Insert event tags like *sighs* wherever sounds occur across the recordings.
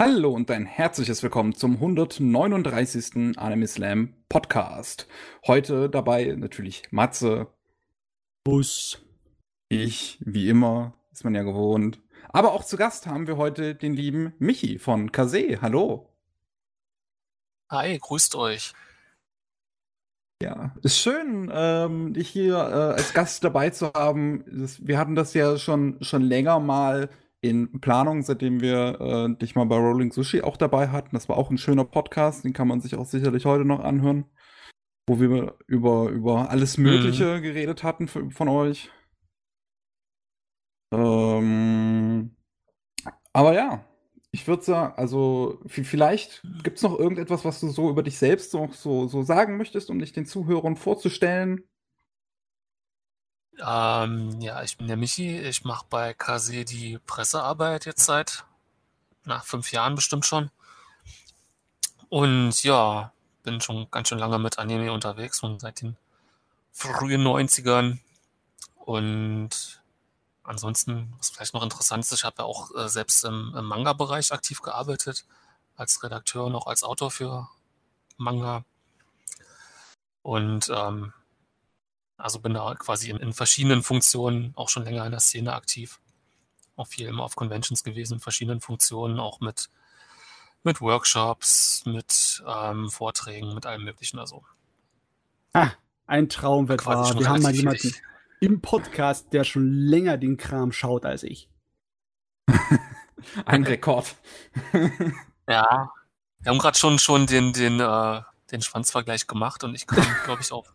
Hallo und ein herzliches Willkommen zum 139. Anime Slam Podcast. Heute dabei natürlich Matze. Bus. Ich, wie immer, ist man ja gewohnt. Aber auch zu Gast haben wir heute den lieben Michi von Kase. Hallo. Hi, grüßt euch. Ja, ist schön, ähm, dich hier äh, als Gast dabei zu haben. Das, wir hatten das ja schon, schon länger mal in Planung, seitdem wir äh, dich mal bei Rolling Sushi auch dabei hatten. Das war auch ein schöner Podcast, den kann man sich auch sicherlich heute noch anhören, wo wir über, über alles Mögliche mhm. geredet hatten für, von euch. Ähm, aber ja, ich würde sagen, also vielleicht gibt es noch irgendetwas, was du so über dich selbst so, so, so sagen möchtest, um dich den Zuhörern vorzustellen. Ähm, ja, ich bin der Michi. Ich mache bei KC die Pressearbeit jetzt seit nach fünf Jahren bestimmt schon. Und ja, bin schon ganz schön lange mit Anime unterwegs, schon seit den frühen 90ern. Und ansonsten, was vielleicht noch interessant ist, ich habe ja auch äh, selbst im, im Manga-Bereich aktiv gearbeitet, als Redakteur und auch als Autor für Manga. Und ähm, also bin da quasi in, in, verschiedenen Funktionen auch schon länger in der Szene aktiv. Auch viel immer auf Conventions gewesen, in verschiedenen Funktionen, auch mit, mit Workshops, mit ähm, Vorträgen, mit allem Möglichen. Also. Ah, ein Traum wird wahr. Wir haben mal jemanden im Podcast, der schon länger den Kram schaut als ich. *laughs* ein Rekord. *laughs* ja. Wir haben gerade schon, schon den, den, äh, den Schwanzvergleich gemacht und ich kam, glaube ich, auf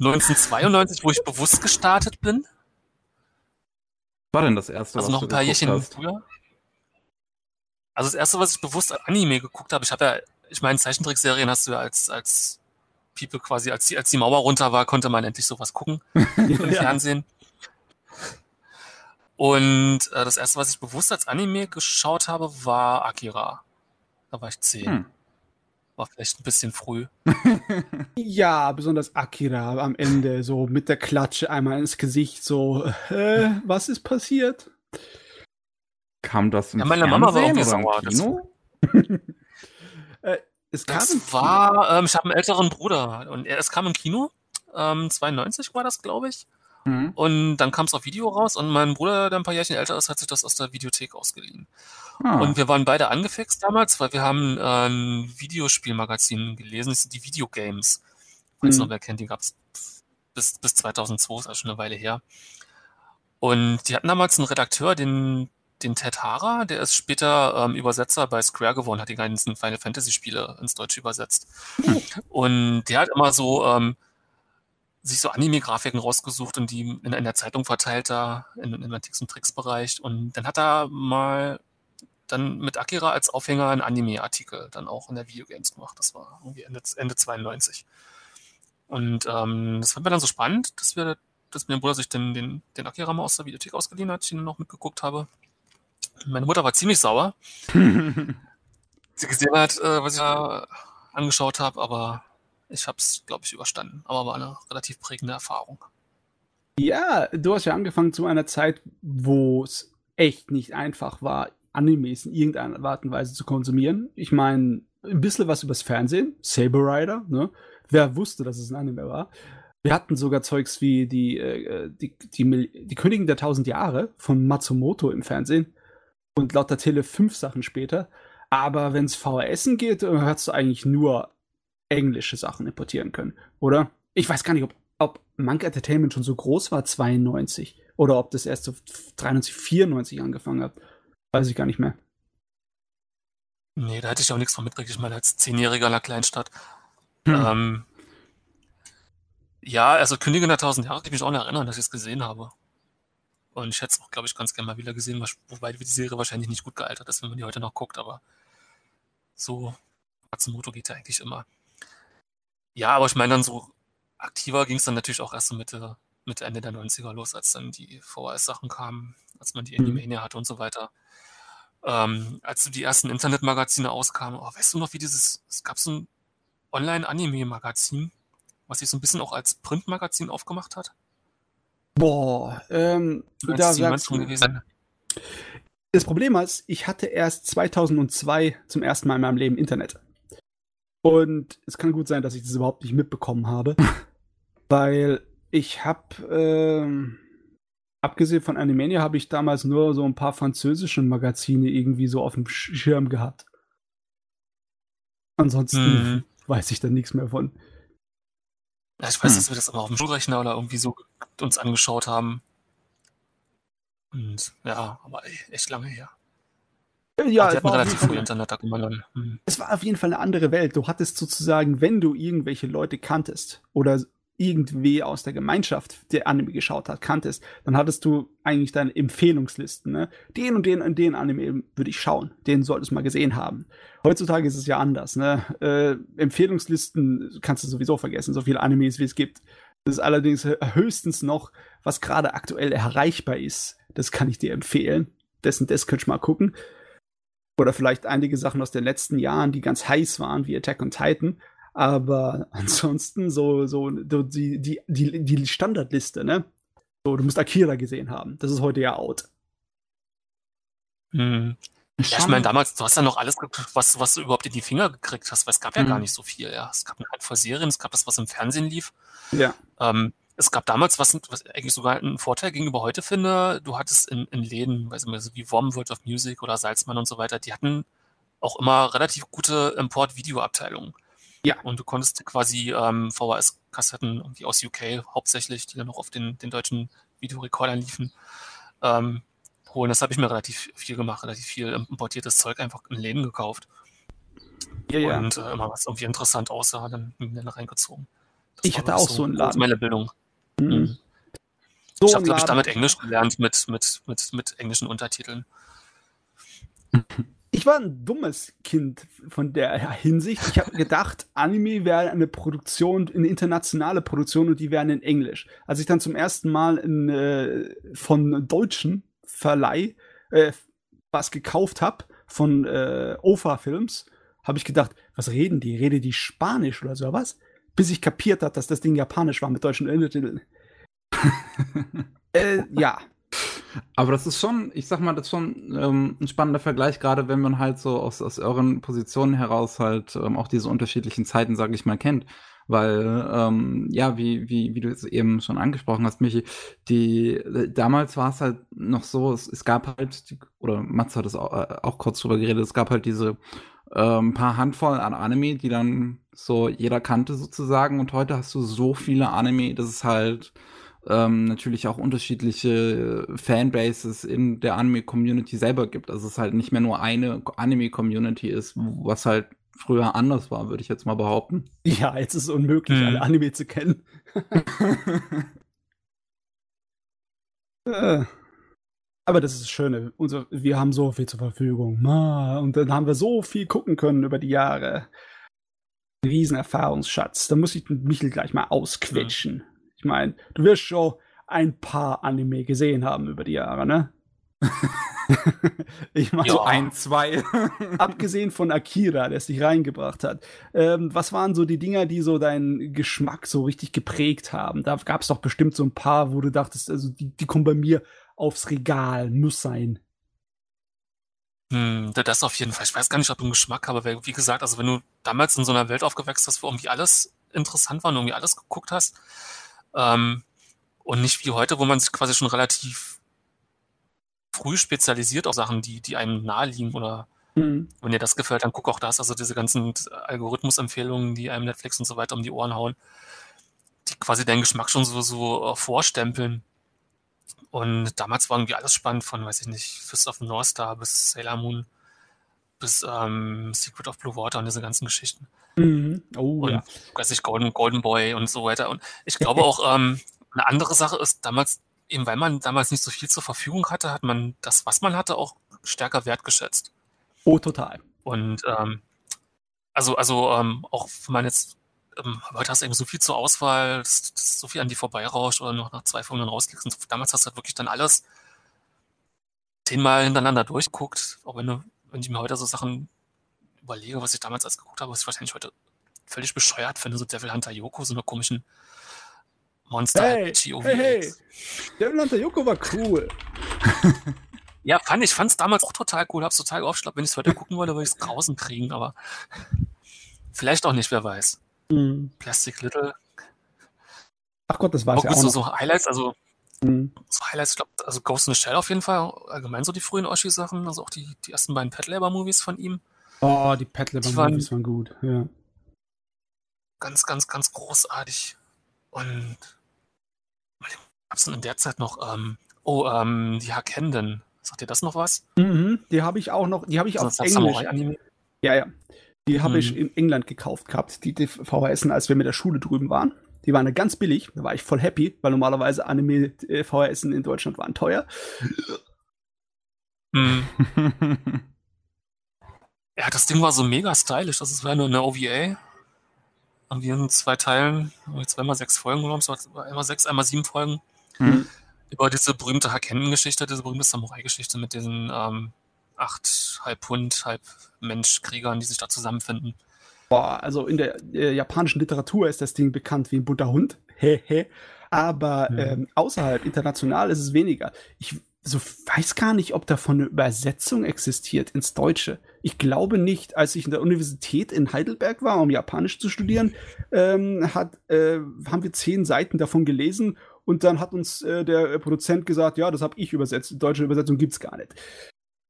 1992, wo ich bewusst gestartet bin. War denn das erste? Also noch ein paar Jährchen früher. Also das erste, was ich bewusst Anime geguckt habe, ich habe ja, ich meine, Zeichentrickserien hast du ja als, als People quasi, als die, als die Mauer runter war, konnte man endlich sowas gucken *laughs* im Fernsehen. Und äh, das erste, was ich bewusst als Anime geschaut habe, war Akira. Da war ich zehn. Hm. War vielleicht ein bisschen früh. ja, besonders Akira am Ende, so mit der Klatsche einmal ins Gesicht, so, äh, was ist passiert? Kam das im ja, meine Fernsehen Mama war irgendwie sauer. Kino? *laughs* äh, es kam das war, ähm, ich habe einen älteren Bruder und er, es kam im Kino. Ähm, 92 war das, glaube ich. Mhm. Und dann kam es auf Video raus und mein Bruder, der ein paar Jährchen älter ist, hat sich das aus der Videothek ausgeliehen. Ah. Und wir waren beide angefixt damals, weil wir haben äh, ein Videospielmagazin gelesen, das sind die Videogames. Falls mhm. noch wer kennt, die gab es bis, bis 2002, ist also schon eine Weile her. Und die hatten damals einen Redakteur, den, den Ted Hara, der ist später ähm, Übersetzer bei Square geworden, hat die ganzen Final Fantasy Spiele ins Deutsche übersetzt. Mhm. Und der hat immer so ähm, sich so Anime-Grafiken rausgesucht und die in, in der Zeitung verteilt da, in, in im Tipps- und Tricks-Bereich. Und dann hat er mal dann mit Akira als Aufhänger einen Anime-Artikel dann auch in der Videogames gemacht. Das war irgendwie Ende, Ende 92. Und ähm, das fand mir dann so spannend, dass wir, dass mein Bruder sich den, den, den Akira mal aus der Videothek ausgeliehen hat, dann noch mitgeguckt habe. Meine Mutter war ziemlich sauer. *laughs* Sie gesehen hat, äh, was ich da angeschaut habe, aber ich habe es, glaube ich, überstanden. Aber war eine relativ prägende Erfahrung. Ja, du hast ja angefangen zu einer Zeit, wo es echt nicht einfach war, Animes in irgendeiner Art und Weise zu konsumieren. Ich meine, ein bisschen was übers Fernsehen, Saber Rider, ne? Wer wusste, dass es ein Anime war? Wir hatten sogar Zeugs wie die, äh, die, die, die Königin der tausend Jahre von Matsumoto im Fernsehen und laut der Tele fünf Sachen später. Aber wenn es VHSen geht, hörst du eigentlich nur englische Sachen importieren können, oder? Ich weiß gar nicht, ob, ob Monk Entertainment schon so groß war, 92, oder ob das erst so 93, 94 angefangen hat. Weiß ich gar nicht mehr. Nee, da hätte ich auch nichts von mitgekriegt. Ich meine, als Zehnjähriger in einer Kleinstadt. Hm. Ähm, ja, also Königin der Tausend Jahre kann ich mich auch noch erinnern, dass ich es gesehen habe. Und ich hätte es auch, glaube ich, ganz gerne mal wieder gesehen, wobei die Serie wahrscheinlich nicht gut gealtert ist, wenn man die heute noch guckt, aber so Matsumoto geht ja eigentlich immer. Ja, aber ich meine dann so aktiver ging es dann natürlich auch erst so Mitte, Mitte Ende der 90er los, als dann die VHS-Sachen kamen, als man die mhm. Animania hatte und so weiter. Ähm, als so die ersten Internetmagazine auskamen, oh, weißt du noch, wie dieses, es gab so ein Online-Anime-Magazin, was sich so ein bisschen auch als Printmagazin aufgemacht hat? Boah, ähm, da sagst du, gewesen. Das Problem ist, ich hatte erst 2002 zum ersten Mal in meinem Leben Internet. Und es kann gut sein, dass ich das überhaupt nicht mitbekommen habe, *laughs* weil ich habe, ähm, abgesehen von Animania, habe ich damals nur so ein paar französische Magazine irgendwie so auf dem Schirm gehabt. Ansonsten mhm. weiß ich da nichts mehr von. Ja, ich weiß, hm. dass wir das aber auf dem Schulrechner oder irgendwie so uns angeschaut haben. Und ja, aber echt lange her. *laughs* Ja, es war relativ früh Internet, da man dann. Hm. Es war auf jeden Fall eine andere Welt. Du hattest sozusagen, wenn du irgendwelche Leute kanntest oder irgendwie aus der Gemeinschaft, der Anime geschaut hat, kanntest, dann hattest du eigentlich deine Empfehlungslisten. Ne? Den und den und den Anime würde ich schauen. Den solltest du mal gesehen haben. Heutzutage ist es ja anders. Ne? Äh, Empfehlungslisten kannst du sowieso vergessen, so viele Animes wie es gibt. Das ist allerdings höchstens noch, was gerade aktuell erreichbar ist. Das kann ich dir empfehlen. Dessen das könnt ihr mal gucken. Oder vielleicht einige Sachen aus den letzten Jahren, die ganz heiß waren, wie Attack on Titan. Aber *laughs* ansonsten so, so die, die, die, die Standardliste, ne? So, du musst Akira gesehen haben. Das ist heute ja out. Hm. Ja, ich meine, damals, du hast ja noch alles, was, was du überhaupt in die Finger gekriegt hast, weil es gab ja hm. gar nicht so viel. Ja. Es gab eine Handvoll Serien, es gab das, was im Fernsehen lief. Ja. Ähm, es gab damals, was, was eigentlich sogar einen Vorteil gegenüber heute finde, du hattest in, in Läden, weiß nicht, wie Worm World of Music oder Salzmann und so weiter, die hatten auch immer relativ gute Import-Video-Abteilungen. Ja. Und du konntest quasi ähm, VHS-Kassetten irgendwie aus UK hauptsächlich, die dann noch auf den, den deutschen Videorekordern liefen, ähm, holen. Das habe ich mir relativ viel gemacht, relativ viel importiertes Zeug einfach in Läden gekauft. Ja, ja. Und äh, immer was irgendwie interessant aussah, dann den reingezogen. Das ich hatte auch so, so einen Laden. meine Bildung. Mhm. Mhm. So ich habe, glaube ich, damit Englisch gelernt mit, mit, mit, mit englischen Untertiteln. ich war ein dummes Kind von der Hinsicht. Ich habe gedacht, Anime wäre eine Produktion, eine internationale Produktion und die wären in Englisch. Als ich dann zum ersten Mal in, äh, von deutschen Verleih äh, was gekauft habe, von äh, OFA Films, habe ich gedacht, was reden die? Rede die Spanisch oder so was? Bis ich kapiert habe, dass das Ding japanisch war mit deutschen Untertiteln. *laughs* äh, ja, aber das ist schon, ich sag mal, das ist schon ähm, ein spannender Vergleich, gerade wenn man halt so aus, aus euren Positionen heraus halt ähm, auch diese unterschiedlichen Zeiten, sage ich mal, kennt. Weil, ähm, ja, wie, wie, wie du es eben schon angesprochen hast, Michi, die, damals war es halt noch so, es, es gab halt, oder Mats hat es auch, äh, auch kurz drüber geredet, es gab halt diese ähm, paar Handvoll an Anime, die dann so jeder kannte sozusagen. Und heute hast du so viele Anime, dass es halt ähm, natürlich auch unterschiedliche Fanbases in der Anime-Community selber gibt. Also es halt nicht mehr nur eine Anime-Community ist, was halt früher anders war, würde ich jetzt mal behaupten. Ja, jetzt ist es unmöglich, hm. alle Anime zu kennen. *laughs* Äh. Aber das ist das Schöne. Unser, wir haben so viel zur Verfügung. Und dann haben wir so viel gucken können über die Jahre. Riesenerfahrungsschatz. Da muss ich Michel gleich mal ausquetschen. Ich meine, du wirst schon ein paar Anime gesehen haben über die Jahre, ne? *laughs* ich meine, so ein, zwei. *laughs* abgesehen von Akira, der es dich reingebracht hat. Ähm, was waren so die Dinger, die so deinen Geschmack so richtig geprägt haben? Da gab es doch bestimmt so ein paar, wo du dachtest, also die, die kommen bei mir aufs Regal, muss sein. Hm, das auf jeden Fall. Ich weiß gar nicht, ob du einen Geschmack habe, weil, wie gesagt, also wenn du damals in so einer Welt aufgewachsen hast, wo irgendwie alles interessant war und irgendwie alles geguckt hast, ähm, und nicht wie heute, wo man sich quasi schon relativ früh spezialisiert auf Sachen, die, die einem naheliegen oder mhm. wenn dir das gefällt, dann guck auch das. Also diese ganzen Algorithmusempfehlungen, die einem Netflix und so weiter um die Ohren hauen, die quasi deinen Geschmack schon so, so äh, vorstempeln. Und damals war irgendwie alles spannend von, weiß ich nicht, Fist of the North Star bis Sailor Moon bis ähm, Secret of Blue Water und diese ganzen Geschichten. Mhm. Oh, und, ja. weiß ich, Golden, Golden Boy und so weiter. Und ich *laughs* glaube auch, ähm, eine andere Sache ist, damals, eben weil man damals nicht so viel zur Verfügung hatte, hat man das, was man hatte, auch stärker wertgeschätzt. Oh, total. Und ähm, also, also ähm, auch wenn man jetzt, ähm, heute hast du eben so viel zur Auswahl, dass, dass so viel an die vorbeirauscht oder noch nach zwei Folgen rausklickst. Und damals hast du halt wirklich dann alles zehnmal hintereinander durchguckt, auch wenn du wenn ich mir heute so Sachen überlege, was ich damals als geguckt habe, was ich wahrscheinlich heute völlig bescheuert finde, so Devil Hunter Yoko, so eine komischen Monster hey, hey, hey. Devil Hunter Yoko war cool. *laughs* Ja, fand ich fand es damals auch total cool, hab's total aufgeschlappt. Wenn ich es heute gucken wollte, würde ich es draußen kriegen, aber *laughs* vielleicht auch nicht, wer weiß. Mhm. Plastic Little. Ach Gott, das war ja auch. So, so Highlights, also mhm. so Highlights, ich glaube, also Ghost in the Shell auf jeden Fall, allgemein so die frühen Oshi-Sachen, also auch die, die ersten beiden Pet Labor-Movies von ihm. Oh, die Pet Labor-Movies waren, waren gut, ja. Ganz, ganz, ganz großartig. Und gab es in der Zeit noch, ähm, oh, ähm, die Hakenden. Sagt ihr das noch was? Mhm, die habe ich auch noch, die habe ich auf Englisch. Ja, ja. Die habe mhm. ich in England gekauft gehabt, die VHS, als wir mit der Schule drüben waren. Die waren ganz billig, da war ich voll happy, weil normalerweise Anime äh, VHS in Deutschland waren teuer. Mhm. *laughs* ja, das Ding war so mega stylisch. Das war nur eine OVA. Haben wir in zwei Teilen, zweimal sechs Folgen genommen, einmal sechs, einmal sieben Folgen. Mhm. Über diese berühmte Hakennen-Geschichte, diese berühmte Samurai-Geschichte mit diesen ähm, acht halb Hund, halb Mensch-Kriegern, die sich da zusammenfinden. Boah, also in der äh, japanischen Literatur ist das Ding bekannt wie ein bunter Hund. *laughs* Hehe. Aber mhm. ähm, außerhalb, international ist es weniger. Ich so weiß gar nicht, ob davon eine Übersetzung existiert ins Deutsche. Ich glaube nicht. Als ich in der Universität in Heidelberg war, um Japanisch zu studieren, ähm, hat, äh, haben wir zehn Seiten davon gelesen und dann hat uns äh, der Produzent gesagt, ja, das habe ich übersetzt. Deutsche Übersetzung gibt es gar nicht.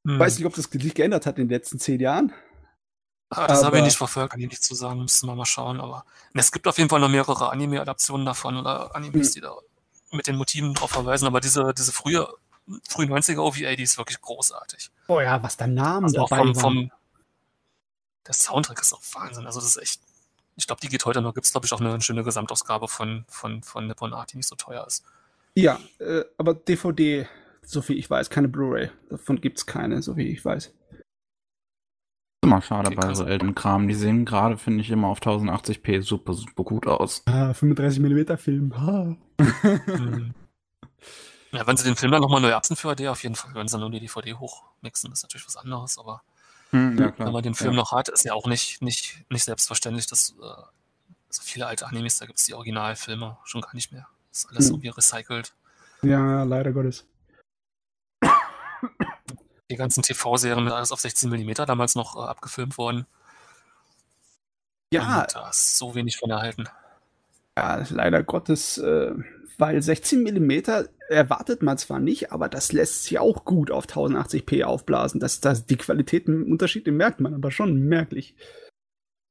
Hm. Weiß nicht, ob das sich geändert hat in den letzten zehn Jahren. Ah, das habe ich nicht verfolgt, kann ich nicht zu sagen, müssen wir mal schauen. Aber es gibt auf jeden Fall noch mehrere Anime-Adaptionen davon oder Animes, hm. die da mit den Motiven drauf verweisen. Aber diese, diese frühe früh 90er OVA, die ist wirklich großartig. Oh ja, was der Name also dabei vom, vom, Der Soundtrack ist auch Wahnsinn. Also das ist echt. Ich glaube, die geht heute noch. Gibt es, glaube ich, auch eine schöne Gesamtausgabe von, von, von Nippon Art, die nicht so teuer ist. Ja, äh, aber DVD, so viel ich weiß, keine Blu-ray. Davon gibt es keine, so wie ich weiß. Immer schade okay, bei so alten Kram. Die sehen gerade, finde ich, immer auf 1080p super, super gut aus. Ah, 35mm Film. Ah. *laughs* Ja, wenn sie den Film dann nochmal neu absen für AD, auf jeden Fall, wenn sie dann nur die DVD hochmixen, ist natürlich was anderes, aber hm, ja, wenn man den Film ja. noch hat, ist ja auch nicht, nicht, nicht selbstverständlich, dass äh, so viele alte Animes, da gibt es die Originalfilme schon gar nicht mehr. Das ist alles hm. irgendwie recycelt. Ja, leider Gottes. Die ganzen TV-Serien mit alles auf 16 mm damals noch äh, abgefilmt worden. Ja. Und da ist so wenig von erhalten. Ja, leider Gottes, äh, weil 16 mm erwartet man zwar nicht, aber das lässt sich auch gut auf 1080p aufblasen. Das, das, die Qualitätenunterschied, den merkt man aber schon merklich.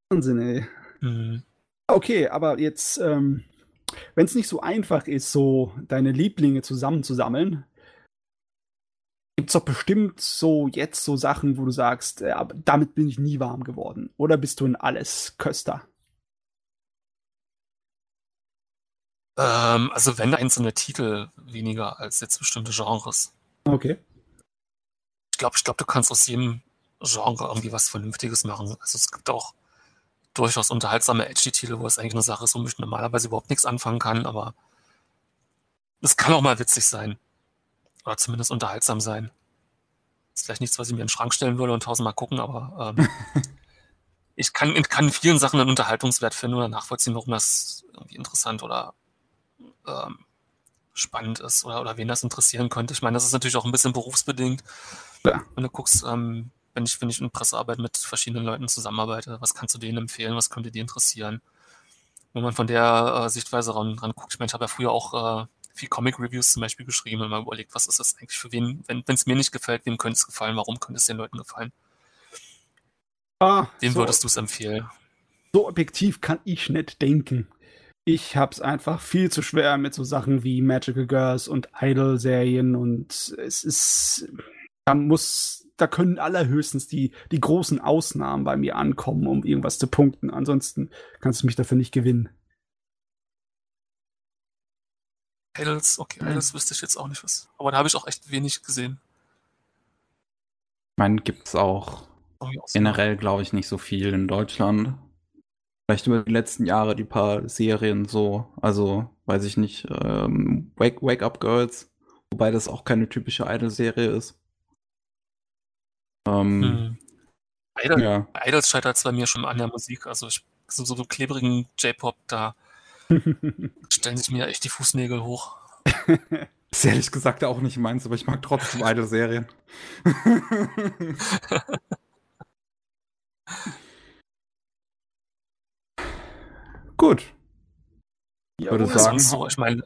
Wahnsinn, ey. Mhm. Okay, aber jetzt, ähm, wenn es nicht so einfach ist, so deine Lieblinge zusammenzusammeln, gibt es doch bestimmt so jetzt so Sachen, wo du sagst, äh, damit bin ich nie warm geworden. Oder bist du in alles Köster? Ähm, also wenn einzelne Titel weniger als jetzt bestimmte Genres. Okay. Ich glaube, ich glaube, du kannst aus jedem Genre irgendwie was Vernünftiges machen. Also es gibt auch durchaus unterhaltsame Edgy-Titel, wo es eigentlich eine Sache ist, womit ich normalerweise überhaupt nichts anfangen kann, aber es kann auch mal witzig sein. Oder zumindest unterhaltsam sein. ist vielleicht nichts, was ich mir in den Schrank stellen würde und tausendmal gucken, aber ähm, *laughs* ich kann, kann in vielen Sachen einen Unterhaltungswert finden oder nachvollziehen, warum das irgendwie interessant oder ähm, spannend ist oder, oder wen das interessieren könnte. Ich meine, das ist natürlich auch ein bisschen berufsbedingt. Ja. Wenn du guckst, ähm, wenn ich, wenn ich in Pressearbeit mit verschiedenen Leuten zusammenarbeite, was kannst du denen empfehlen, was könnte die interessieren? Wenn man von der äh, Sichtweise ran, ran guckt, ich meine, ich habe ja früher auch äh, viel Comic-Reviews zum Beispiel geschrieben und mal überlegt, was ist das eigentlich für wen, wenn es mir nicht gefällt, wem könnte es gefallen, warum könnte es den Leuten gefallen? Ah, wem so, würdest du es empfehlen? So objektiv kann ich nicht denken. Ich hab's einfach viel zu schwer mit so Sachen wie Magical Girls und Idol-Serien und es ist, da muss, da können allerhöchstens die, die großen Ausnahmen bei mir ankommen, um irgendwas zu punkten. Ansonsten kannst du mich dafür nicht gewinnen. Idols, okay, Idols wüsste ich jetzt auch nicht was. Aber da habe ich auch echt wenig gesehen. Ich meine, gibt's auch generell, glaube ich, nicht so viel in Deutschland vielleicht über die letzten Jahre die paar Serien so, also weiß ich nicht, ähm, Wake, Wake Up Girls, wobei das auch keine typische Idol-Serie ist. Ähm, hm. Idol, ja. Idols scheitert es bei mir schon an der Musik, also ich, so, so klebrigen J-Pop, da stellen sich mir echt die Fußnägel hoch. *laughs* Ist ehrlich gesagt auch nicht meins, aber ich mag trotzdem Idol-Serien. *laughs* Gut. Ja, würde sagen. So, ich meine.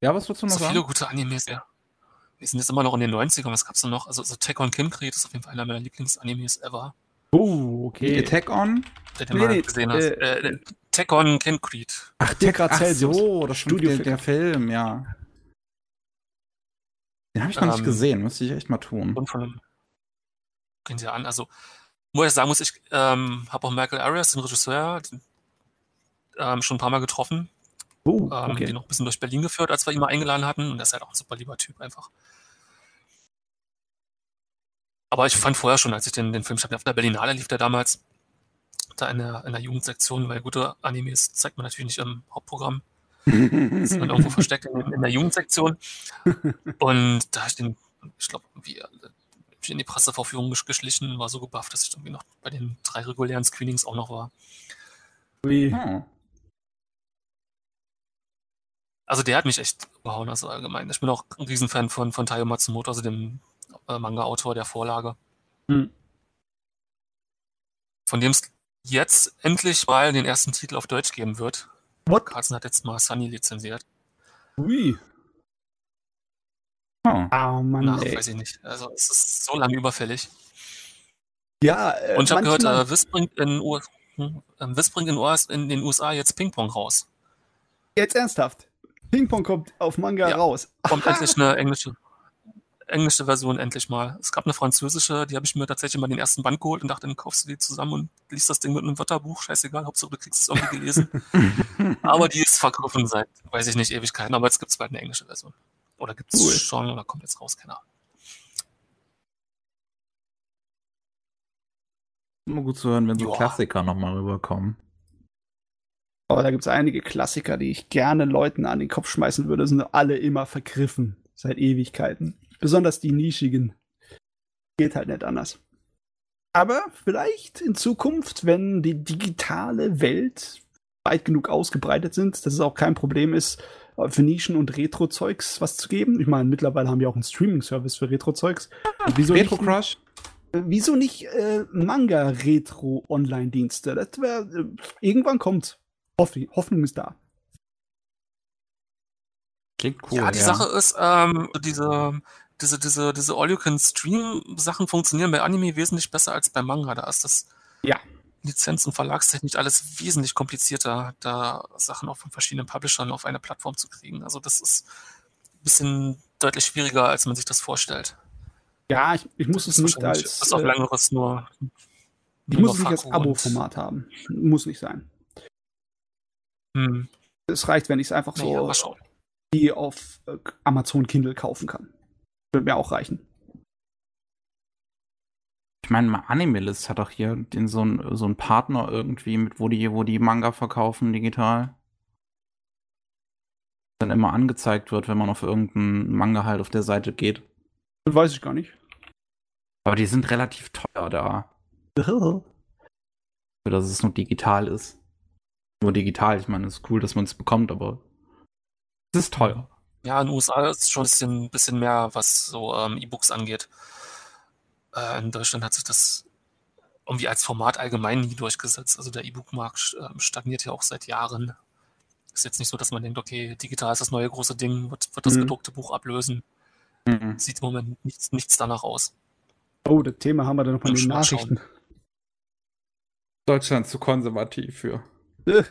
Ja, was würdest du noch so sagen? viele gute Animes, ja. Wir sind jetzt immer noch in den 90ern, was gab's denn noch? Also, so Attack on Kincreed ist auf jeden Fall einer meiner Lieblings-Animes ever. Oh, okay. Attack on? Der, den nee, mal gesehen hast. Äh, äh, Attack on Kincreed. Ach, Attack Ach so, das Studio der, der Film, ja. Den habe ich noch ähm, nicht gesehen, müsste ich echt mal tun. Und von einem, gehen Sie an, also, wo ich sagen muss, ich ähm, habe auch Michael Arias, den Regisseur, den, ähm, schon ein paar Mal getroffen. Oh, ähm, okay. Den noch ein bisschen durch Berlin geführt, als wir ihn mal eingeladen hatten. Und der ist halt auch ein super lieber Typ einfach. Aber ich fand vorher schon, als ich den, den Film, ich auf der Berlinale lief der damals, da in der, in der Jugendsektion, weil gute Animes zeigt man natürlich nicht im Hauptprogramm. ist man irgendwo *laughs* versteckt in, in, der Jugendsektion. Und da habe ich den, ich glaube, wie in die Pressevorführung geschlichen, war so gebufft, dass ich irgendwie noch bei den drei regulären Screenings auch noch war. Wie? Hm. Also der hat mich echt behauen, also allgemein. Ich bin auch ein Riesenfan von, von Taiyo Matsumoto, also dem äh, Manga-Autor der Vorlage. Hm. Von dem jetzt endlich mal den ersten Titel auf Deutsch geben wird. What? Carlsen hat jetzt mal Sunny lizenziert. Ui. Oh, oh Mann. Ach, ey. weiß ich nicht. Also es ist so lange überfällig. Ja, äh, Und ich habe gehört, äh, Wiss bringt in, hm, US, in den USA jetzt Ping-Pong raus. Jetzt ernsthaft? Ping-Pong kommt auf Manga ja, raus. Kommt endlich *laughs* eine englische, englische Version endlich mal. Es gab eine französische, die habe ich mir tatsächlich mal den ersten Band geholt und dachte, dann kaufst du die zusammen und liest das Ding mit einem Wörterbuch. Scheißegal, Hauptsache du kriegst es irgendwie gelesen. *laughs* aber die ist vergriffen seit, weiß ich nicht, Ewigkeiten. Aber jetzt gibt es bald eine englische Version. Oder gibt es cool. schon oder kommt jetzt raus, keine Ahnung. Immer gut zu hören, wenn so Joa. Klassiker nochmal rüberkommen. Aber da gibt es einige Klassiker, die ich gerne Leuten an den Kopf schmeißen würde, sind alle immer vergriffen. Seit Ewigkeiten. Besonders die nischigen. Geht halt nicht anders. Aber vielleicht in Zukunft, wenn die digitale Welt weit genug ausgebreitet sind, dass es auch kein Problem ist, für Nischen und Retro-Zeugs was zu geben. Ich meine, mittlerweile haben wir auch einen Streaming-Service für Retro-Zeugs. Ah, Retro Crush? Äh, wieso nicht äh, Manga-Retro-Online-Dienste? Das wäre äh, irgendwann kommt. Hoff Hoffnung ist da. Klingt cool. Ja, die ja. Sache ist, ähm, diese, diese, diese, diese All-You-Can-Stream-Sachen funktionieren bei Anime wesentlich besser als bei Manga. Da ist das ja. Lizenz- und Verlagstechnisch alles wesentlich komplizierter, da Sachen auch von verschiedenen Publishern auf eine Plattform zu kriegen. Also das ist ein bisschen deutlich schwieriger, als man sich das vorstellt. Ja, ich, ich muss es nicht als. Das ist auf äh, längeres nur. Ich muss es nicht als Abo-Format haben. Muss nicht sein. Hm. Es reicht, wenn ich es einfach so ja, die auf äh, Amazon Kindle kaufen kann. Würde mir auch reichen. Ich meine, Animalist hat auch hier den, so einen so Partner irgendwie, mit wo die, wo die Manga verkaufen digital. Dann immer angezeigt wird, wenn man auf irgendeinen Manga halt auf der Seite geht. Das weiß ich gar nicht. Aber die sind relativ teuer da. Für *laughs* dass es nur digital ist. Nur digital, ich meine, es ist cool, dass man es bekommt, aber es ist teuer. Ja, in den USA ist es schon ein bisschen, bisschen mehr, was so ähm, E-Books angeht. Äh, in Deutschland hat sich das irgendwie als Format allgemein nie durchgesetzt. Also der E-Book-Markt äh, stagniert ja auch seit Jahren. Ist jetzt nicht so, dass man denkt, okay, digital ist das neue große Ding, wird, wird das mhm. gedruckte Buch ablösen. Mhm. Sieht im Moment nichts, nichts danach aus. Oh, das Thema haben wir dann noch mal in den Nachrichten. Schauen. Deutschland zu konservativ für. *laughs*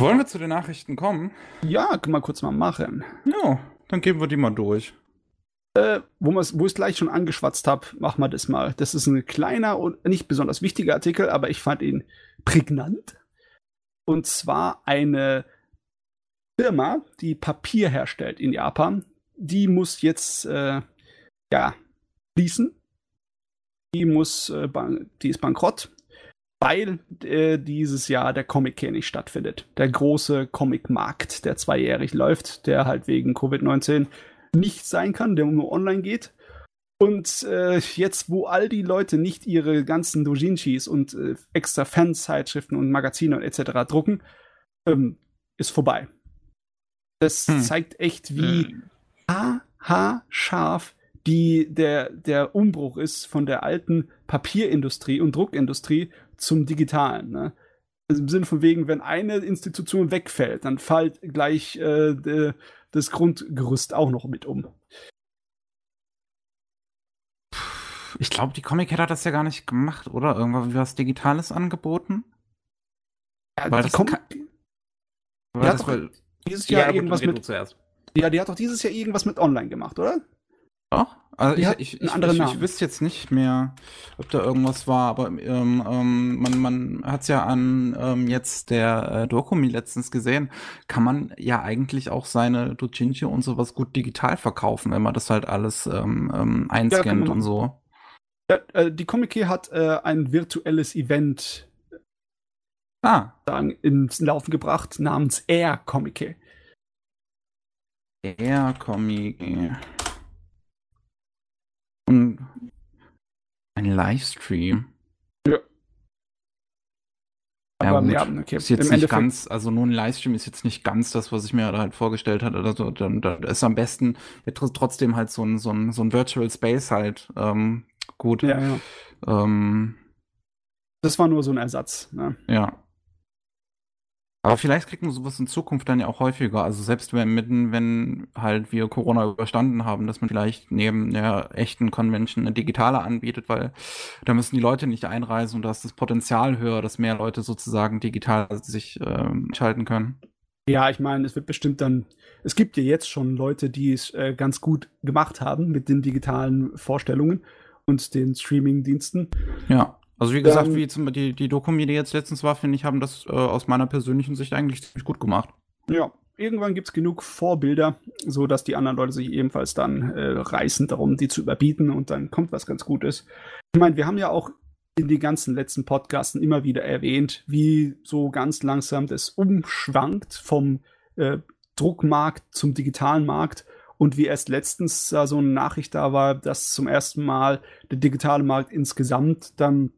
Wollen wir zu den Nachrichten kommen? Ja, können wir kurz mal machen. Ja, dann geben wir die mal durch. Äh, wo, wo ich es gleich schon angeschwatzt habe, machen wir das mal. Das ist ein kleiner und nicht besonders wichtiger Artikel, aber ich fand ihn prägnant. Und zwar eine Firma, die Papier herstellt in Japan, die muss jetzt äh, ja schließen. Die muss, äh, die ist bankrott weil äh, dieses Jahr der Comic Care nicht stattfindet. Der große Comic-Markt, der zweijährig läuft, der halt wegen Covid-19 nicht sein kann, der nur online geht. Und äh, jetzt, wo all die Leute nicht ihre ganzen Dojinshis und äh, extra Fanzeitschriften und Magazine und etc. drucken, ähm, ist vorbei. Das hm. zeigt echt, wie hm. haarscharf die, der, der Umbruch ist von der alten Papierindustrie und Druckindustrie zum Digitalen. Ne? Also Im Sinne von wegen, wenn eine Institution wegfällt, dann fällt gleich äh, de, das Grundgerüst auch noch mit um. Ich glaube, die Comic hat das ja gar nicht gemacht, oder? Irgendwas was Digitales angeboten? Ja, weil die das Comic. Weil das war, dieses Jahr ja, irgendwas mit. Zuerst. Ja, die hat doch dieses Jahr irgendwas mit online gemacht, oder? Doch? Also ich, ich, ich, ich, ich, wüsste jetzt nicht mehr, ob da irgendwas war, aber ähm, ähm, man, man hat es ja an ähm, jetzt der äh, Dokumi letztens gesehen, kann man ja eigentlich auch seine Dojinshi und sowas gut digital verkaufen, wenn man das halt alles ähm, ähm, einscannt ja, und so. Ja, äh, die Comic hat äh, ein virtuelles Event ah. sagen, ins Laufen gebracht namens Air Comic. Air Comic. Und ein Livestream. Ja. Ja, Aber, ja, okay. Ist jetzt Im nicht Endeffekt ganz, also nur ein Livestream ist jetzt nicht ganz das, was ich mir halt vorgestellt hatte. Also, dann, dann ist am besten trotzdem halt so ein, so ein, so ein Virtual Space halt ähm, gut. Ja, ja. Ähm, das war nur so ein Ersatz. Ne? Ja. Aber vielleicht kriegt man sowas in Zukunft dann ja auch häufiger. Also selbst wenn mitten, wenn halt wir Corona überstanden haben, dass man vielleicht neben der echten Convention eine digitale anbietet, weil da müssen die Leute nicht einreisen und da ist das Potenzial höher, dass mehr Leute sozusagen digital sich ähm, schalten können. Ja, ich meine, es wird bestimmt dann. Es gibt ja jetzt schon Leute, die es äh, ganz gut gemacht haben mit den digitalen Vorstellungen und den Streaming-Diensten. Ja. Also wie gesagt, ähm, wie zum, die, die Dokumi, die jetzt letztens war, finde ich, haben das äh, aus meiner persönlichen Sicht eigentlich ziemlich gut gemacht. Ja, irgendwann gibt es genug Vorbilder, so dass die anderen Leute sich ebenfalls dann äh, reißen darum, die zu überbieten und dann kommt was ganz Gutes. Ich meine, wir haben ja auch in den ganzen letzten Podcasten immer wieder erwähnt, wie so ganz langsam das umschwankt vom äh, Druckmarkt zum digitalen Markt und wie erst letztens äh, so eine Nachricht da war, dass zum ersten Mal der digitale Markt insgesamt dann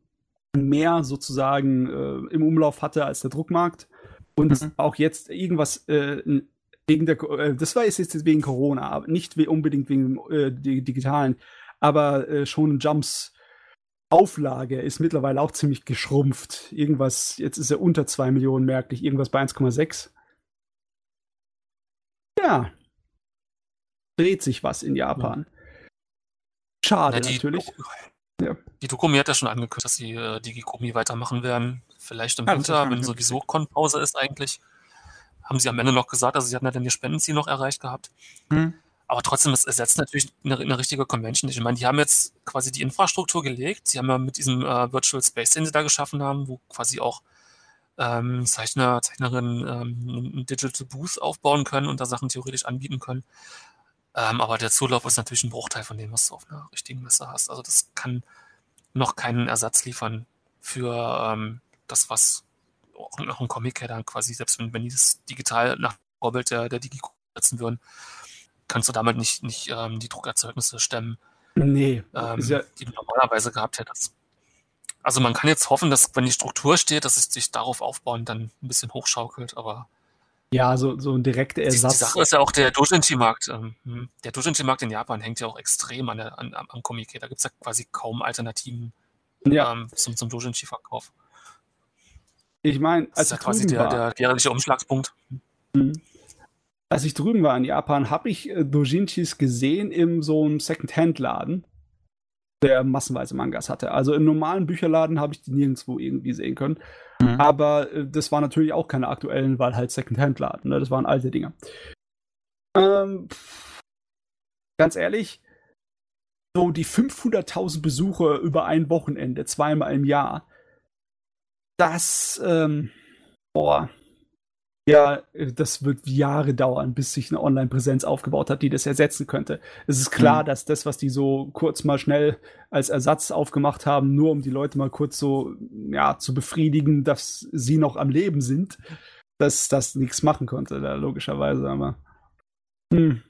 mehr sozusagen äh, im Umlauf hatte als der Druckmarkt. Und mhm. auch jetzt irgendwas äh, wegen der, äh, das war jetzt wegen Corona, aber nicht unbedingt wegen äh, digitalen, aber äh, schon Jumps Auflage ist mittlerweile auch ziemlich geschrumpft. Irgendwas, jetzt ist er unter 2 Millionen merklich, irgendwas bei 1,6. Ja. Dreht sich was in Japan. Schade Na, natürlich. Ja. Die Dokumi hat ja schon angekündigt, dass sie äh, Digikomi weitermachen werden. Vielleicht im ja, Winter, wenn sowieso Konpause ist eigentlich. Haben sie am Ende noch gesagt, also sie hatten ja dann ihr Spendenziel noch erreicht gehabt. Mhm. Aber trotzdem, es ersetzt natürlich eine, eine, richtige Convention. Ich meine, die haben jetzt quasi die Infrastruktur gelegt. Sie haben ja mit diesem äh, Virtual Space, den sie da geschaffen haben, wo quasi auch ähm, Zeichner, Zeichnerinnen ähm, ein Digital Booth aufbauen können und da Sachen theoretisch anbieten können. Ähm, aber der Zulauf ist natürlich ein Bruchteil von dem, was du auf einer richtigen Messe hast. Also das kann noch keinen Ersatz liefern für ähm, das, was auch ein Comic dann quasi, selbst wenn, wenn die das digital nach Vorbild der, der Digi setzen würden, kannst du damit nicht, nicht ähm, die Druckerzeugnisse stemmen, nee, ähm, ja die du normalerweise gehabt hättest. Also man kann jetzt hoffen, dass wenn die Struktur steht, dass es sich darauf aufbauen dann ein bisschen hochschaukelt, aber ja, so, so ein direkter Ersatz. Die, die Sache ist ja auch der Dojinshi-Markt. Ähm, hm, der Dojinshi-Markt in Japan hängt ja auch extrem an der, an, am Comic. Da gibt es ja quasi kaum Alternativen ja. ähm, zum, zum Dojinshi-Verkauf. Ich meine, als das ist ja quasi der, der jährliche Umschlagspunkt. Mhm. Als ich drüben war in Japan, habe ich äh, Dojinshis gesehen in so einem Second-Hand-Laden, der massenweise Mangas hatte. Also im normalen Bücherladen habe ich die nirgendwo irgendwie sehen können. Mhm. Aber äh, das war natürlich auch keine aktuellen, weil halt Second-Hand-Laden. Ne? Das waren alte Dinge. Ähm, ganz ehrlich, so die 500.000 Besucher über ein Wochenende, zweimal im Jahr, das, ähm, boah, ja, das wird Jahre dauern, bis sich eine Online-Präsenz aufgebaut hat, die das ersetzen könnte. Es ist klar, mhm. dass das, was die so kurz mal schnell als Ersatz aufgemacht haben, nur um die Leute mal kurz so, ja, zu befriedigen, dass sie noch am Leben sind, dass das nichts machen konnte, da logischerweise, aber. Hm.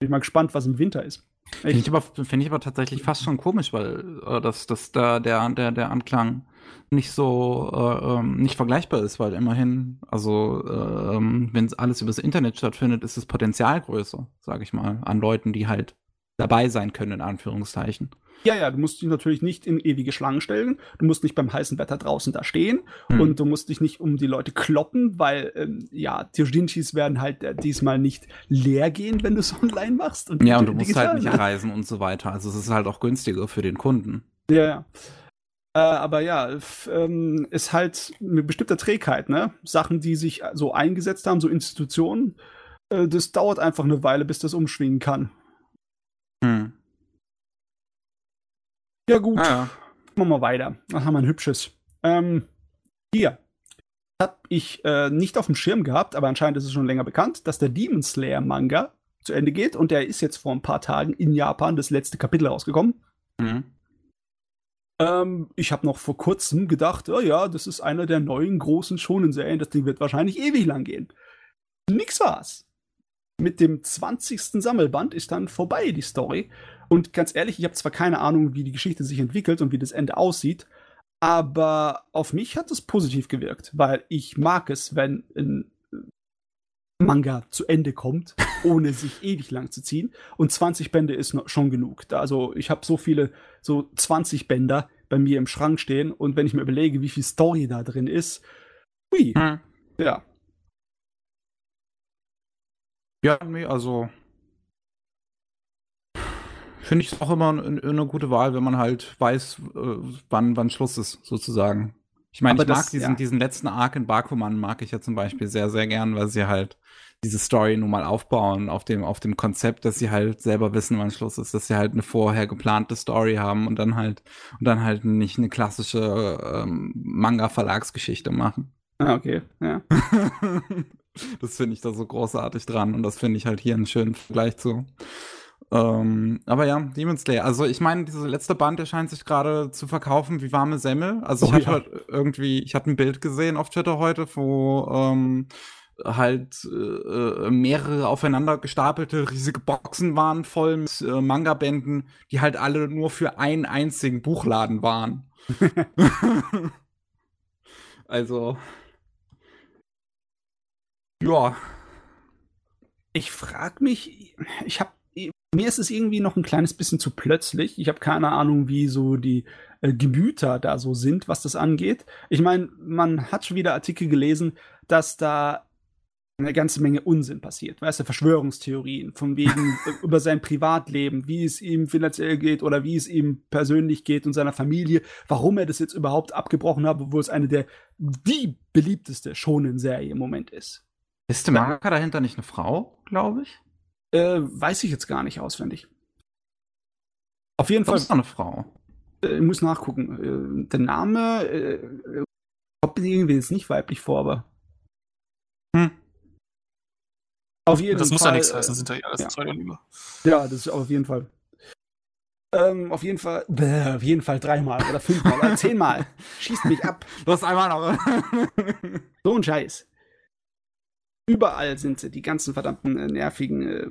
Bin mal gespannt, was im Winter ist. Finde ich, aber, find ich aber tatsächlich fast schon komisch, weil äh, das, das da der, der, der Anklang nicht so äh, ähm, nicht vergleichbar ist, weil immerhin, also äh, ähm, wenn es alles übers Internet stattfindet, ist das Potenzial größer, sage ich mal, an Leuten, die halt dabei sein können, in Anführungszeichen. Ja, ja, du musst dich natürlich nicht in ewige Schlangen stellen. Du musst nicht beim heißen Wetter draußen da stehen hm. und du musst dich nicht um die Leute kloppen, weil ähm, ja, Theojinchis werden halt äh, diesmal nicht leer gehen, wenn du es *laughs* online machst. Und ja, und du musst halt nicht reisen und so weiter. Also es ist halt auch günstiger für den Kunden. Ja, ja. Äh, aber ja, ähm, ist halt eine bestimmte Trägheit, ne? Sachen, die sich so eingesetzt haben, so Institutionen, äh, das dauert einfach eine Weile, bis das umschwingen kann. Hm. Ja, gut. Ah, ja. Machen wir mal weiter. Dann haben wir ein hübsches. Ähm, hier. Hab ich äh, nicht auf dem Schirm gehabt, aber anscheinend ist es schon länger bekannt, dass der Demon Slayer Manga zu Ende geht und der ist jetzt vor ein paar Tagen in Japan das letzte Kapitel rausgekommen. Mhm. Ähm, ich habe noch vor kurzem gedacht, oh ja, das ist einer der neuen großen Shonen-Serien, das Ding wird wahrscheinlich ewig lang gehen. Nix war's. Mit dem 20. Sammelband ist dann vorbei die Story und ganz ehrlich, ich habe zwar keine Ahnung, wie die Geschichte sich entwickelt und wie das Ende aussieht, aber auf mich hat es positiv gewirkt, weil ich mag es, wenn ein Manga zu Ende kommt, *laughs* ohne sich ewig lang zu ziehen. Und 20 Bände ist schon genug. Also ich habe so viele, so 20 Bänder bei mir im Schrank stehen und wenn ich mir überlege, wie viel Story da drin ist, hui, hm. ja. Ja, nee, also finde ich es auch immer eine, eine gute Wahl, wenn man halt weiß, äh, wann, wann Schluss ist, sozusagen. Ich meine, ich mag diesen, ja. diesen letzten Arc in Bakuman mag ich ja zum Beispiel sehr, sehr gern, weil sie halt diese Story nun mal aufbauen auf dem, auf dem Konzept, dass sie halt selber wissen, wann Schluss ist, dass sie halt eine vorher geplante Story haben und dann halt, und dann halt nicht eine klassische ähm, Manga-Verlagsgeschichte machen. Ah, okay, ja. *laughs* das finde ich da so großartig dran und das finde ich halt hier einen schönen Vergleich zu. Ähm, aber ja, Demon Slayer. Also ich meine, diese letzte Band erscheint sich gerade zu verkaufen wie warme Semmel. Also oh, ich hatte ja. irgendwie, ich hatte ein Bild gesehen auf Twitter heute, wo ähm, halt äh, mehrere aufeinander gestapelte riesige Boxen waren voll mit äh, Manga-Bänden, die halt alle nur für einen einzigen Buchladen waren. *laughs* *laughs* also ja. Ich frag mich, ich habe mir ist es irgendwie noch ein kleines bisschen zu plötzlich. Ich habe keine Ahnung, wie so die äh, Gemüter da so sind, was das angeht. Ich meine, man hat schon wieder Artikel gelesen, dass da eine ganze Menge Unsinn passiert. Weißt du, Verschwörungstheorien, von wegen *laughs* äh, über sein Privatleben, wie es ihm finanziell geht oder wie es ihm persönlich geht und seiner Familie, warum er das jetzt überhaupt abgebrochen hat, obwohl es eine der die beliebteste Shonen-Serie im Moment ist. Ist der Manga dahinter nicht eine Frau, glaube ich? Äh, weiß ich jetzt gar nicht auswendig. Auf jeden Fall. ist eine Frau. Äh, ich muss nachgucken. Äh, der Name äh, kommt irgendwie jetzt nicht weiblich vor, aber. Hm. Auf jeden das Fall. Das muss ja nichts heißen, sind ja alles ja. zwei über. Ja, das ist auf jeden Fall. Ähm, auf jeden Fall, bäh, auf jeden Fall dreimal oder fünfmal oder zehnmal. *laughs* Schießt mich ab. Du hast einmal noch. so ein Scheiß. Überall sind sie, die ganzen verdammten äh, nervigen äh,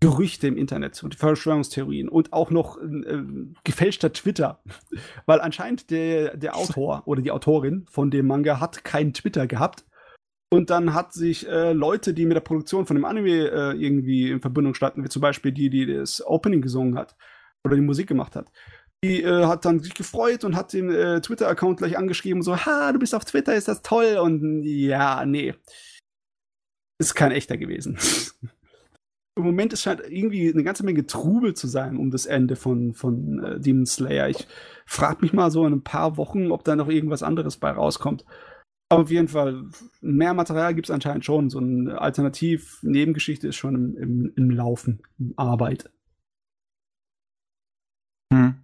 Gerüchte im Internet und Verschwörungstheorien und auch noch äh, gefälschter Twitter. *laughs* Weil anscheinend der, der Autor oder die Autorin von dem Manga hat keinen Twitter gehabt. Und dann hat sich äh, Leute, die mit der Produktion von dem Anime äh, irgendwie in Verbindung standen, wie zum Beispiel die, die das Opening gesungen hat oder die Musik gemacht hat, die äh, hat dann sich gefreut und hat den äh, Twitter-Account gleich angeschrieben, so, ha, du bist auf Twitter, ist das toll? Und ja, nee ist kein echter gewesen. *laughs* Im Moment ist halt irgendwie eine ganze Menge Trubel zu sein um das Ende von, von äh, Demon Slayer. Ich frage mich mal so in ein paar Wochen, ob da noch irgendwas anderes bei rauskommt. Aber auf jeden Fall, mehr Material gibt es anscheinend schon. So eine Alternativ-Nebengeschichte ist schon im, im, im Laufen, in Arbeit. Hm.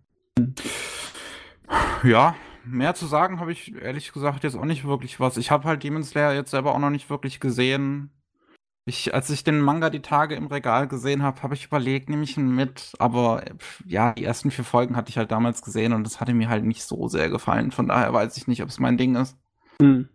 Ja, mehr zu sagen habe ich ehrlich gesagt jetzt auch nicht wirklich was. Ich habe halt Demon Slayer jetzt selber auch noch nicht wirklich gesehen. Ich, als ich den Manga die Tage im Regal gesehen habe, habe ich überlegt, nehme ich ihn mit. Aber ja, die ersten vier Folgen hatte ich halt damals gesehen und das hatte mir halt nicht so sehr gefallen. Von daher weiß ich nicht, ob es mein Ding ist. Hm.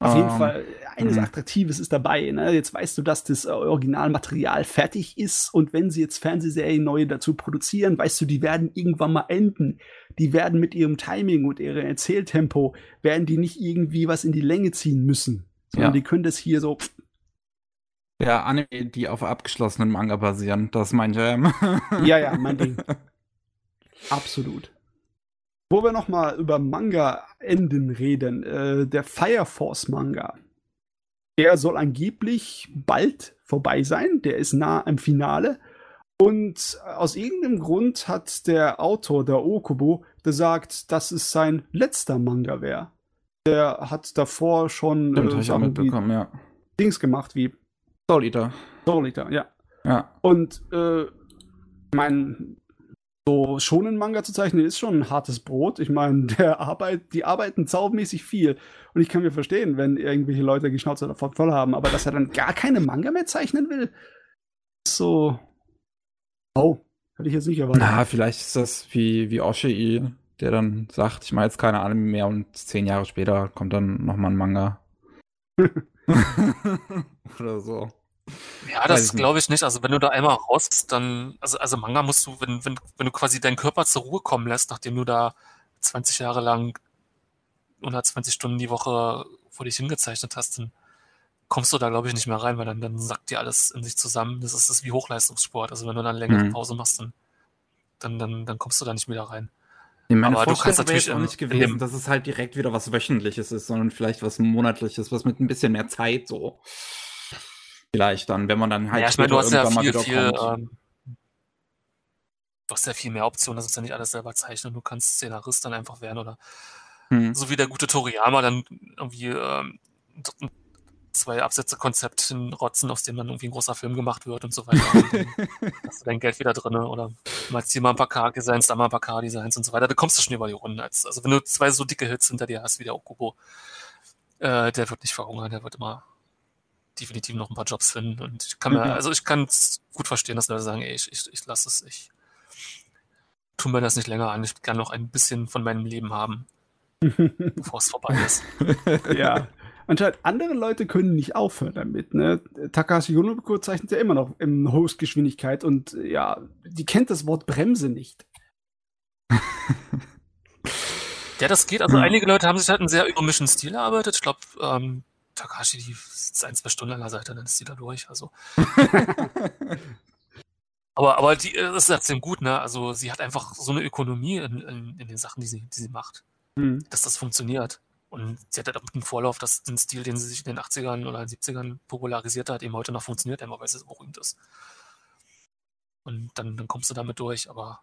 Auf jeden um, ähm, Fall, eines mhm. Attraktives ist dabei. Ne? Jetzt weißt du, dass das Originalmaterial fertig ist und wenn sie jetzt Fernsehserien neue dazu produzieren, weißt du, die werden irgendwann mal enden. Die werden mit ihrem Timing und ihrem Erzähltempo, werden die nicht irgendwie was in die Länge ziehen müssen. Sondern ja. die können das hier so. Ja, Anime, die auf abgeschlossenen Manga basieren, das ist mein Jam. *laughs* ja, ja, mein Ding. Absolut. Wo wir noch mal über Manga-Enden reden, äh, der Fire Force Manga. Der soll angeblich bald vorbei sein. Der ist nah am Finale. Und aus irgendeinem Grund hat der Autor, der Okubo, gesagt, dass es sein letzter Manga wäre. Der hat davor schon Stimmt, äh, ich auch mitbekommen, ja. Dings gemacht wie Soul Eater. Soul Eater, ja. Ja. Und äh, mein so schonen Manga zu zeichnen ist schon ein hartes Brot. Ich meine, *laughs* der Arbeit, die arbeiten saumäßig viel. Und ich kann mir verstehen, wenn irgendwelche Leute die Schnauze davon voll haben, aber dass er dann gar keine Manga mehr zeichnen will, ist so. Oh, hätte ich jetzt nicht erwartet. Na, vielleicht ist das wie, wie Oshii, der dann sagt, ich mache jetzt keine Ahnung mehr und zehn Jahre später kommt dann nochmal ein Manga. *laughs* *laughs* Oder so. Ja, das glaube ich nicht. Also wenn du da einmal raus bist, dann, also, also Manga musst du, wenn, wenn, wenn du quasi deinen Körper zur Ruhe kommen lässt, nachdem du da 20 Jahre lang 120 Stunden die Woche vor dich hingezeichnet hast, dann kommst du da, glaube ich, nicht mehr rein, weil dann, dann sackt dir alles in sich zusammen. Das ist, das ist wie Hochleistungssport. Also wenn du dann längere mhm. Pause machst, dann, dann, dann, dann kommst du da nicht wieder rein. Nee, meine Aber du kannst natürlich auch nicht gewesen, dass es halt direkt wieder was Wöchentliches ist, sondern vielleicht was Monatliches, was mit ein bisschen mehr Zeit so. Vielleicht dann, wenn man dann halt ja, ich meine, du hast ja viel, viel, ähm, du hast ja viel mehr Optionen, das ist ja nicht alles selber zeichnen. Du kannst Szenarist dann einfach werden oder hm. so wie der gute Toriyama dann irgendwie ähm, zwei Absätze Konzept hinrotzen, aus dem dann irgendwie ein großer Film gemacht wird und so weiter. und *laughs* hast du dein Geld wieder drin oder malst hier mal ein paar K-Designs, da mal ein paar K-Designs und so weiter. Da kommst du schon über die Runden. Also wenn du zwei so dicke Hits hinter dir hast wie der Okubo, äh, der wird nicht verhungern, der wird immer definitiv noch ein paar Jobs finden. Und ich kann mir, mhm. also ich kann es gut verstehen, dass Leute sagen, ey, ich, ich, ich lasse es, ich tue mir das nicht länger an, ich kann noch ein bisschen von meinem Leben haben, *laughs* bevor es vorbei ist. *laughs* ja. Anscheinend andere Leute können nicht aufhören damit. Ne? Takashi Yonobiko zeichnet ja immer noch in Höchstgeschwindigkeit und ja, die kennt das Wort Bremse nicht. *laughs* ja, das geht. Also einige Leute haben sich halt einen sehr übermischen Stil erarbeitet. Ich glaube, ähm, Takashi, die sitzt ein, zwei Stunden an der Seite, dann ist die da durch. Also. *laughs* aber, aber die, äh, das ist trotzdem gut, ne? Also sie hat einfach so eine Ökonomie in, in, in den Sachen, die sie, die sie macht. Mhm. Dass das funktioniert. Und sie hat halt auch einen Vorlauf, dass den Stil, den sie sich in den 80ern oder 70ern popularisiert hat, eben heute noch funktioniert, einfach weil es so berühmt ist. Und dann, dann kommst du damit durch. Aber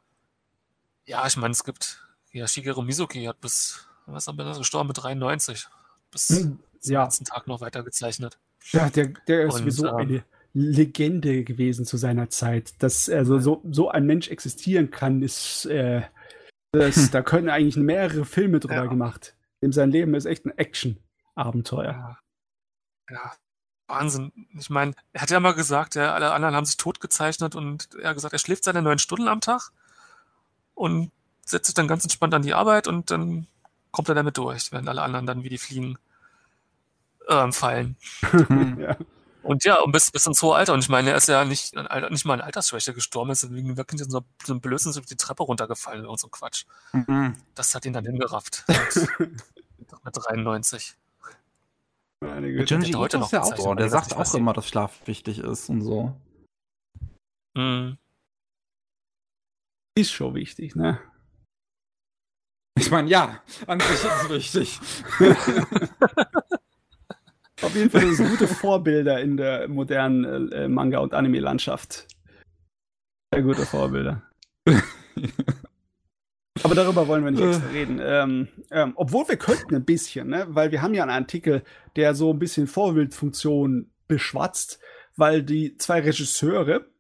ja, ich meine, es gibt ja, Shigeru Mizuki hat bis, was ist er gestorben mit 93. Bis, hm ja. den ganzen Tag noch weitergezeichnet. Ja, der, der ist sowieso ähm, eine Legende gewesen zu seiner Zeit. Dass also so, so ein Mensch existieren kann, ist, äh, das, *laughs* da können eigentlich mehrere Filme drüber ja. gemacht. Dem sein Leben ist echt ein Action-Abenteuer. Ja. ja. Wahnsinn. Ich meine, er hat ja mal gesagt, ja, alle anderen haben sich tot gezeichnet und er hat gesagt, er schläft seine neun Stunden am Tag und setzt sich dann ganz entspannt an die Arbeit und dann kommt er damit durch, während alle anderen dann wie die Fliegen ähm, fallen. *laughs* ja. Und ja, und bis, bis ins hohe Alter. Und ich meine, er ist ja nicht, nicht mal an Altersschwäche gestorben, ist wegen wirklich so, so ein Blödsinn so die Treppe runtergefallen und so ein Quatsch. Mhm. Das hat ihn dann hingerafft. *laughs* mit, mit 93. Junji heute noch der Autor, der sagt auch immer, dass Schlaf wichtig ist und so. Mhm. Ist schon wichtig, ne? Ich meine, ja, an sich ist es wichtig. *laughs* *laughs* Auf jeden Fall sind es gute Vorbilder in der modernen äh, Manga- und Anime-Landschaft. Sehr gute Vorbilder. *laughs* Aber darüber wollen wir nicht extra reden. Ähm, ähm, obwohl wir könnten ein bisschen, ne? weil wir haben ja einen Artikel, der so ein bisschen Vorbildfunktion beschwatzt, weil die zwei Regisseure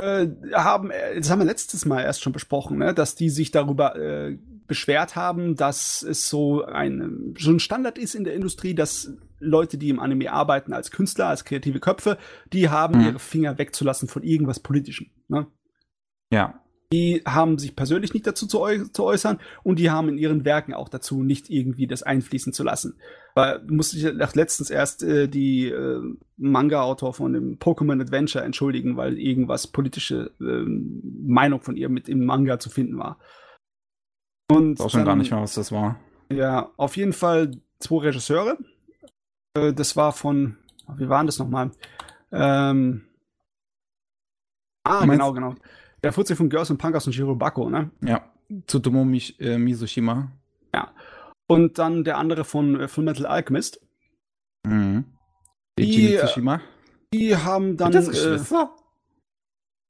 äh, haben, äh, das haben wir letztes Mal erst schon besprochen, ne? dass die sich darüber äh, beschwert haben, dass es so ein, so ein Standard ist in der Industrie, dass Leute, die im Anime arbeiten als Künstler, als kreative Köpfe, die haben mhm. ihre Finger wegzulassen von irgendwas Politischem. Ne? Ja. Die haben sich persönlich nicht dazu zu, äu zu, äußern und die haben in ihren Werken auch dazu nicht irgendwie das einfließen zu lassen. Weil musste ich letztens erst äh, die äh, Manga-Autor von dem Pokémon Adventure entschuldigen, weil irgendwas politische äh, Meinung von ihr mit im Manga zu finden war. Und auch schon gar nicht mehr, was das war. Ja, auf jeden Fall zwei Regisseure. Äh, das war von, wie waren das nochmal? Ähm, ah, genau, genau. Der Fuzzi von Girls and Punkers und Shirobako, ne? Ja, Tsutomu Mish, äh, Mizushima. Ja. Und dann der andere von äh, Full Metal Alchemist. Mhm. Die, Mitsushima. die haben dann. Das Geschwister?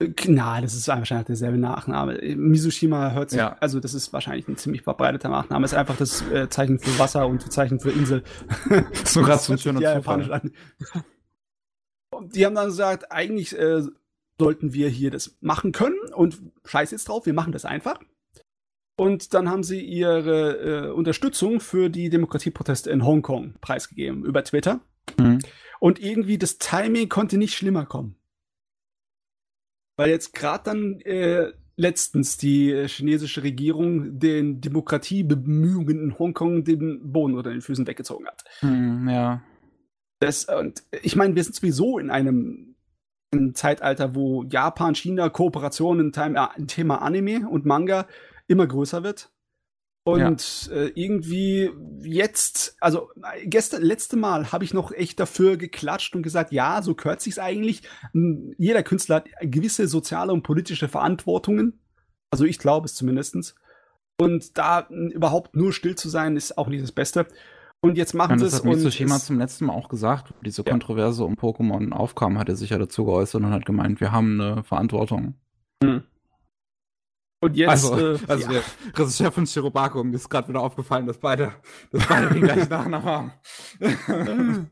Äh, na, das ist wahrscheinlich derselbe Nachname. Mizushima hört sich, ja. also das ist wahrscheinlich ein ziemlich verbreiteter Nachname. Ist einfach das äh, Zeichen für Wasser und Zeichen für Insel. *laughs* so gerade so ein schöner Zufall. Und die haben dann gesagt, eigentlich äh, sollten wir hier das machen können und scheiß jetzt drauf, wir machen das einfach. Und dann haben sie ihre äh, Unterstützung für die Demokratieproteste in Hongkong preisgegeben über Twitter. Mhm. Und irgendwie das Timing konnte nicht schlimmer kommen. Weil jetzt gerade dann äh, letztens die äh, chinesische Regierung den Demokratiebemühungen in Hongkong den Boden unter den Füßen weggezogen hat. Mhm, ja. Das, und ich meine, wir sind sowieso in einem ein Zeitalter, wo Japan, China, Kooperation im Thema Anime und Manga immer größer wird. Und ja. äh, irgendwie jetzt, also gestern, letzte Mal habe ich noch echt dafür geklatscht und gesagt, ja, so gehört sich's eigentlich. Jeder Künstler hat gewisse soziale und politische Verantwortungen. Also ich glaube es zumindestens. Und da überhaupt nur still zu sein, ist auch nicht das Beste. Und jetzt machen sie es. Das hat Mitsushima zum letzten Mal auch gesagt, diese ja. Kontroverse um Pokémon aufkam, hat er sich ja dazu geäußert und hat gemeint, wir haben eine Verantwortung. Mhm. Und jetzt. Also, äh, *laughs* also ja. der Regisseur von Shirobako, mir ist gerade wieder aufgefallen, dass beide, dass beide den gleichen Nachnamen haben. *laughs*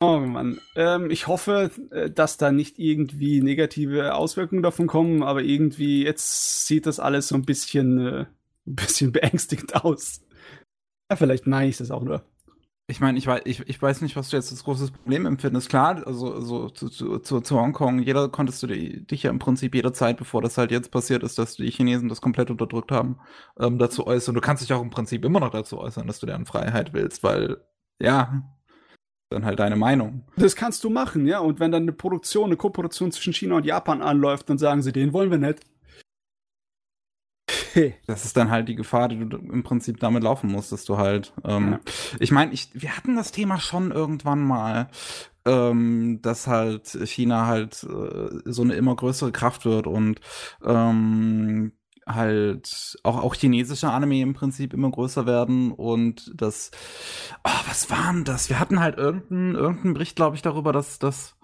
Oh Mann. Ähm, ich hoffe, äh, dass da nicht irgendwie negative Auswirkungen davon kommen, aber irgendwie jetzt sieht das alles so ein bisschen, äh, ein bisschen *laughs* beängstigend aus. Ja, vielleicht meine ich das auch nur. Ich meine, ich weiß, ich, ich weiß nicht, was du jetzt als großes Problem empfindest. Klar, also, also zu, zu, zu, zu Hongkong, jeder konntest du dich ja im Prinzip jederzeit, bevor das halt jetzt passiert ist, dass die Chinesen das komplett unterdrückt haben, ähm, dazu äußern. Du kannst dich auch im Prinzip immer noch dazu äußern, dass du deren Freiheit willst, weil, ja, dann halt deine Meinung. Das kannst du machen, ja. Und wenn dann eine Produktion, eine Kooperation zwischen China und Japan anläuft, dann sagen sie, den wollen wir nicht. *laughs* Das ist dann halt die Gefahr, die du im Prinzip damit laufen musst, dass du halt. Ähm, ja. Ich meine, ich, wir hatten das Thema schon irgendwann mal, ähm, dass halt China halt äh, so eine immer größere Kraft wird und ähm, halt auch, auch chinesische Anime im Prinzip immer größer werden und das, oh, was waren das? Wir hatten halt irgendeinen irgendein Bericht, glaube ich, darüber, dass das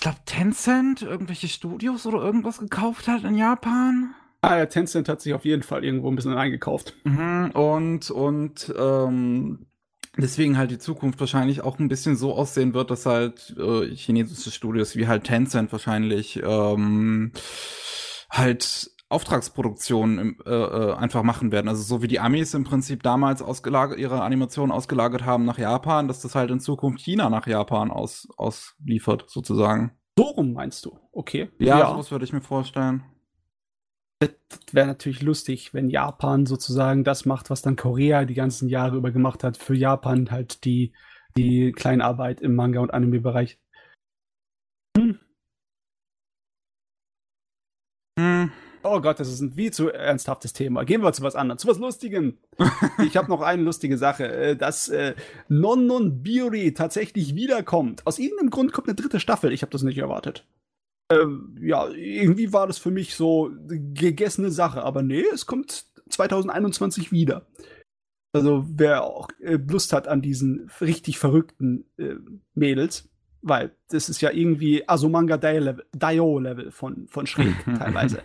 ich glaube, Tencent irgendwelche Studios oder irgendwas gekauft hat in Japan. Ah ja, Tencent hat sich auf jeden Fall irgendwo ein bisschen eingekauft. Mhm, und und ähm, deswegen halt die Zukunft wahrscheinlich auch ein bisschen so aussehen wird, dass halt äh, chinesische Studios wie halt Tencent wahrscheinlich ähm, halt Auftragsproduktionen äh, äh, einfach machen werden. Also so wie die Amis im Prinzip damals ausgelagert, ihre Animationen ausgelagert haben nach Japan, dass das halt in Zukunft China nach Japan aus, ausliefert, sozusagen. So rum meinst du? Okay. Ja, ja. sowas würde ich mir vorstellen. Das wäre natürlich lustig, wenn Japan sozusagen das macht, was dann Korea die ganzen Jahre über gemacht hat. Für Japan halt die, die Kleinarbeit im Manga- und Anime-Bereich. Hm. Hm. Oh Gott, das ist ein wie zu ernsthaftes Thema. Gehen wir zu was anderem, zu was Lustigem. *laughs* ich habe noch eine lustige Sache, äh, dass äh, Non Non Biori tatsächlich wiederkommt. Aus irgendeinem Grund kommt eine dritte Staffel. Ich habe das nicht erwartet ähm, ja, irgendwie war das für mich so gegessene Sache. Aber nee, es kommt 2021 wieder. Also wer auch äh, Lust hat an diesen richtig verrückten äh, Mädels, weil das ist ja irgendwie Asomanga Dio-Level von, von schräg *laughs* teilweise.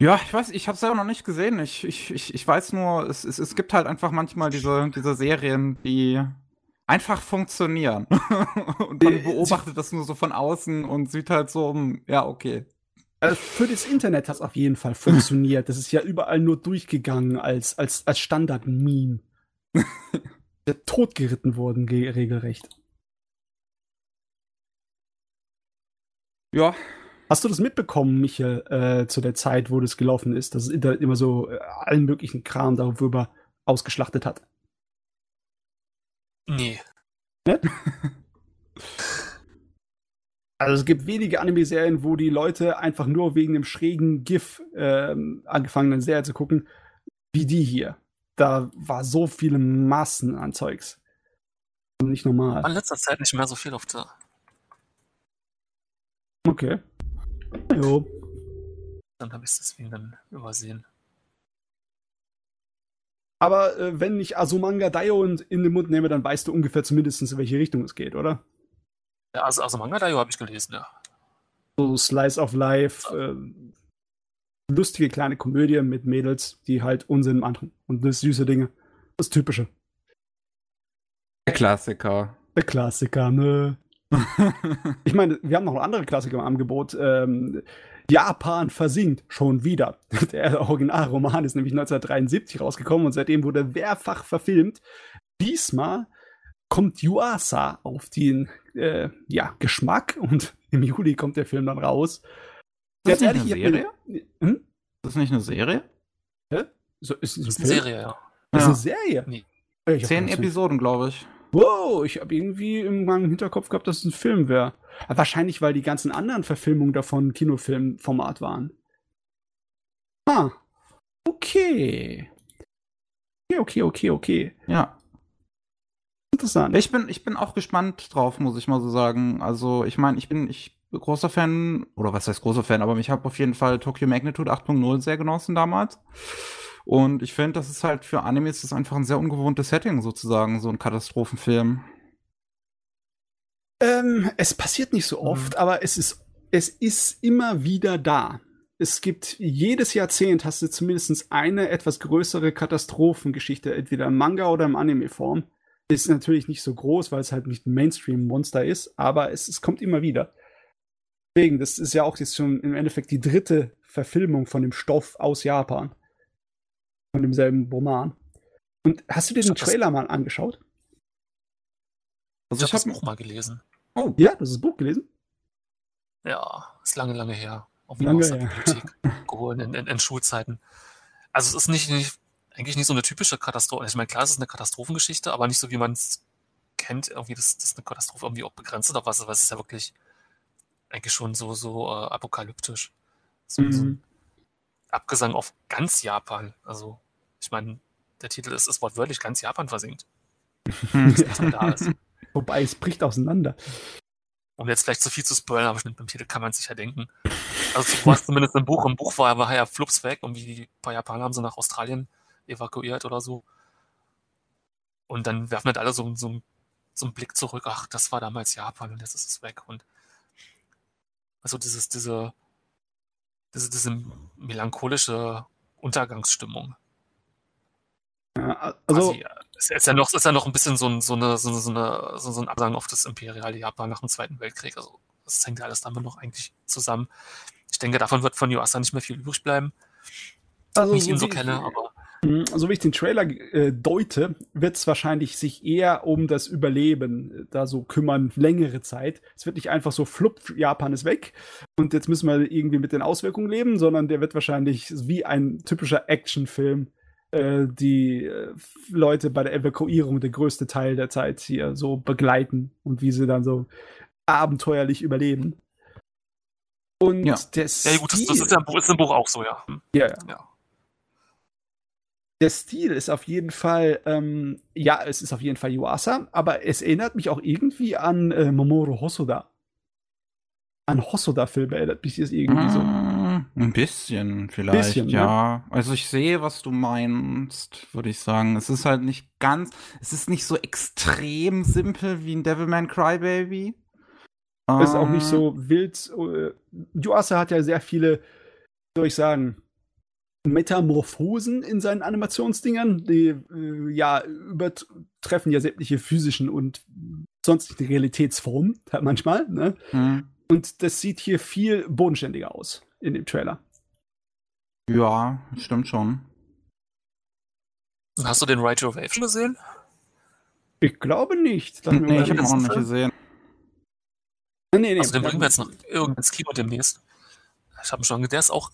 Ja, ich weiß, ich habe es selber noch nicht gesehen. Ich, ich, ich, ich weiß nur, es, es, es gibt halt einfach manchmal diese, diese Serien, die einfach funktionieren. *laughs* und man beobachtet das nur so von außen und sieht halt so, hm, ja, okay. Also für das Internet hat es auf jeden Fall funktioniert. Das ist ja überall nur durchgegangen als, als, als Standard-Meme. *laughs* totgeritten worden, regelrecht. Ja. Hast du das mitbekommen, Michael, äh, zu der Zeit, wo das gelaufen ist, dass das Internet immer so äh, allen möglichen Kram darüber ausgeschlachtet hat? Nee. Ne? *laughs* Also es gibt wenige Anime-Serien, wo die Leute einfach nur wegen dem schrägen GIF ähm, angefangen haben, Serie zu gucken, wie die hier. Da war so viele Massen an Zeugs. Nicht normal. In letzter Zeit nicht mehr so viel auf der. Okay. Jo. Dann habe ich es deswegen dann übersehen. Aber äh, wenn ich Asumanga Daio in den Mund nehme, dann weißt du ungefähr zumindest, in welche Richtung es geht, oder? Ja, also, also Manga Daio habe ich gelesen, ja. So Slice of Life, äh, lustige kleine Komödie mit Mädels, die halt Unsinn machen. Und das süße Dinge. Das Typische. Der Klassiker. Der Klassiker, ne? *laughs* ich meine, wir haben noch andere Klassiker im Angebot. Ähm, Japan versinkt schon wieder. *laughs* Der Originalroman ist nämlich 1973 rausgekommen und seitdem wurde mehrfach verfilmt. Diesmal kommt Yuasa auf den äh, ja, Geschmack und *laughs* im Juli kommt der Film dann raus. Ist das ehrlich, eine Serie? Mir, hm? Ist das nicht eine Serie? Hä? So, ist, ist, ist eine Serie, ja. Ist ja. eine Serie? Nee. Zehn Episoden, glaube ich. Wow, ich habe irgendwie in meinem Hinterkopf gehabt, dass es ein Film wäre. Wahrscheinlich, weil die ganzen anderen Verfilmungen davon Kinofilmformat waren. Ah. Okay. Okay, okay, okay, okay. Ja interessant. Ich bin, ich bin auch gespannt drauf, muss ich mal so sagen. Also, ich meine, ich bin, ich bin großer Fan, oder was heißt großer Fan, aber ich habe auf jeden Fall Tokyo Magnitude 8.0 sehr genossen damals. Und ich finde, das ist halt für Animes ist einfach ein sehr ungewohntes Setting sozusagen, so ein Katastrophenfilm. Ähm, es passiert nicht so oft, mhm. aber es ist, es ist immer wieder da. Es gibt jedes Jahrzehnt hast du zumindest eine etwas größere Katastrophengeschichte, entweder im Manga oder im Anime-Form. Ist natürlich nicht so groß, weil es halt nicht ein Mainstream-Monster ist, aber es, es kommt immer wieder. Deswegen, das ist ja auch jetzt schon im Endeffekt die dritte Verfilmung von dem Stoff aus Japan. Von demselben Roman. Und hast du dir den Trailer mal angeschaut? Also ich habe das Buch mal gelesen. Oh, ja, das ist das Buch gelesen? Ja, ist lange, lange her. Auf lange aus der Bibliothek *laughs* geholt in, in, in, Schulzeiten. Also es ist nicht, nicht eigentlich nicht so eine typische Katastrophe. Ich meine, klar, es ist eine Katastrophengeschichte, aber nicht so, wie man es kennt, irgendwie, dass, dass eine Katastrophe irgendwie auch begrenzt oder was, aber es ist ja wirklich eigentlich schon so, so äh, apokalyptisch. So, mhm. so ein Abgesang auf ganz Japan. Also, ich meine, der Titel ist, ist wortwörtlich ganz Japan versinkt. *laughs* da. Wobei es bricht auseinander. Um jetzt vielleicht zu viel zu spoilern, aber mit dem Titel kann man sich ja denken. Also, du warst zumindest im Buch. Im Buch war, war ja Flups weg und wie die paar Japaner haben sie nach Australien evakuiert oder so. Und dann werfen halt alle so, so, so einen Blick zurück, ach, das war damals Japan und jetzt ist es weg. Und also dieses, diese, diese, diese melancholische Untergangsstimmung. Ja, also Quasi, es ist ja noch, ist ja noch ein bisschen so, ein, so, eine, so, so, eine, so, so ein Absang auf das imperiale Japan nach dem Zweiten Weltkrieg. Also das hängt ja alles damit noch eigentlich zusammen. Ich denke, davon wird von Yuasa nicht mehr viel übrig bleiben. Also, wie ich ihn so kenne, aber. Hm, so wie ich den Trailer äh, deute, wird es wahrscheinlich sich eher um das Überleben äh, da so kümmern, längere Zeit. Es wird nicht einfach so, flupp, Japan ist weg und jetzt müssen wir irgendwie mit den Auswirkungen leben, sondern der wird wahrscheinlich wie ein typischer Actionfilm äh, die äh, Leute bei der Evakuierung der größte Teil der Zeit hier so begleiten und wie sie dann so abenteuerlich überleben. Und ja. ja, gut, das, das ist ja im Buch, ist im Buch auch so, ja. Ja, ja. ja der Stil ist auf jeden Fall, ähm, ja, es ist auf jeden Fall Yuasa, aber es erinnert mich auch irgendwie an äh, Mamoru Hosoda. An Hosoda-Filme erinnert mich das irgendwie so. Ah, ein bisschen vielleicht, bisschen, ne? ja. Ne? Also ich sehe, was du meinst, würde ich sagen. Es ist halt nicht ganz, es ist nicht so extrem simpel wie ein Devilman Crybaby. Es ist auch nicht so wild. Uh, Yuasa hat ja sehr viele, soll ich sagen, Metamorphosen in seinen Animationsdingern, die äh, ja übertreffen ja sämtliche physischen und sonstigen Realitätsformen *laughs* manchmal. Ne? Mhm. Und das sieht hier viel bodenständiger aus in dem Trailer. Ja, stimmt schon. Hast du den Right of Wave gesehen? Ich glaube nicht. nee, ich habe ihn auch nicht gesehen. Nee, nee, also den bringen wir jetzt noch ins Kino demnächst. Ich habe schon, der ist auch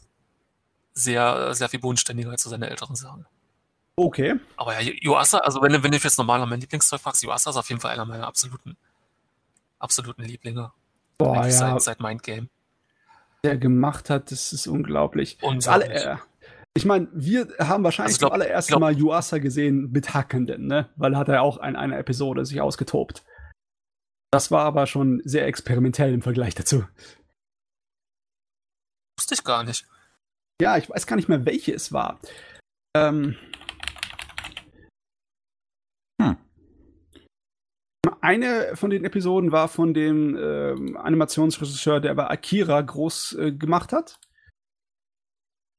sehr, sehr viel bodenständiger als so seine älteren Sachen. Okay. Aber ja, Yuasa, also wenn, wenn du jetzt normal nach meinem Lieblingszeug fragst, Yuasa ist auf jeden Fall einer meiner absoluten, absoluten Lieblinge. Boah, ja. Seit, seit Mindgame. Der gemacht hat, das ist unglaublich. Und alle, äh, ich meine, wir haben wahrscheinlich also glaub, zum allerersten glaub, Mal Yuasa gesehen mit Hackenden, ne? Weil hat er auch in einer Episode sich ausgetobt. Das war aber schon sehr experimentell im Vergleich dazu. Wusste ich gar nicht. Ja, ich weiß gar nicht mehr, welche es war. Ähm, hm. Eine von den Episoden war von dem ähm, Animationsregisseur, der bei Akira groß äh, gemacht hat.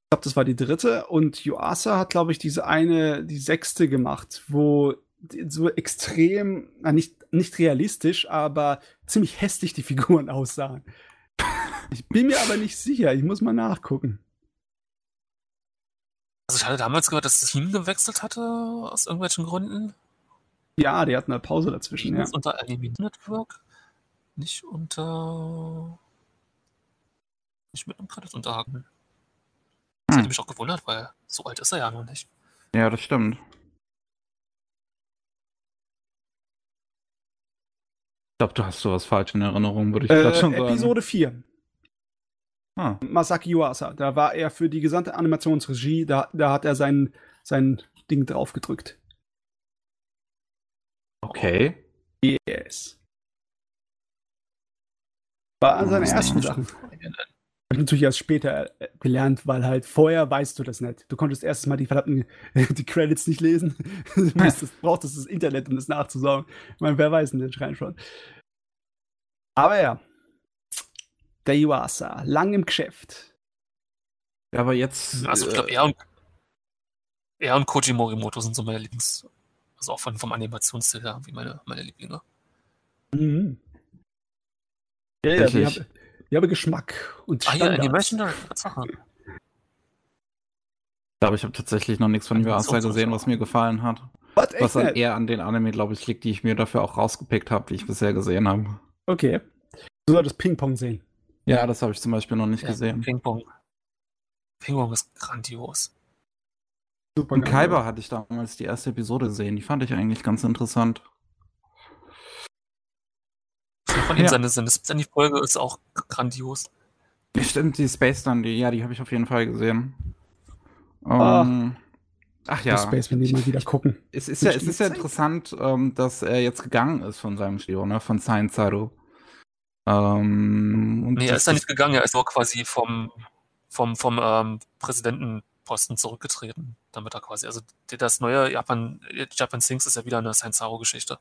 Ich glaube, das war die dritte. Und Yuasa hat, glaube ich, diese eine, die sechste gemacht, wo so extrem, na, nicht, nicht realistisch, aber ziemlich hässlich die Figuren *laughs* aussahen. Ich bin mir aber nicht sicher, ich muss mal nachgucken. Also ich hatte damals gehört, dass das Team gewechselt hatte, aus irgendwelchen Gründen. Ja, die hatten eine Pause dazwischen, ja. unter Anime Network, nicht unter... nicht mit einem Credit unterhaken. Das hm. hätte mich auch gewundert, weil so alt ist er ja noch nicht. Ja, das stimmt. Ich glaube, du hast sowas falsch in Erinnerung, würde ich äh, gerade schon sagen. Episode 4. Ah. Masaki Yuasa. Da war er für die gesamte Animationsregie, da, da hat er sein, sein Ding drauf gedrückt. Okay. Yes. War seine ersten Sachen. Habe ich natürlich erst später äh, gelernt, weil halt vorher weißt du das nicht. Du konntest erst mal die verdammten *laughs* die Credits nicht lesen. *laughs* du musstest, brauchtest das Internet, um das nachzusaugen. Ich meine, wer weiß denn den Schrein schon. Aber ja, der Yuasa, lang im Geschäft. Ja, aber jetzt. Also, ich glaube, äh, er und, er und Koji Morimoto sind so meine Lieblings. Also auch von, vom Animationsstil her, wie meine, meine Lieblinge. Mhm. Ja, ja, die haben, die haben Geschmack und Standards. Ah, ja, Animation, Tatsache. Aber ich habe tatsächlich noch nichts von Yuasa gesehen, was mir gefallen hat. What, was dann eher an den Anime, glaube ich, liegt, die ich mir dafür auch rausgepickt habe, die ich bisher gesehen habe. Okay. Du solltest Ping-Pong sehen. Ja, das habe ich zum Beispiel noch nicht ja, gesehen. Ping-Pong. Ping-Pong ist grandios. Super Und Kaiba hatte ich damals die erste Episode gesehen. Die fand ich eigentlich ganz interessant. Von ihm ja. seine, seine, seine Folge ist auch grandios. Stimmt, die Space dann, die, ja, die habe ich auf jeden Fall gesehen. Um, oh. Ach ja. Space, wenn die mal wieder gucken. Es ist ja, es ist ja interessant, ähm, dass er jetzt gegangen ist von seinem Studio, ne, von Science Zero. Ähm, nee, er ist da nicht gegangen, er ist auch quasi vom, vom, vom ähm, Präsidentenposten zurückgetreten, damit er quasi, also das neue Japan, Japan Things ist ja wieder eine Science-Geschichte.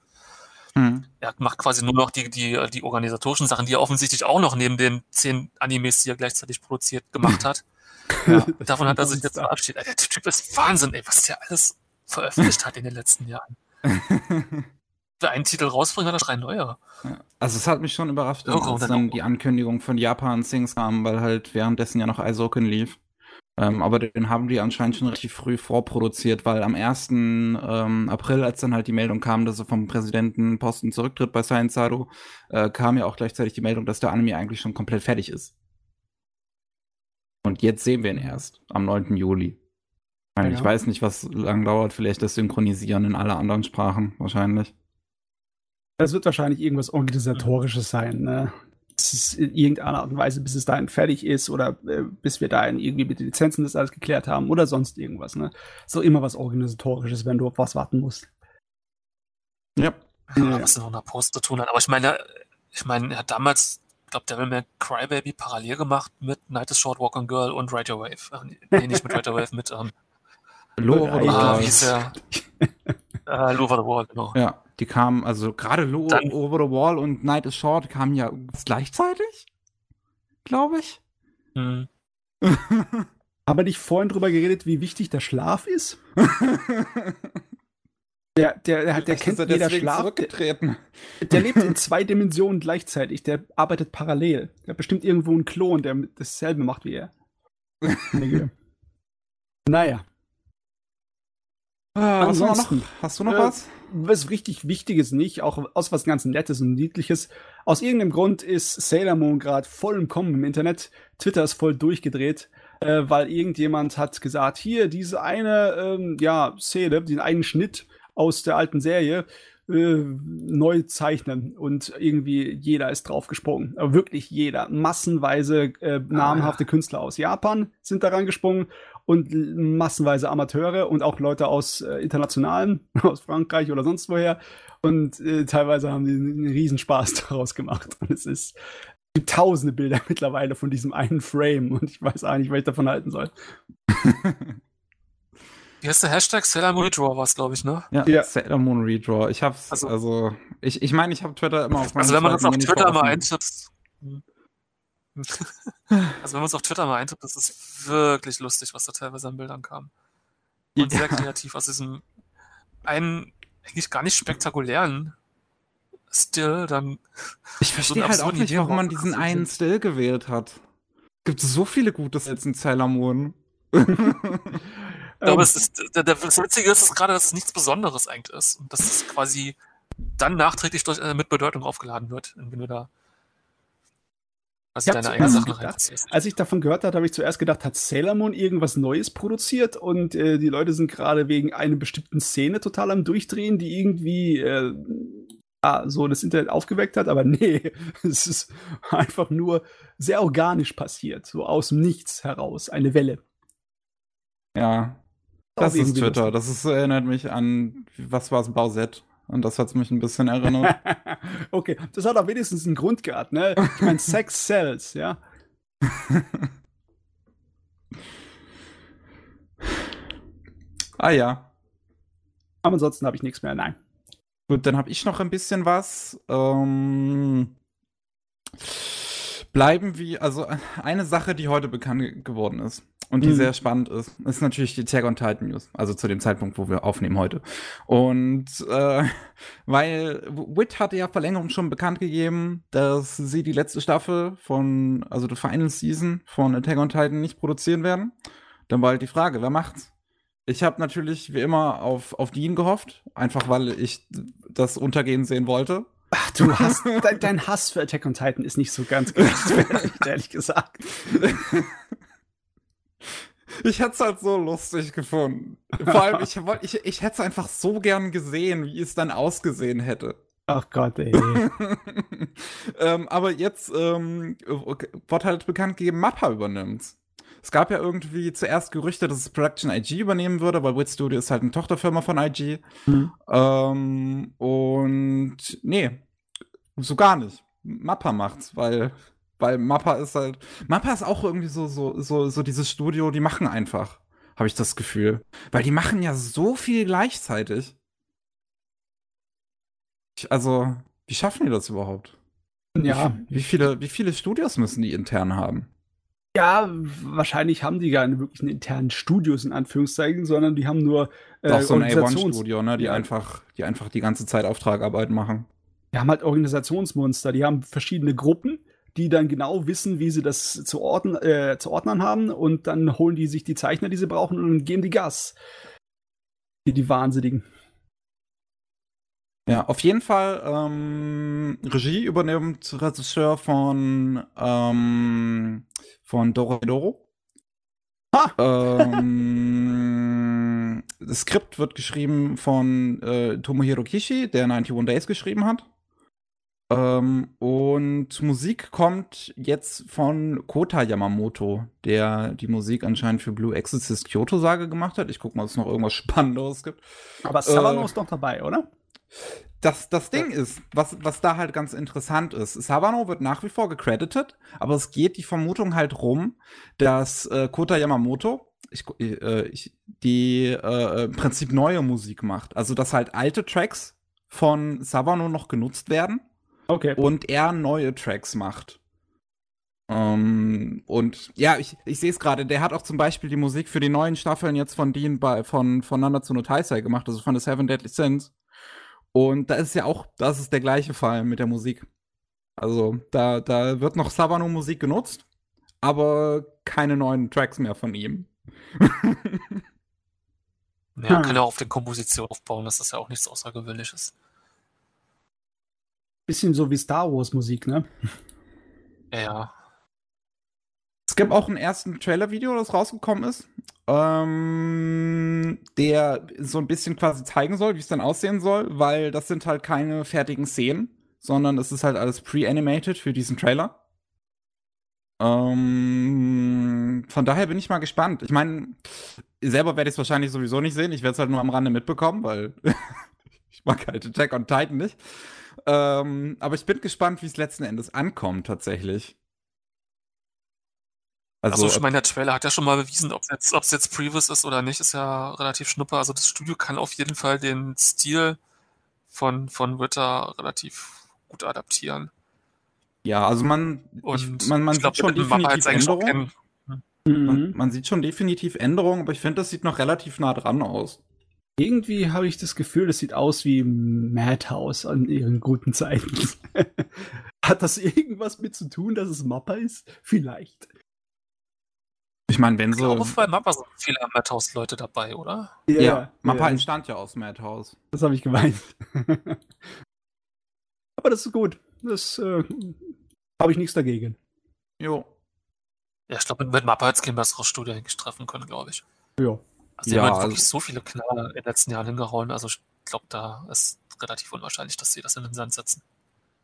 Mhm. Er macht quasi nur noch die, die, die organisatorischen Sachen, die er offensichtlich auch noch neben den zehn Animes, die er gleichzeitig produziert, gemacht hat. *laughs* ja, davon hat er sich jetzt verabschiedet. Der Typ ist Wahnsinn, ey, was der alles veröffentlicht hat in den letzten Jahren. *laughs* einen Titel rausbringen, hat er drei neue. Ja. Also es hat mich schon überrascht, als oh, dann die Ankündigung von Japan Sings kam, weil halt währenddessen ja noch Aizoken lief. Ähm, aber den haben die anscheinend schon relativ früh vorproduziert, weil am 1. Ähm, April, als dann halt die Meldung kam, dass er vom Präsidentenposten zurücktritt bei Science Sado, äh, kam ja auch gleichzeitig die Meldung, dass der Anime eigentlich schon komplett fertig ist. Und jetzt sehen wir ihn erst am 9. Juli. Ja. Ich weiß nicht, was lang dauert, vielleicht das Synchronisieren in alle anderen Sprachen, wahrscheinlich. Das wird wahrscheinlich irgendwas Organisatorisches sein, ne? Das ist in irgendeiner Art und Weise, bis es dahin fertig ist oder äh, bis wir dahin irgendwie mit den Lizenzen das alles geklärt haben oder sonst irgendwas, ne? So immer was Organisatorisches, wenn du auf was warten musst. Ja. ja. Was noch eine Post zu tun hat. Aber ich meine, ich meine, er hat damals, ich glaube, Devilman Crybaby parallel gemacht mit Night is Short, Walk on Girl und Ride Your Wave. Ach, nee, nicht mit Ride Your Wave, mit ähm, Lore ah, wie hieß der? *laughs* äh, Love the Wall, genau. Ja. Die kamen, also gerade Low Dann, Over the Wall und Night is Short kamen ja gleichzeitig, glaube ich. *laughs* Mhm. Aber nicht vorhin drüber geredet, wie wichtig der Schlaf ist? *laughs* Der, der, der, der kennt jeder Schlaf. Der, der, lebt *laughs* in zwei Dimensionen gleichzeitig. Der arbeitet parallel. Der hat bestimmt irgendwo einen Klon, der dasselbe macht wie er. naja. Ah, was noch? Hast du noch äh, was? Was richtig Wichtiges nicht, auch aus was ganz Nettes und Niedliches. Aus irgendeinem Grund ist Sailor Moon gerade voll im Kommen im Internet. Twitter ist voll durchgedreht, äh, weil irgendjemand hat gesagt, hier, diese eine, ähm, ja, Szene, den einen Schnitt aus der alten Serie, äh, neu zeichnen und irgendwie jeder ist draufgesprungen. Aber wirklich jeder. Massenweise äh, namhafte ah. Künstler aus Japan sind daran gesprungen und massenweise Amateure und auch Leute aus äh, internationalen, *laughs* aus Frankreich oder sonst woher. Und äh, teilweise haben die einen Riesenspaß *laughs* daraus gemacht. Und es ist tausende Bilder *laughs* mittlerweile von diesem einen Frame und ich weiß auch nicht, was ich davon halten soll. Wie heißt der Hashtag? Sailor Moon Redraw war es, glaube ich, ne? Ja, ja, Sailor Moon Redraw. Ich hab's, also, also ich, ich meine, ich habe Twitter immer auf meinem Also wenn man das auf Twitter mal eintippt, also wenn man es auf Twitter mal eintippt, das ist wirklich lustig, was da teilweise an Bildern kam. Und ja. sehr kreativ aus diesem einen eigentlich gar nicht spektakulären Still dann. Ich verstehe so halt auch nicht, warum man diesen einen Still gewählt hat. Gibt so viele gute Sets in Sailor Moon. Glaube, es ist, das Witzige ist, dass gerade, dass es nichts Besonderes eigentlich ist. Und dass es quasi dann nachträglich durch, äh, mit Bedeutung aufgeladen wird, wenn du da also deine eigene Sache gedacht, Als ich davon gehört habe, habe ich zuerst gedacht, hat Sailor Moon irgendwas Neues produziert und äh, die Leute sind gerade wegen einer bestimmten Szene total am Durchdrehen, die irgendwie äh, ja, so das Internet aufgeweckt hat, aber nee, *laughs* es ist einfach nur sehr organisch passiert, so aus dem Nichts heraus, eine Welle. Ja, das ist Twitter. Das ist, erinnert mich an, was war es, Bausett. Und das hat mich ein bisschen erinnert. *laughs* okay, das hat auch wenigstens einen Grund gehabt, ne? Ich meine, Sex sells, ja. *laughs* ah ja. Aber ansonsten habe ich nichts mehr, nein. Gut, dann habe ich noch ein bisschen was. Ähm, bleiben wir, also eine Sache, die heute bekannt geworden ist und die mhm. sehr spannend ist, ist natürlich die Tag on Titan News, also zu dem Zeitpunkt, wo wir aufnehmen heute. Und äh, *laughs* weil Wit hatte ja vor längerem schon bekannt gegeben, dass sie die letzte Staffel von, also die Final Season von Attack on Titan nicht produzieren werden. Dann war halt die Frage, wer macht's? Ich habe natürlich wie immer auf, auf Dean gehofft, einfach weil ich das Untergehen sehen wollte. Ach, du *laughs* hast, dein, dein Hass für Attack on Titan ist nicht so ganz gerechtfertigt, *laughs* ehrlich gesagt. Ich hätte es halt so lustig gefunden. Vor allem, ich, ich, ich hätte es einfach so gern gesehen, wie es dann ausgesehen hätte. Ach Gott, ey. *laughs* ähm, aber jetzt ähm, wird halt bekannt gegeben, Mappa übernimmt. Es gab ja irgendwie zuerst Gerüchte, dass es Production IG übernehmen würde, weil Wit Studio ist halt eine Tochterfirma von IG. Mhm. Ähm, und nee, so gar nicht. Mappa macht's, weil weil Mappa ist halt. Mappa ist auch irgendwie so, so, so, so dieses Studio, die machen einfach, habe ich das Gefühl. Weil die machen ja so viel gleichzeitig. Ich, also, wie schaffen die das überhaupt? Ja. Wie, wie, viele, wie viele Studios müssen die intern haben? Ja, wahrscheinlich haben die gar nicht wirklich einen internen Studios in Anführungszeichen, sondern die haben nur äh, Doch, so ein A1-Studio, ne? Die einfach, die einfach die ganze Zeit Auftragarbeit machen. Die haben halt Organisationsmonster, die haben verschiedene Gruppen, die dann genau wissen, wie sie das zu, ordnen, äh, zu ordnen haben und dann holen die sich die Zeichner, die sie brauchen und geben die Gas. Die, die Wahnsinnigen. Ja, auf jeden Fall ähm, Regie übernimmt Regisseur von ähm, von Doro. Ha! Ähm, *laughs* das Skript wird geschrieben von äh, Tomohiro Kishi, der 91 Days geschrieben hat. Ähm, und Musik kommt jetzt von Kota Yamamoto, der die Musik anscheinend für Blue Exorcist Kyoto Sage gemacht hat. Ich guck mal, ob es noch irgendwas *laughs* Spannenderes gibt. Aber Savano äh, ist doch dabei, oder? Das, das Ding ja. ist, was, was da halt ganz interessant ist, Savano wird nach wie vor gecredited, aber es geht die Vermutung halt rum, dass äh, Kota Yamamoto ich, äh, ich, die äh, im Prinzip neue Musik macht. Also, dass halt alte Tracks von Savano noch genutzt werden Okay. Und er neue Tracks macht. Um, ähm, und ja, ich, ich sehe es gerade, der hat auch zum Beispiel die Musik für die neuen Staffeln jetzt von Dean bei, von, von Nanatsu no Taisei gemacht, also von The Seven Deadly Sins. Und da ist ja auch, das ist der gleiche Fall mit der Musik. Also, da, da wird noch Savano-Musik genutzt, aber keine neuen Tracks mehr von ihm. Ja, kann ja auf der Komposition aufbauen, das ist ja auch nichts Außergewöhnliches. Bisschen so wie Star Wars Musik, ne? Ja. Es gibt auch ein ersten Trailer-Video, das rausgekommen ist, ähm, der so ein bisschen quasi zeigen soll, wie es dann aussehen soll, weil das sind halt keine fertigen Szenen, sondern es ist halt alles pre-animated für diesen Trailer. Ähm, von daher bin ich mal gespannt. Ich meine, selber werde ich es wahrscheinlich sowieso nicht sehen. Ich werde es halt nur am Rande mitbekommen, weil *laughs* ich mag halt Attack on Titan nicht. Ähm, aber ich bin gespannt, wie es letzten Endes ankommt, tatsächlich. Also, also ich meine, der Trailer hat ja schon mal bewiesen, ob es jetzt, ob's jetzt Previous ist oder nicht, ist ja relativ schnupper. Also das Studio kann auf jeden Fall den Stil von, von Ritter relativ gut adaptieren. Ja, also man, Und ich, man, man glaub, sieht schon definitiv Änderungen. Mhm. Man, man, sieht schon definitiv Änderungen, aber ich finde, das sieht noch relativ nah dran aus. Irgendwie habe ich das Gefühl, das sieht aus wie Madhouse an ihren guten Zeiten. *laughs* Hat das irgendwas mit zu tun, dass es Mappa ist? Vielleicht. Ich meine, wenn so. Ich glaube, bei Mappa sind viele Madhouse-Leute dabei, oder? Ja, ja Mappa ja. entstand ja aus Madhouse. Das habe ich gemeint. *laughs* aber das ist gut. Das äh, habe ich nichts dagegen. Jo. Ja, ich glaube, mit Mappa hätte es kein besseres Studio treffen können, glaube ich. Ja. Also, die ja, haben halt wirklich so viele Knaller in den letzten Jahren hingehauen. Also, ich glaube, da ist relativ unwahrscheinlich, dass sie das in den Sand setzen.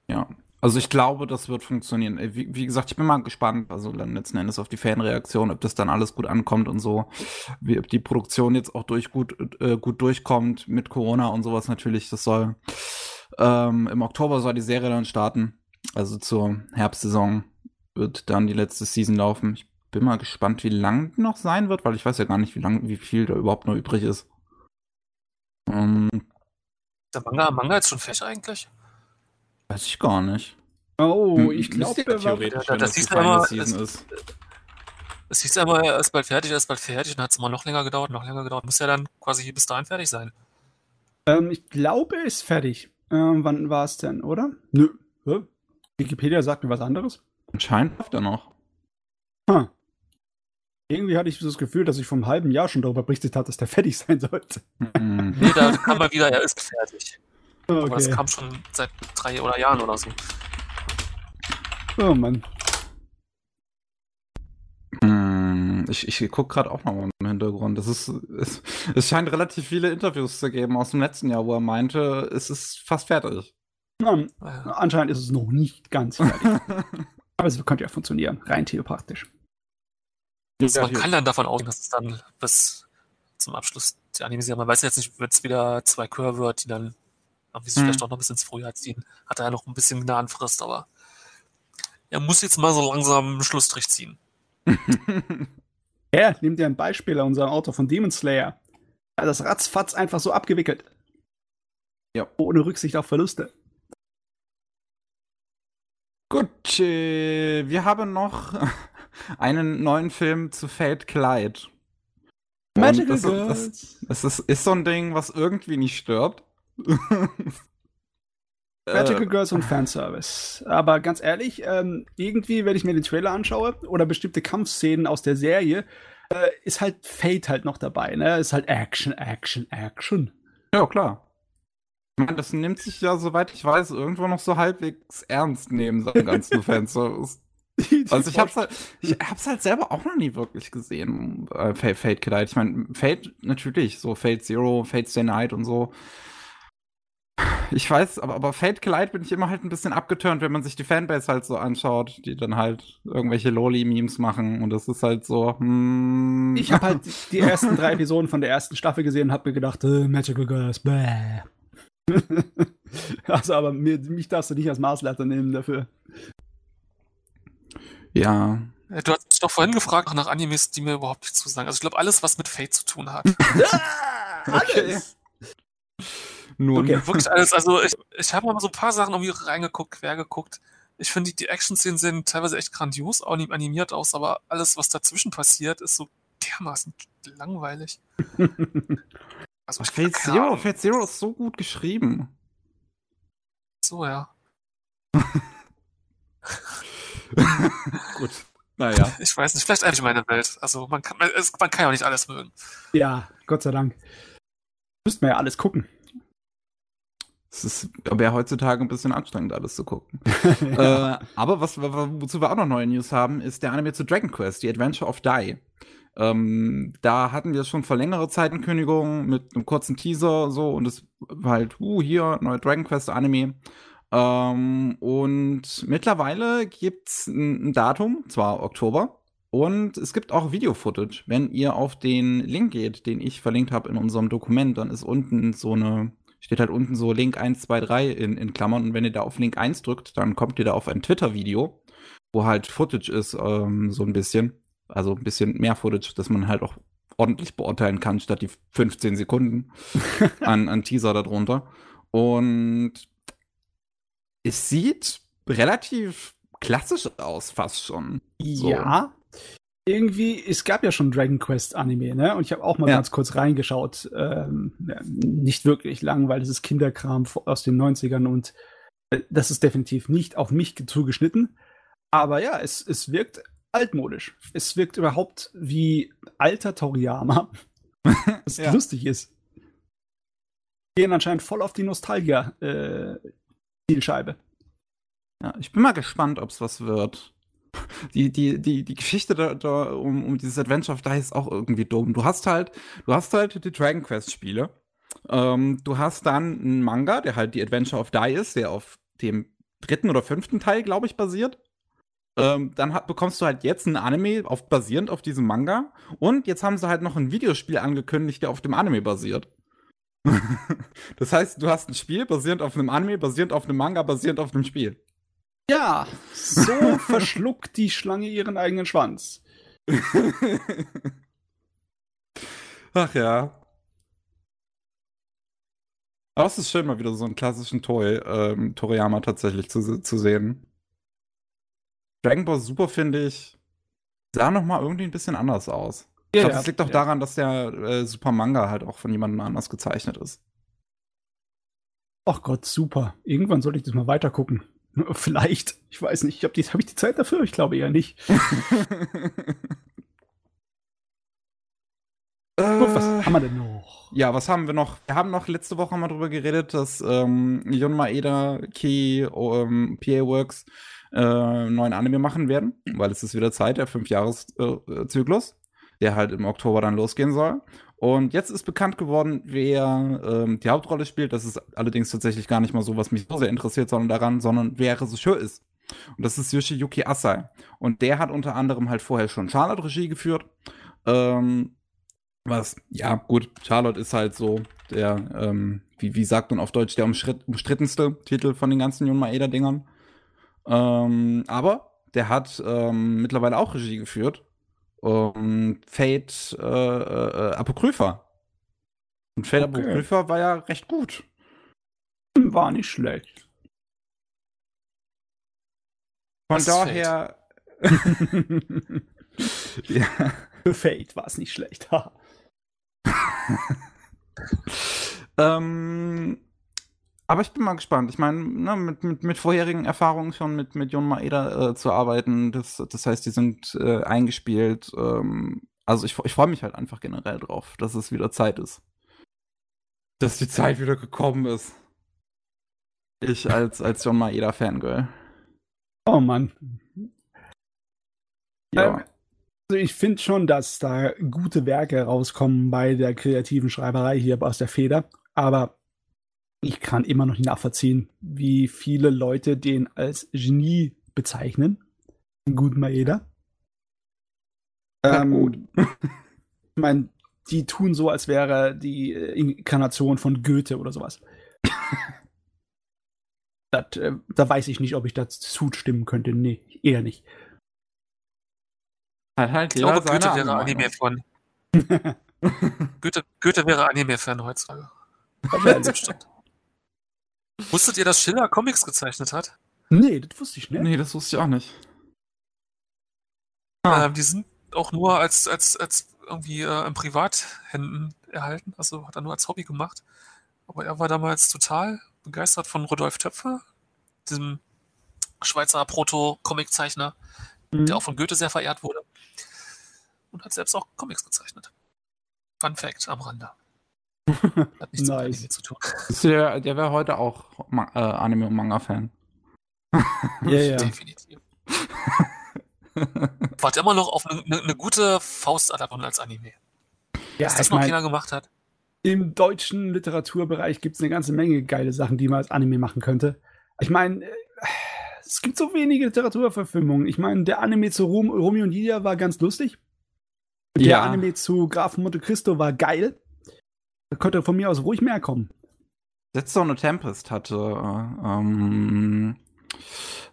Ja. Also, ich glaube, das wird funktionieren. Wie, wie gesagt, ich bin mal gespannt, also dann letzten Endes auf die Fanreaktion, ob das dann alles gut ankommt und so. Wie, ob die Produktion jetzt auch durch gut, äh, gut durchkommt mit Corona und sowas natürlich. Das soll ähm, im Oktober soll die Serie dann starten. Also zur Herbstsaison wird dann die letzte Season laufen. Ich bin mal gespannt, wie lang noch sein wird, weil ich weiß ja gar nicht, wie lang, wie viel da überhaupt noch übrig ist. Ähm, der Manga, Manga ist schon fertig eigentlich? Weiß ich gar nicht. Oh, hm, ich glaube, der theoretisch, ja, das, das hieß Season es, ist. Es hieß immer, er ist bald fertig, er ist bald fertig, dann hat es immer noch länger gedauert, noch länger gedauert. Muss ja dann quasi bis dahin fertig sein. Ähm, ich glaube, er ist fertig. Ähm, wann war es denn, oder? Nö. Hä? Wikipedia sagt mir was anderes. Anscheinend läuft er noch. Hm. Irgendwie hatte ich das Gefühl, dass ich vor einem halben Jahr schon darüber berichtet habe, dass der fertig sein sollte. Mhm. *laughs* nee, da kam mal wieder, er ist fertig. Okay. Aber das kam schon seit drei oder Jahren oder so. Oh Mann. Hm, ich, ich gucke gerade auch mal im Hintergrund. Es, ist, es, es scheint relativ viele Interviews zu geben aus dem letzten Jahr, wo er meinte, es ist fast fertig. Na, anscheinend ist es noch nicht ganz fertig. *laughs* Aber es könnte ja funktionieren, rein theoretisch. Also man kann dann davon ausgehen, dass es dann bis zum Abschluss der Anime Man weiß jetzt nicht, wird es wieder zwei Curve wird, die dann wie sich vielleicht auch noch ein bisschen ins Frühjahr ziehen. Hat er ja noch ein bisschen Gnadenfrist, aber er muss jetzt mal so langsam einen Schlussstrich ziehen. *laughs* ja, nimm dir ein Beispiel an unserem Auto von Demon Slayer. Das ratzfatz einfach so abgewickelt. Ja. Ohne Rücksicht auf Verluste. Gut, äh, wir haben noch einen neuen Film zu Fate Clyde. Magical das, Girls. Das, das, ist, ist so ein Ding, was irgendwie nicht stirbt. *laughs* Magical Girls und Fanservice. Aber ganz ehrlich, ähm, irgendwie, wenn ich mir den Trailer anschaue oder bestimmte Kampfszenen aus der Serie, äh, ist halt Fate halt noch dabei, ne? Ist halt Action, Action, Action. Ja, klar. Ich meine, das nimmt sich ja, soweit ich weiß, irgendwo noch so halbwegs ernst neben seinem ganzen *laughs* Fanservice. *laughs* Also ich hab's, halt, ich hab's halt selber auch noch nie wirklich gesehen, äh, Fate, Fate Killer. Ich meine, Fate natürlich, so Fate Zero, Fate Stay Night und so. Ich weiß, aber, aber Fate Collide bin ich immer halt ein bisschen abgeturnt, wenn man sich die Fanbase halt so anschaut, die dann halt irgendwelche Loli-Memes machen und das ist halt so, hmm. Ich habe halt die ersten drei Episoden von der ersten Staffel gesehen und habe mir gedacht, äh, Magical Girls, bäh. *laughs* also, aber mir, mich darfst du nicht als Maßleiter nehmen dafür. Ja. Du hast mich doch vorhin gefragt nach Animes, die mir überhaupt nicht zusagen. Also ich glaube, alles, was mit Fate zu tun hat. ja, *laughs* alles. Okay. Nur okay. wirklich alles. Also ich, ich habe mal so ein paar Sachen irgendwie reingeguckt, quer geguckt. Ich finde, die, die Action-Szenen sehen teilweise echt grandios animiert aus, aber alles, was dazwischen passiert, ist so dermaßen langweilig. *laughs* also Fate Zero, Fate Zero ist so gut geschrieben. So, ja. *laughs* *laughs* gut. Naja. Ich weiß nicht, vielleicht eigentlich meine Welt. Also man kann, man, man kann ja auch nicht alles mögen. Ja, Gott sei Dank. Müssten wir ja alles gucken. Es ist wäre heutzutage ein bisschen anstrengend, alles zu gucken. *laughs* ja. äh, aber was, wozu wir auch noch neue News haben, ist der Anime zu Dragon Quest, The Adventure of Die. Ähm, da hatten wir schon vor längerer Zeit eine Kündigung mit einem kurzen Teaser so und es war halt, uh, hier, neue Dragon Quest Anime. Ähm, und mittlerweile gibt es ein, ein Datum, zwar Oktober, und es gibt auch Video-Footage. Wenn ihr auf den Link geht, den ich verlinkt habe in unserem Dokument, dann ist unten so eine, steht halt unten so Link 1, 2, 3 in, in Klammern. Und wenn ihr da auf Link 1 drückt, dann kommt ihr da auf ein Twitter-Video, wo halt Footage ist, ähm, so ein bisschen. Also ein bisschen mehr Footage, dass man halt auch ordentlich beurteilen kann, statt die 15 Sekunden *laughs* an, an Teaser darunter. Und es sieht relativ klassisch aus, fast schon. So. Ja. Irgendwie, es gab ja schon Dragon Quest Anime, ne? Und ich habe auch mal ja. ganz kurz reingeschaut. Ähm, nicht wirklich lang, weil es ist Kinderkram aus den 90ern und äh, das ist definitiv nicht auf mich zugeschnitten. Aber ja, es, es wirkt altmodisch. Es wirkt überhaupt wie alter Toriyama. *laughs* Was ja. lustig ist. Gehen anscheinend voll auf die Nostalgia-Zielscheibe. Äh, ja, ich bin mal gespannt, ob es was wird. Die, die, die, die Geschichte da, da um, um dieses Adventure of Die ist auch irgendwie dumm. Du hast halt, du hast halt die Dragon Quest-Spiele. Ähm, du hast dann einen Manga, der halt die Adventure of Die ist, der auf dem dritten oder fünften Teil, glaube ich, basiert. Ähm, dann hat, bekommst du halt jetzt ein Anime auf, basierend auf diesem Manga. Und jetzt haben sie halt noch ein Videospiel angekündigt, der auf dem Anime basiert. *laughs* das heißt, du hast ein Spiel basierend auf einem Anime, basierend auf einem Manga, basierend auf einem Spiel. Ja, so *laughs* verschluckt die Schlange ihren eigenen Schwanz. *laughs* Ach ja. Aber es ist schön, mal wieder so einen klassischen Toy, ähm, Toriyama tatsächlich zu, zu sehen. Dragon Ball Super, finde ich, sah noch mal irgendwie ein bisschen anders aus. Ich glaube, das liegt doch ja. daran, dass der äh, Super Manga halt auch von jemandem anders gezeichnet ist. Ach Gott, super. Irgendwann sollte ich das mal weiter gucken. *laughs* Vielleicht. Ich weiß nicht. Habe hab ich die Zeit dafür? Ich glaube eher nicht. *laughs* Gut, was äh, haben wir denn noch? Ja, was haben wir noch? Wir haben noch letzte Woche mal drüber geredet, dass ähm, Yon Maeda, Key, ähm, PA Works äh, neuen Anime machen werden, weil es ist wieder Zeit, der Fünf-Jahres-Zyklus, äh, der halt im Oktober dann losgehen soll. Und jetzt ist bekannt geworden, wer ähm, die Hauptrolle spielt. Das ist allerdings tatsächlich gar nicht mal so, was mich so sehr interessiert, sondern daran, sondern wer Regisseur ist. Und das ist Yoshiyuki Asai. Und der hat unter anderem halt vorher schon Charlotte Regie geführt. Ähm, was, ja, gut, Charlotte ist halt so der, ähm, wie, wie sagt man auf Deutsch, der umstrittenste Titel von den ganzen Jun Maeda-Dingern. Ähm, aber der hat ähm, mittlerweile auch Regie geführt. Um, Fate äh, äh, Apokrypha. Und Fate okay. Apokrypha war ja recht gut. War nicht schlecht. Von Was daher. *laughs* *laughs* ja. Für Fate war es nicht schlecht. *laughs* ähm, aber ich bin mal gespannt. Ich meine, ne, mit, mit, mit, vorherigen Erfahrungen schon mit, mit Jon Maeda äh, zu arbeiten, das, das heißt, die sind äh, eingespielt. Ähm, also ich, ich freue mich halt einfach generell drauf, dass es wieder Zeit ist. Dass die Zeit wieder gekommen ist. Ich als, als John Maeda Fangirl. Oh Mann. Ja. Ähm, also ich finde schon, dass da gute Werke rauskommen bei der kreativen Schreiberei hier aus der Feder. Aber ich kann immer noch nicht nachvollziehen, wie viele Leute den als Genie bezeichnen. Gut Maeda. Ähm, gut. *laughs* ich meine, die tun so, als wäre die Inkarnation von Goethe oder sowas. *laughs* das, äh, da weiß ich nicht, ob ich dazu zustimmen könnte. Nee, eher nicht. Halt, halt, ich glaube, Goethe wäre Anime-Fan. *laughs* Goethe, Goethe wäre Anime-Fan heutzutage. Wahrscheinlich. Wusstet ihr, dass Schiller Comics gezeichnet hat? Nee, das wusste ich nicht. Nee, das wusste ich auch nicht. Ah. Ähm, die sind auch nur als, als, als irgendwie äh, in Privathänden erhalten. Also hat er nur als Hobby gemacht. Aber er war damals total begeistert von Rodolf Töpfer, diesem Schweizer Proto-Comic-Zeichner, mhm. der auch von Goethe sehr verehrt wurde. Und hat selbst auch Comics gezeichnet. Fun Fact am Rande. Hat nichts nice. mit zu tun. Der, der wäre heute auch äh, Anime- und Manga-Fan. ja, ja. Definitiv. Warte immer noch auf eine, eine, eine gute Faustadaption als Anime. Ja, Dass das noch mein, keiner gemacht hat. Im deutschen Literaturbereich gibt es eine ganze Menge geile Sachen, die man als Anime machen könnte. Ich meine, äh, es gibt so wenige Literaturverfilmungen. Ich meine, der Anime zu Rom, Romeo und Julia war ganz lustig. Der ja. Anime zu Grafen Monte Cristo war geil. Da könnte von mir aus ruhig mehr kommen. Zone Tempest hatte, äh, ähm,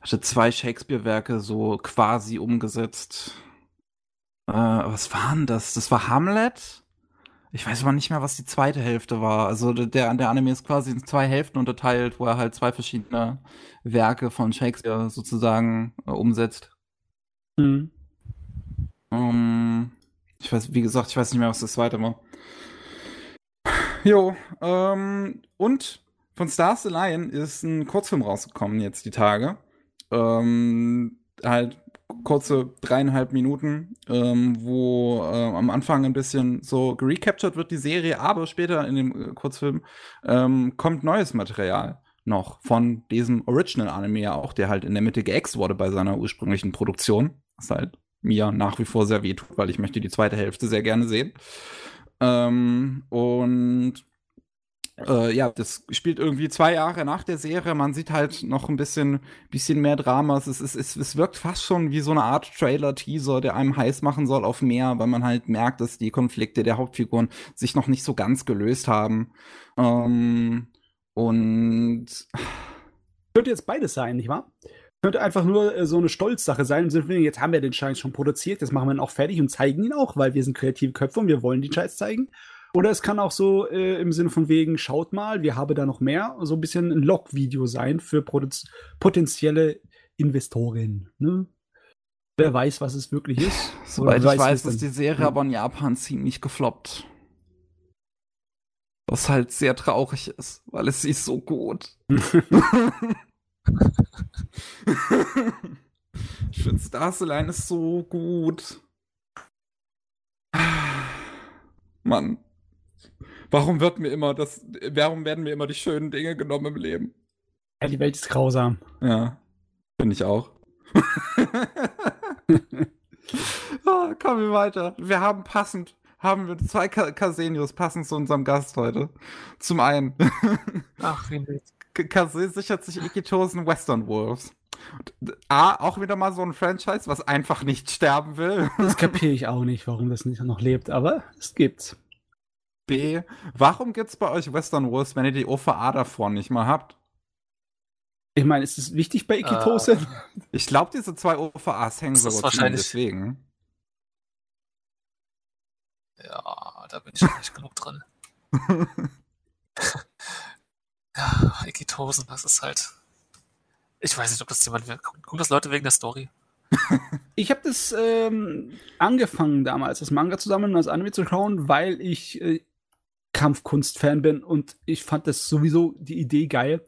hatte zwei Shakespeare-Werke so quasi umgesetzt. Äh, was waren das? Das war Hamlet. Ich weiß aber nicht mehr, was die zweite Hälfte war. Also der, der Anime ist quasi in zwei Hälften unterteilt, wo er halt zwei verschiedene Werke von Shakespeare sozusagen äh, umsetzt. Mhm. Um, ich weiß, wie gesagt, ich weiß nicht mehr, was das zweite war. Jo, ähm, und von Stars Lion ist ein Kurzfilm rausgekommen jetzt die Tage. Ähm, halt kurze dreieinhalb Minuten, ähm, wo äh, am Anfang ein bisschen so gerecaptured wird die Serie, aber später in dem äh, Kurzfilm ähm, kommt neues Material noch von diesem Original-Anime ja auch, der halt in der Mitte geäxt wurde bei seiner ursprünglichen Produktion. Was halt mir nach wie vor sehr weh tut, weil ich möchte die zweite Hälfte sehr gerne sehen. Ähm, und äh, ja, das spielt irgendwie zwei Jahre nach der Serie. Man sieht halt noch ein bisschen, bisschen mehr Drama. Es, ist, es, es wirkt fast schon wie so eine Art Trailer-Teaser, der einem heiß machen soll auf mehr, weil man halt merkt, dass die Konflikte der Hauptfiguren sich noch nicht so ganz gelöst haben. Ähm, und könnte jetzt beides sein, nicht wahr? Könnte einfach nur äh, so eine Stolzsache sein. Im Sinne von, jetzt haben wir den Scheiß schon produziert, jetzt machen wir ihn auch fertig und zeigen ihn auch, weil wir sind kreative Köpfe und wir wollen den Scheiß zeigen. Oder es kann auch so äh, im Sinne von wegen, schaut mal, wir haben da noch mehr, so ein bisschen ein Log-Video sein für potenzielle Investoren. Ne? Wer weiß, was es wirklich ist. *laughs* Soweit ich weiß, weiß ist die Serie aber in Japan ziemlich gefloppt. Was halt sehr traurig ist, weil es ist so gut. *laughs* *laughs* *laughs* ich finde Stars Align ist so gut. Mann. Warum wird mir immer das, warum werden mir immer die schönen Dinge genommen im Leben? Ja, die Welt ist grausam. Ja, finde ich auch. *laughs* oh, kommen wir weiter. Wir haben passend, haben wir zwei Casenius passend zu unserem Gast heute. Zum einen. Ach, wie nett. Kase sichert sich Ikitosen Western Wolves. A, auch wieder mal so ein Franchise, was einfach nicht sterben will. *laughs* Das kapiere ich auch nicht, warum das nicht noch lebt, aber es gibt's. B, warum gibt's bei euch Western Wolves, wenn ihr die OVA davor nicht mal habt? Ich meine, ist es wichtig bei Ikitose? Uh, ich glaube, diese zwei OVAs hängen so wahrscheinlich deswegen. Ja, da bin ich nicht genug drin. *laughs* ja, Ikitosen, das ist halt. Ich weiß nicht, ob das jemand. Gucken das Leute wegen der Story? *laughs* ich habe das ähm, angefangen damals, das Manga zusammen und das Anime zu schauen, weil ich äh, Kampfkunst-Fan bin und ich fand das sowieso die Idee geil.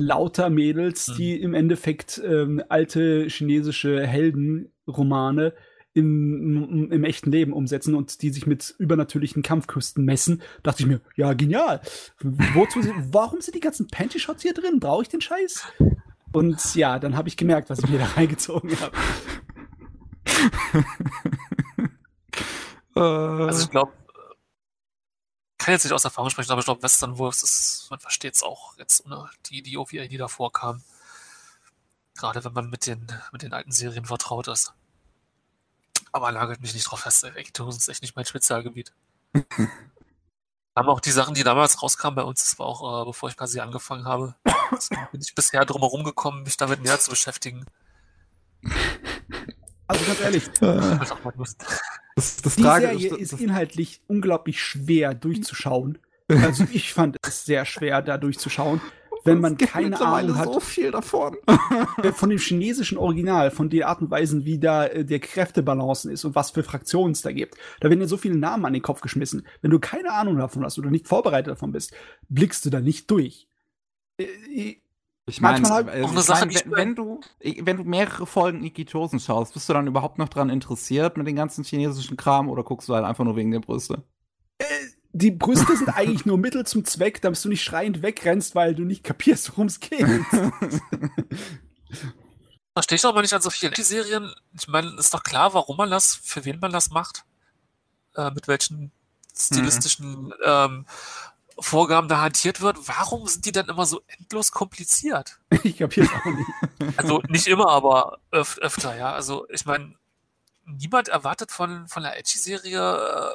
Lauter Mädels, mhm. die im Endeffekt ähm, alte chinesische Heldenromane im, im, echten Leben umsetzen und die sich mit übernatürlichen Kampfküsten messen, dachte ich mir, ja, genial. Wozu, warum sind die ganzen Panty-Shots hier drin? Brauche ich den Scheiß? Und ja, dann habe ich gemerkt, was ich mir da reingezogen habe. *laughs* also ich glaube, kann jetzt nicht aus Erfahrung sprechen, aber ich glaube, Western Wolves ist, man versteht es auch jetzt, ne, die, die OVA, die davor kam. Gerade wenn man mit den, mit den alten Serien vertraut ist. Aber lagert mich nicht drauf fest, Ekitosen ist echt nicht mein Spezialgebiet. *laughs* haben auch die Sachen, die damals rauskamen bei uns, das war auch, äh, bevor ich quasi angefangen habe, bin ich bisher drum herum gekommen, mich damit mehr zu beschäftigen. Also ganz ehrlich, *laughs* das, das die Serie ist, ist inhaltlich unglaublich schwer durchzuschauen. *laughs* Also ich fand es sehr schwer, da durchzuschauen wenn man keine Ahnung hat. so viel davon. *laughs* von dem chinesischen Original, von der Art und Weise, wie da äh, der Kräftebalancen ist und was für Fraktionen es da gibt. Da werden ja so viele Namen an den Kopf geschmissen. Wenn du keine Ahnung davon hast oder nicht vorbereitet davon bist, blickst du da nicht durch. Äh, ich meine, halt, äh, ich mein, wenn, wenn, du, wenn du mehrere Folgen Ikitosen schaust, bist du dann überhaupt noch dran interessiert mit dem ganzen chinesischen Kram oder guckst du halt einfach nur wegen der Brüste? Äh, die Brüste sind eigentlich nur Mittel zum Zweck, damit du nicht schreiend wegrennst, weil du nicht kapierst, worum es geht. *laughs* Verstehe ich aber nicht an so vielen Serien. Ich meine, ist doch klar, warum man das, für wen man das macht. Äh, mit welchen stilistischen mhm. ähm, Vorgaben da hantiert wird. Warum sind die dann immer so endlos kompliziert? *laughs* Ich kapiere es auch nicht. Also nicht immer, aber öf öfter, ja. Also ich meine, niemand erwartet von, von der Edgy-Serie äh,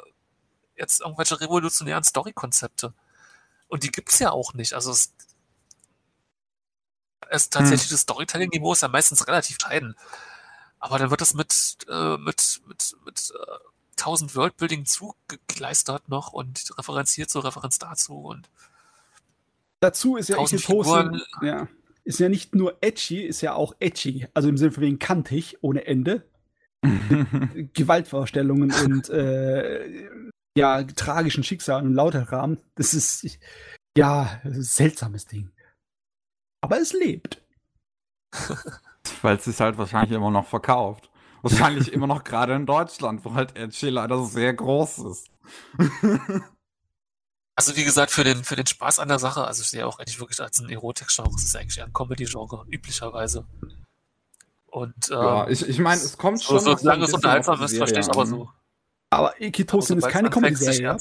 jetzt irgendwelche revolutionären Story-Konzepte. Und die gibt es ja auch nicht. Also es, es tatsächlich hm. das Storytelling-Niveau ist ja meistens relativ scheiden. Aber dann wird das mit, äh, mit, mit, mit äh, 1000 Worldbuilding zugekleistert noch und referenziert zur Referenz dazu und dazu ist ja Ikitosen, ja, ist ja nicht nur edgy, ist ja auch edgy, also im Sinne von wegen kantig ohne Ende. *laughs* Gewaltvorstellungen und äh, ja, tragischen Schicksalen und lauter Rahmen. Das ist ja ein seltsames Ding. Aber es lebt. *laughs* Weil es sich halt wahrscheinlich immer noch verkauft. Wahrscheinlich immer noch gerade in Deutschland, wo halt Edgy leider sehr groß ist. *laughs* also wie gesagt, für den, für den Spaß an der Sache, also ich sehe auch eigentlich wirklich als ein Erotik-Genre, es ist eigentlich eher ein Comedy-Genre, üblicherweise. Und, ähm, ja, ich, ich meine, es kommt schon. So, solange es unterhaltsam ist, verstehe ich aber so. Aber Ikitosen ist keine Comedy-Serie.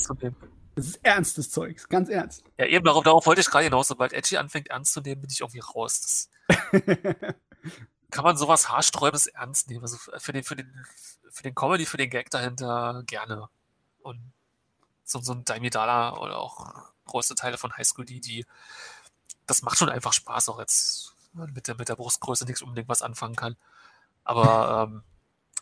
Das ist ernstes Zeug, ganz ernst. Ja, eben darauf, darauf wollte ich gerade hinaus. Sobald Edgy anfängt ernst zu nehmen, bin ich irgendwie raus. *laughs* kann man sowas haarsträubendes ernst nehmen. Also für den, für den, für den Comedy, für den Gag dahinter gerne. Und so, so ein Daimidala oder auch größte Teile von Highschool, die, die, das macht schon einfach Spaß, auch jetzt mit der, mit der Brustgröße nichts unbedingt was anfangen kann. Aber *laughs* ähm,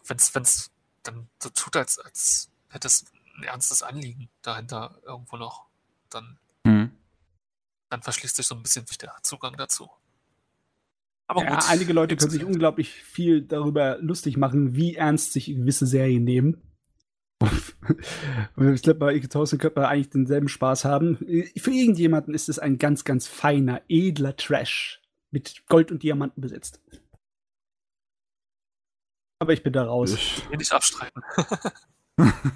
wenn es dann so tut, als, als hätte es ein ernstes Anliegen dahinter irgendwo noch, dann, mhm. dann verschließt sich so ein bisschen der Zugang dazu. Aber ja, einige Leute können sich unglaublich viel darüber lustig machen, wie ernst sich gewisse Serien nehmen. *laughs* ich glaube, bei Ikitosen könnte man eigentlich denselben Spaß haben. Für irgendjemanden ist es ein ganz, ganz feiner, edler Trash mit Gold und Diamanten besetzt. Aber ich bin da raus. Ich will nicht abstreiten. *laughs*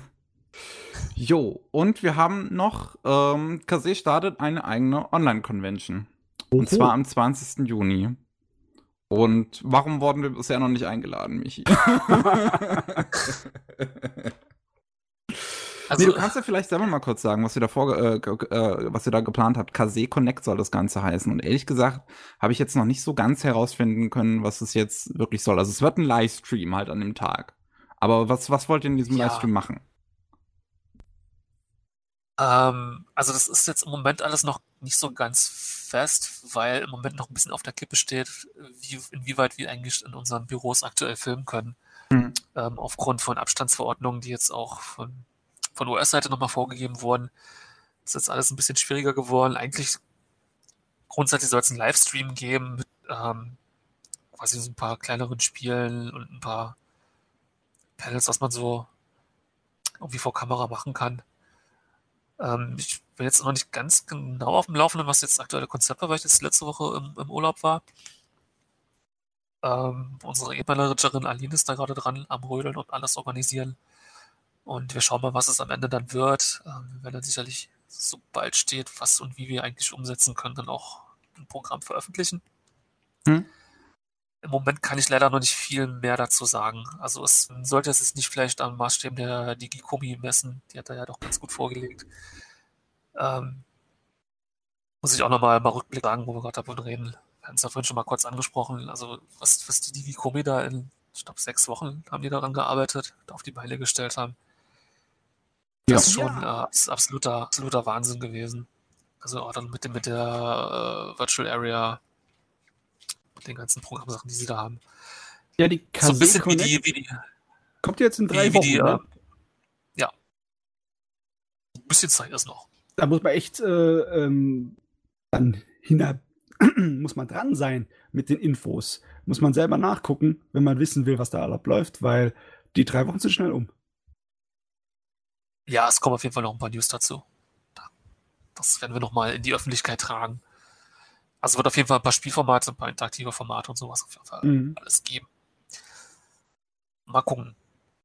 jo, und wir haben noch, ähm, Kase startet eine eigene Online-Convention. Und zwar am 20. Juni. Und warum wurden wir bisher noch nicht eingeladen, Michi? *laughs* *laughs* Also, nee, du kannst ja vielleicht selber mal kurz sagen, was ihr, davor, äh, äh, was ihr da geplant habt. Kase Connect soll das Ganze heißen. Und ehrlich gesagt, habe ich jetzt noch nicht so ganz herausfinden können, was es jetzt wirklich soll. Also es wird ein Livestream halt an dem Tag. Aber was, was wollt ihr in diesem ja. Livestream machen? Ähm, also das ist jetzt im Moment alles noch nicht so ganz fest, weil im Moment noch ein bisschen auf der Kippe steht, wie, inwieweit wir eigentlich in unseren Büros aktuell filmen können. Mhm. Ähm, aufgrund von Abstandsverordnungen, die jetzt auch von, von US-Seite nochmal vorgegeben wurden, ist jetzt alles ein bisschen schwieriger geworden. Eigentlich grundsätzlich soll es einen Livestream geben mit ähm, quasi so ein paar kleineren Spielen und ein paar Panels, was man so irgendwie vor Kamera machen kann. Ähm, ich bin jetzt noch nicht ganz genau auf dem Laufenden, was jetzt das aktuelle Konzept war, weil ich jetzt letzte Woche im, im Urlaub war. Ähm, unsere E-Managerin Aline ist da gerade dran am Rödeln und alles organisieren. Und wir schauen mal, was es am Ende dann wird. Ähm, wir werden dann sicherlich, sobald steht, was und wie wir eigentlich umsetzen können, dann auch ein Programm veröffentlichen. Hm? Im Moment kann ich leider noch nicht viel mehr dazu sagen. Also es sollte es nicht vielleicht am Maßstab der Digikomi messen. Die hat er ja doch ganz gut vorgelegt. Ähm, muss ich auch nochmal mal Rückblick sagen, wo wir gerade davon reden. Wir haben es ja vorhin schon mal kurz angesprochen. Also was, was die Digikomi da in, ich glaube, sechs Wochen haben die daran gearbeitet, auf die Beine gestellt haben. Das ja. ist schon ja. äh, absoluter, absoluter Wahnsinn gewesen. Also auch dann mit, dem, mit der äh, Virtual Area den ganzen Programmsachen, die sie da haben. Ja, die Kase So ein bisschen wie die, wie die. Kommt jetzt in drei wie, Wochen. Wie die, ne? äh, ja. Ein bisschen Zeit ist noch. Da muss man echt äh, ähm, dann hinter *clears throat* muss man dran sein mit den Infos. Muss man selber nachgucken, wenn man wissen will, was da abläuft, weil die drei Wochen sind schnell um. Ja, es kommen auf jeden Fall noch ein paar News dazu. Das werden wir nochmal in die Öffentlichkeit tragen. Also wird auf jeden Fall ein paar Spielformate, ein paar interaktive Formate und sowas auf jeden Fall mhm. alles geben. Mal gucken,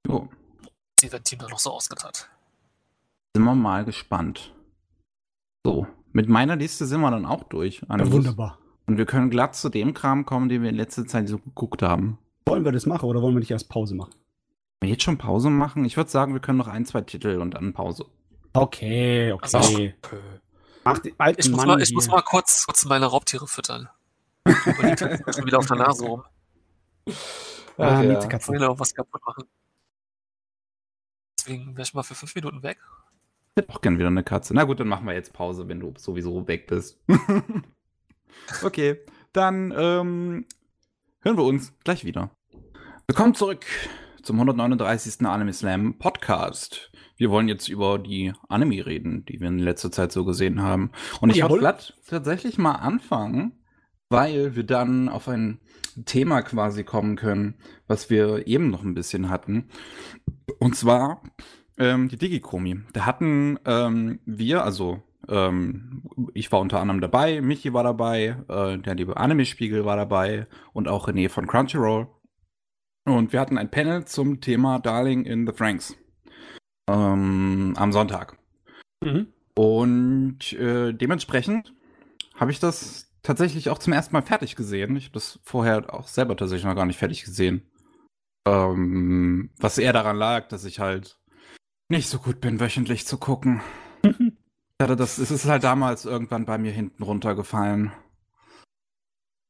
oh. was das Event-Team da noch so ausgeht hat. Sind wir mal gespannt. So, mit meiner Liste sind wir dann auch durch. Ja, wunderbar. Und wir können glatt zu dem Kram kommen, den wir in letzter Zeit so geguckt haben. Wollen wir das machen oder wollen wir nicht erst Pause machen? Wir jetzt schon Pause machen? Ich würde sagen, wir können noch ein, zwei Titel und dann Pause. Okay, okay. Also, okay. Alten ich, muss mal, ich muss mal kurz, kurz meine Raubtiere füttern. schon wieder auf der Nase rum. Ah, ja. Ich will auch was kaputt machen. Deswegen wäre ich mal für fünf Minuten weg. Ich hätte auch gern wieder eine Katze. Na gut, dann machen wir jetzt Pause, wenn du sowieso weg bist. *laughs* okay, dann ähm, hören wir uns gleich wieder. Willkommen zurück zum 139. Anime Slam Podcast. Wir wollen jetzt über die Anime reden, die wir in letzter Zeit so gesehen haben. Und ich wollte tatsächlich mal anfangen, weil wir dann auf ein Thema quasi kommen können, was wir eben noch ein bisschen hatten. Und zwar ähm, die Digikomi. Da hatten ähm, wir, also ähm, ich war unter anderem dabei, Michi war dabei, äh, der liebe Anime-Spiegel war dabei und auch René von Crunchyroll. Und wir hatten ein Panel zum Thema Darling in the Franks ähm, am Sonntag. Mhm. Und äh, dementsprechend habe ich das tatsächlich auch zum ersten Mal fertig gesehen. Ich habe das vorher auch selber tatsächlich noch gar nicht fertig gesehen. Ähm, was eher daran lag, dass ich halt nicht so gut bin, wöchentlich zu gucken. *laughs* das, es ist halt damals irgendwann bei mir hinten runtergefallen.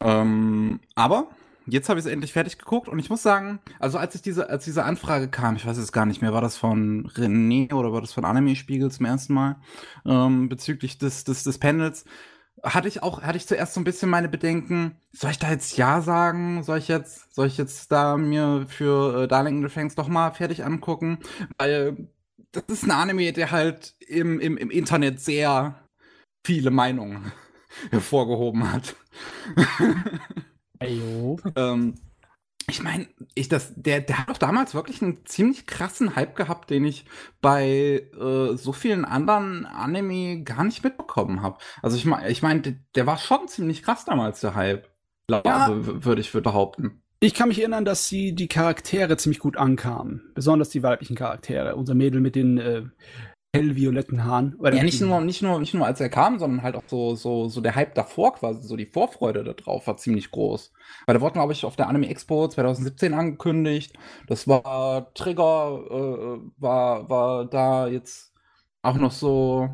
Ähm, aber jetzt habe ich es endlich fertig geguckt und ich muss sagen, also als ich diese, als diese Anfrage kam, ich weiß jetzt gar nicht mehr, war das von René oder war das von Anime Spiegel zum ersten Mal, ähm, bezüglich des, des, des Panels, hatte ich auch, hatte ich zuerst so ein bisschen meine Bedenken, soll ich da jetzt Ja sagen? Soll ich jetzt, soll ich jetzt da mir für äh, Darling in the Franks doch mal fertig angucken? Weil das ist ein Anime, der halt im, im, im Internet sehr viele Meinungen *laughs* hervorgehoben hat. *laughs* ähm, ich meine, ich das, der, der hat doch damals wirklich einen ziemlich krassen Hype gehabt, den ich bei äh, so vielen anderen Anime gar nicht mitbekommen habe. Also ich meine, ich meine, der, der, war schon ziemlich krass damals der Hype, ja. also, würde ich behaupten. Ich kann mich erinnern, dass sie die Charaktere ziemlich gut ankamen, besonders die weiblichen Charaktere. Unser Mädel mit den äh, hellvioletten Haaren. ja, nicht nur, nicht, nur, nicht nur als er kam, sondern halt auch so, so, so der Hype davor quasi, so die Vorfreude darauf war ziemlich groß. Weil der wurde, glaube ich, auf der Anime Expo 2017 angekündigt. Das war Trigger, äh, war, war da jetzt auch noch so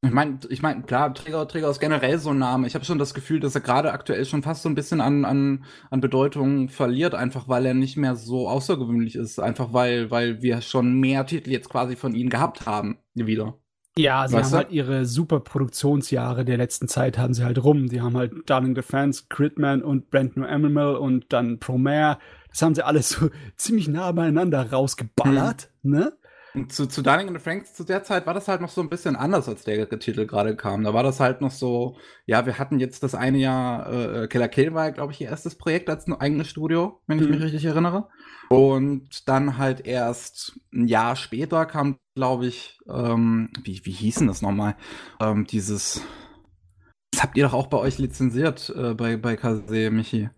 ich meine, ich mein, klar, Trigger, Trigger ist generell so ein Name. Ich habe schon das Gefühl, dass er gerade aktuell schon fast so ein bisschen an, an, an Bedeutung verliert, einfach weil er nicht mehr so außergewöhnlich ist. Einfach weil, weil wir schon mehr Titel jetzt quasi von ihm gehabt haben, wieder. Ja, sie weißt haben du? halt ihre super Produktionsjahre der letzten Zeit haben sie halt rum. Die haben halt Darling Defense, Critman und Brand New Animal und dann Promare. Das haben sie alles so *laughs* ziemlich nah beieinander rausgeballert, hm. ne? Und zu, zu Dining and Franks zu der Zeit war das halt noch so ein bisschen anders, als der Titel gerade kam. Da war das halt noch so, ja, wir hatten jetzt das eine Jahr, äh, Killer Kill war, glaube ich, ihr erstes Projekt als ein eigenes Studio, wenn ich mhm. mich richtig erinnere. Und dann halt erst ein Jahr später kam, glaube ich, ähm, wie, wie hieß denn das nochmal? Ähm, dieses, das habt ihr doch auch bei euch lizenziert, äh, bei, bei Kase, Michi.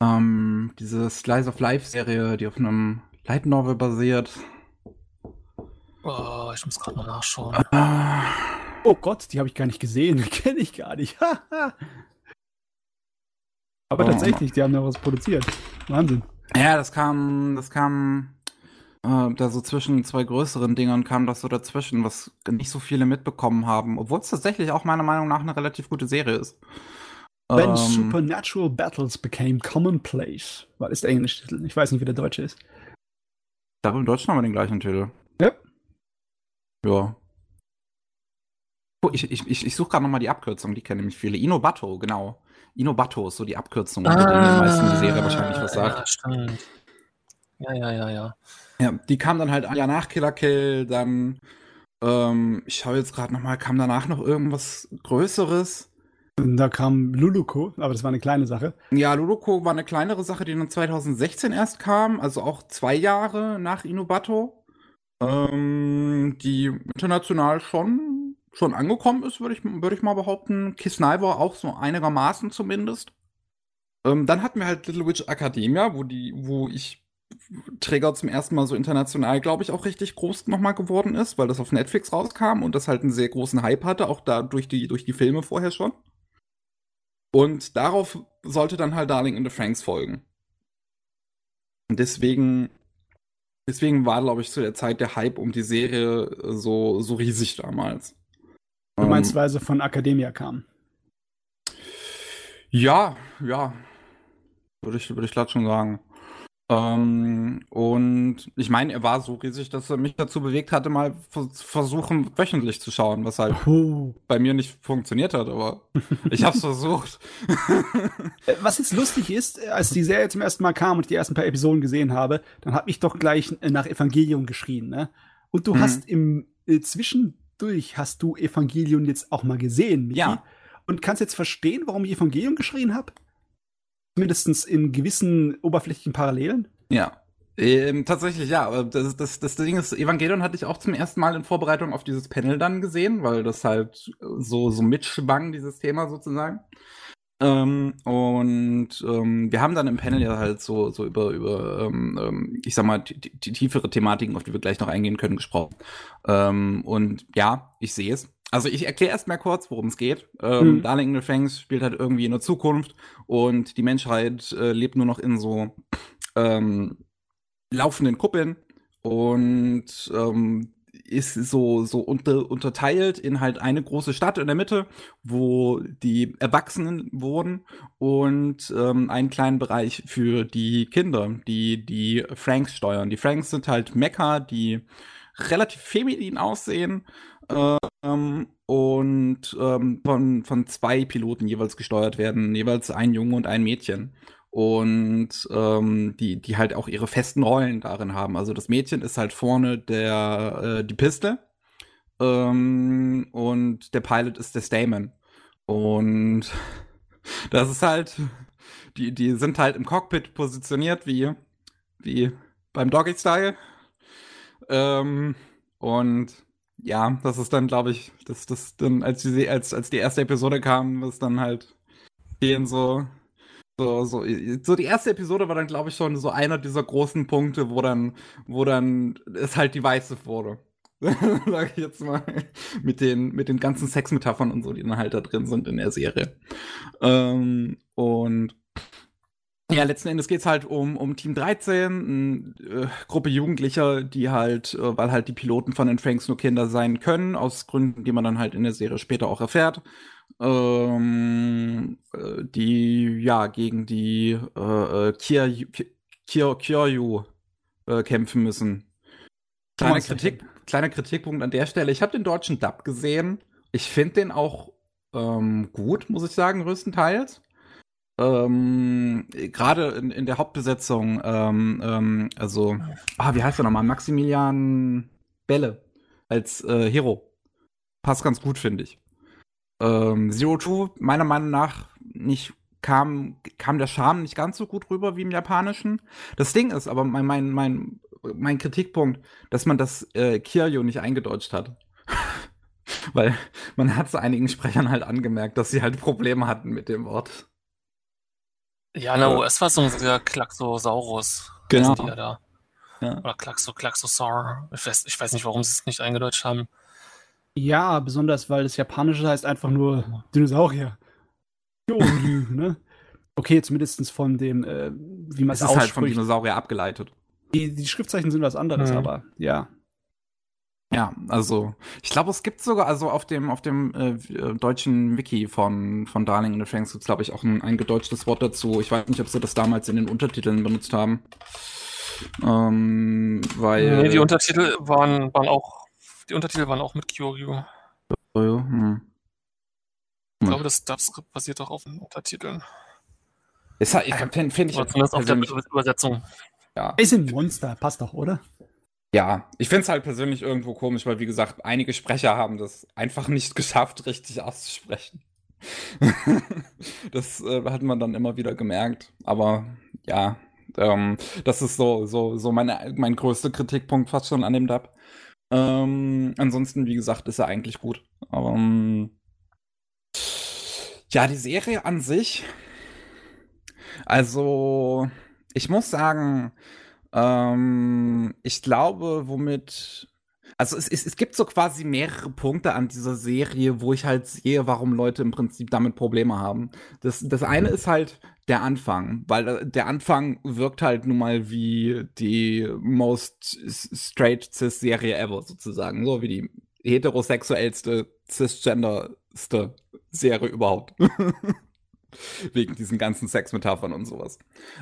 Ähm, diese Slice of Life Serie, die auf einem Light Novel basiert. Oh, ich muss gerade mal nachschauen. Oh Gott, die habe ich gar nicht gesehen. Kenne ich gar nicht. *laughs* Aber oh. tatsächlich, die haben da was produziert. Wahnsinn. Ja, das kam, das kam äh, da so zwischen zwei größeren Dingern kam das so dazwischen, was nicht so viele mitbekommen haben, obwohl es tatsächlich auch meiner Meinung nach eine relativ gute Serie ist. When ähm, Supernatural Battles Became Commonplace, war das der englische Titel. Ich weiß nicht, wie der deutsche ist. Glaube, im Deutschen haben wir den gleichen Titel. Ja. Oh, ich, ich, ich, ich suche gerade nochmal die Abkürzung, die kennen nämlich viele. Inobato, genau. Inobato ist so die Abkürzung, ah, die den meisten die Serie wahrscheinlich was sagt. Ja, stimmt. Ja, ja, ja, ja. Ja, die kam dann halt ein Jahr nach Killer Kill, dann, ähm, ich schaue jetzt gerade nochmal, kam danach noch irgendwas Größeres? Da kam Luluko, aber das war eine kleine Sache. Ja, Luluko war eine kleinere Sache, die dann 2016 erst kam, also auch zwei Jahre nach Inobato ähm, die international schon, schon angekommen ist, würde ich, würd ich mal behaupten. Kiss war auch so einigermaßen zumindest. Ähm, dann hatten wir halt Little Witch Academia, wo die, wo ich Trigger zum ersten Mal so international, glaube ich, auch richtig groß nochmal geworden ist, weil das auf Netflix rauskam und das halt einen sehr großen Hype hatte, auch da durch die, durch die Filme vorher schon. Und darauf sollte dann halt Darling in the Franks folgen. Und deswegen, deswegen war, glaube ich, zu der Zeit der Hype um die Serie so, so riesig damals. Du meinst, ähm, weil sie von Academia kam? Ja, ja. Würde ich, würde ich glatt schon sagen. Ähm, und ich meine, er war so riesig, dass er mich dazu bewegt hatte, mal zu versuchen, wöchentlich zu schauen, was halt oh. bei mir nicht funktioniert hat, aber ich hab's *laughs* versucht. Äh, was jetzt lustig ist, als die Serie zum ersten Mal kam und ich die ersten paar Episoden gesehen habe, dann habe ich doch gleich nach Evangelium geschrien, ne? Und du mhm. hast im äh, Zwischendurch hast du Evangelium jetzt auch mal gesehen, Michi? Ja. Und kannst jetzt verstehen, warum ich Evangelium geschrien habe? Mindestens in gewissen oberflächlichen Parallelen? Ja. Ähm, tatsächlich, ja. Das, das, das Ding ist, Evangelion hatte ich auch zum ersten Mal in Vorbereitung auf dieses Panel dann gesehen, weil das halt so, so mitschwang, dieses Thema sozusagen. Ähm, und ähm, wir haben dann im Panel ja halt so, so über, über ähm, ähm ich sag mal, die, die, tiefere Thematiken, auf die wir gleich noch eingehen können, gesprochen. Ähm, und ja, ich sehe es. Also ich erkläre erst mal kurz, worum es geht. Ähm, mhm. Darling in the Franks spielt halt irgendwie in der Zukunft und die Menschheit äh, lebt nur noch in so ähm, laufenden Kuppeln und ähm, ist so, so unter, unterteilt in halt eine große Stadt in der Mitte, wo die Erwachsenen wohnen und ähm, einen kleinen Bereich für die Kinder, die die Franks steuern. Die Franks sind halt Mecker, die relativ feminin aussehen ähm, und ähm, von, von zwei Piloten jeweils gesteuert werden, jeweils ein Junge und ein Mädchen. Und ähm, die, die halt auch ihre festen Rollen darin haben. Also das Mädchen ist halt vorne der äh, die Piste ähm, und der Pilot ist der Stamen. Und *laughs* das ist halt, die, die sind halt im Cockpit positioniert wie, wie beim Doggy Style. Ähm, und ja, das ist dann, glaube ich, das, das dann, als die, als, als die erste Episode kam, was dann halt gehen so, so, so, so die erste Episode war dann, glaube ich, schon so einer dieser großen Punkte, wo dann, wo dann es halt die Weiße wurde. *laughs* Sag ich jetzt mal. Mit den, mit den ganzen Sexmetaphern und so, die dann halt da drin sind in der Serie. Ähm, und ja, letzten Endes geht's halt um, um Team 13, eine äh, Gruppe Jugendlicher, die halt, äh, weil halt die Piloten von den Franks nur Kinder sein können, aus Gründen, die man dann halt in der Serie später auch erfährt, ähm, äh, die ja gegen die äh, Kyoryu Kyor, äh, kämpfen müssen. Kleiner, Kritik, kleiner Kritikpunkt an der Stelle. Ich habe den deutschen Dub gesehen. Ich finde den auch ähm, gut, muss ich sagen, größtenteils ähm, gerade in, in der Hauptbesetzung, ähm, ähm, also, ah, wie heißt er nochmal? Maximilian Belle als äh, Hero. Passt ganz gut, finde ich. Ähm, Zero Two, meiner Meinung nach, nicht kam, kam der Charme nicht ganz so gut rüber wie im Japanischen. Das Ding ist aber mein, mein, mein, mein Kritikpunkt, dass man das äh, Kiryu nicht eingedeutscht hat. *laughs* Weil man hat es einigen Sprechern halt angemerkt, dass sie halt Probleme hatten mit dem Wort. Ja, in der US war es so ein Klaxosaurus. Genau. Die ja da. Ja. Oder Klaxo, Klaxosaur. Ich weiß, ich weiß nicht, warum sie es nicht eingedeutscht haben. Ja, besonders, weil das Japanische heißt einfach nur Dinosaurier. *laughs* ne? Okay, zumindest von dem, äh, wie man es ausspricht. ist halt von Dinosaurier abgeleitet. Die, die Schriftzeichen sind was anderes, mhm. aber ja. Ja, also ich glaube, es gibt sogar, also auf dem auf dem äh, äh deutschen Wiki von von Darling in the Franks gibt es, glaube ich, auch ein eingedeutschtes Wort dazu. Ich weiß nicht, ob sie das damals in den Untertiteln benutzt haben. Ähm, weil. Nee, die Untertitel waren, waren auch, die Untertitel waren auch mit Kyoryu. Hm. Ich glaube, das Dubscript basiert auch auf den Untertiteln. Ist halt, ich finde find ich. Zumindest auf der Übersetzung. Ja. Ist ein Monster, passt doch, oder? Ja, ich finde es halt persönlich irgendwo komisch, weil wie gesagt, einige Sprecher haben das einfach nicht *laughs* geschafft, richtig auszusprechen. *laughs* das äh, hat man dann immer wieder gemerkt. Aber ja, ähm, das ist so, so, so meine, mein größter Kritikpunkt fast schon an dem Dub. Ähm, ansonsten, wie gesagt, ist er eigentlich gut. Aber ähm, ja, die Serie an sich. Also, ich muss sagen, Ähm, ich glaube, womit. Also es, es, es gibt so quasi mehrere Punkte an dieser Serie, wo ich halt sehe, warum Leute im Prinzip damit Probleme haben. Das, das eine ist halt der Anfang, weil äh, der Anfang wirkt halt nun mal wie die most straight cis-Serie ever sozusagen, so wie die heterosexuellste, cisgenderste Serie überhaupt. *laughs* *laughs* Wegen diesen ganzen Sexmetaphern und sowas.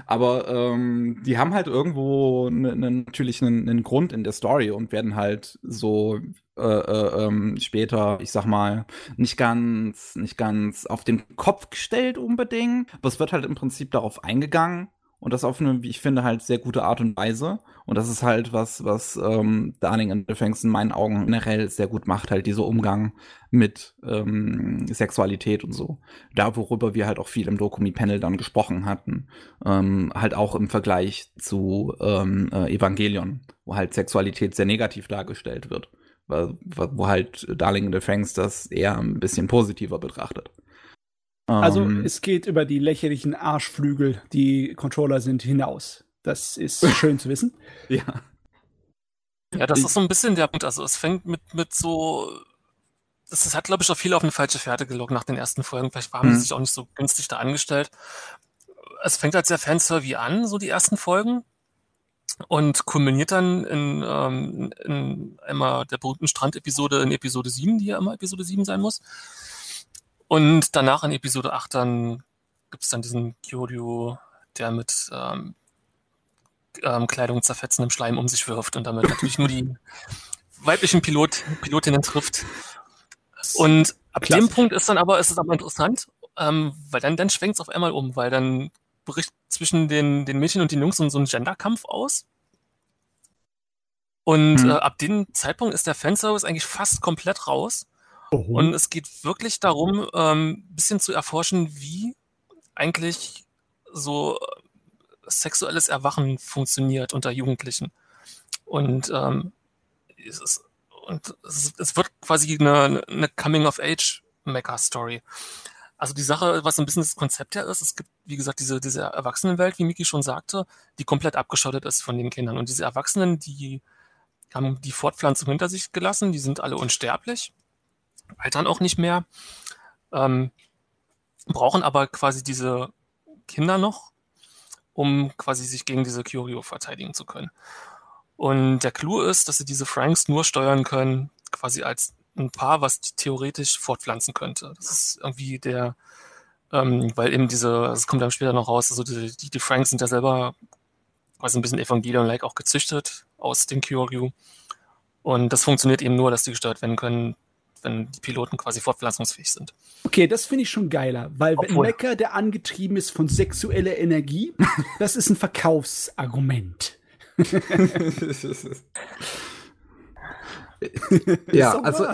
Aber ähm, die haben halt irgendwo ne, ne, natürlich einen, Grund in der Story und werden halt so äh, äh, ähm, später, ich sag mal, nicht ganz, nicht ganz auf den Kopf gestellt unbedingt. Aber es wird halt im Prinzip darauf eingegangen und das auf eine, wie ich finde, halt sehr gute Art und Weise. Und das ist halt was, was ähm, Darling and Defense in meinen Augen generell sehr gut macht, halt dieser Umgang mit ähm, Sexualität und so. Da, worüber wir halt auch viel im Dokumi-Panel dann gesprochen hatten. Ähm, halt auch im Vergleich zu ähm, äh, Evangelion, wo halt Sexualität sehr negativ dargestellt wird. Wo, wo halt Darling and Defense das eher ein bisschen positiver betrachtet. Also um, ähm. es geht über die lächerlichen Arschflügel, die Controller sind, hinaus. Das ist *laughs* schön zu wissen. Ja. Ja, das ist so ein bisschen der Punkt. Also es fängt mit, mit so. Das hat, glaube ich, auch viel auf eine falsche Pferde gelockt nach den ersten Folgen. Vielleicht haben sie hm. sich auch nicht so günstig da angestellt. Es fängt halt sehr Fanservy an, so die ersten Folgen. Und kulminiert dann in, ähm, in einmal der berühmten Strand-Episode in Episode 7, die ja immer Episode 7 sein muss. Und danach in Episode 8 dann gibt es dann diesen Kyoryu, der mit ähm, ähm, Kleidung zerfetzendem Schleim um sich wirft und damit natürlich nur die *laughs* weiblichen Pilot, Pilotinnen trifft. Und ab Klasse. dem Punkt ist dann aber, ist es aber interessant, ähm, weil dann, dann schwenkt es auf einmal um, weil dann bricht zwischen den, den Mädchen und den Jungs so, ein Genderkampf aus. Und hm. äh, ab dem Zeitpunkt ist der Fanservice eigentlich fast komplett raus. Oh. Und es geht wirklich darum, ähm, bisschen zu erforschen, wie eigentlich so äh, sexuelles Erwachen funktioniert unter Jugendlichen. Und, ähm, es, ist, und es, es wird quasi eine, eine Coming-of-Age-Mecha-Story. Also die Sache, was ein bisschen das Konzept ja ist, es gibt, wie gesagt, diese, diese Erwachsenenwelt, wie Miki schon sagte, die komplett abgeschottet ist von den Kindern. Und diese Erwachsenen, die haben die Fortpflanzung hinter sich gelassen, die sind alle unsterblich altern auch nicht mehr, ähm, brauchen aber quasi diese Kinder noch, um quasi sich gegen diese Curio verteidigen zu können. Und der Clou ist, dass sie diese Franks nur steuern können, quasi als ein Paar, was theoretisch fortpflanzen könnte. Das ist irgendwie der, ähm, weil eben diese, das kommt dann später noch raus, also die, die, die Franks sind ja selber quasi ein bisschen Evangelion-like auch gezüchtet aus den Kyoryu. Und das funktioniert eben nur, dass die gesteuert werden können wenn die Piloten quasi fortpflanzungsfähig sind. Okay, das finde ich schon geiler, weil Obwohl. ein Mecker, der angetrieben ist von sexueller Energie, *laughs* das ist ein Verkaufsargument. *laughs* ja, also,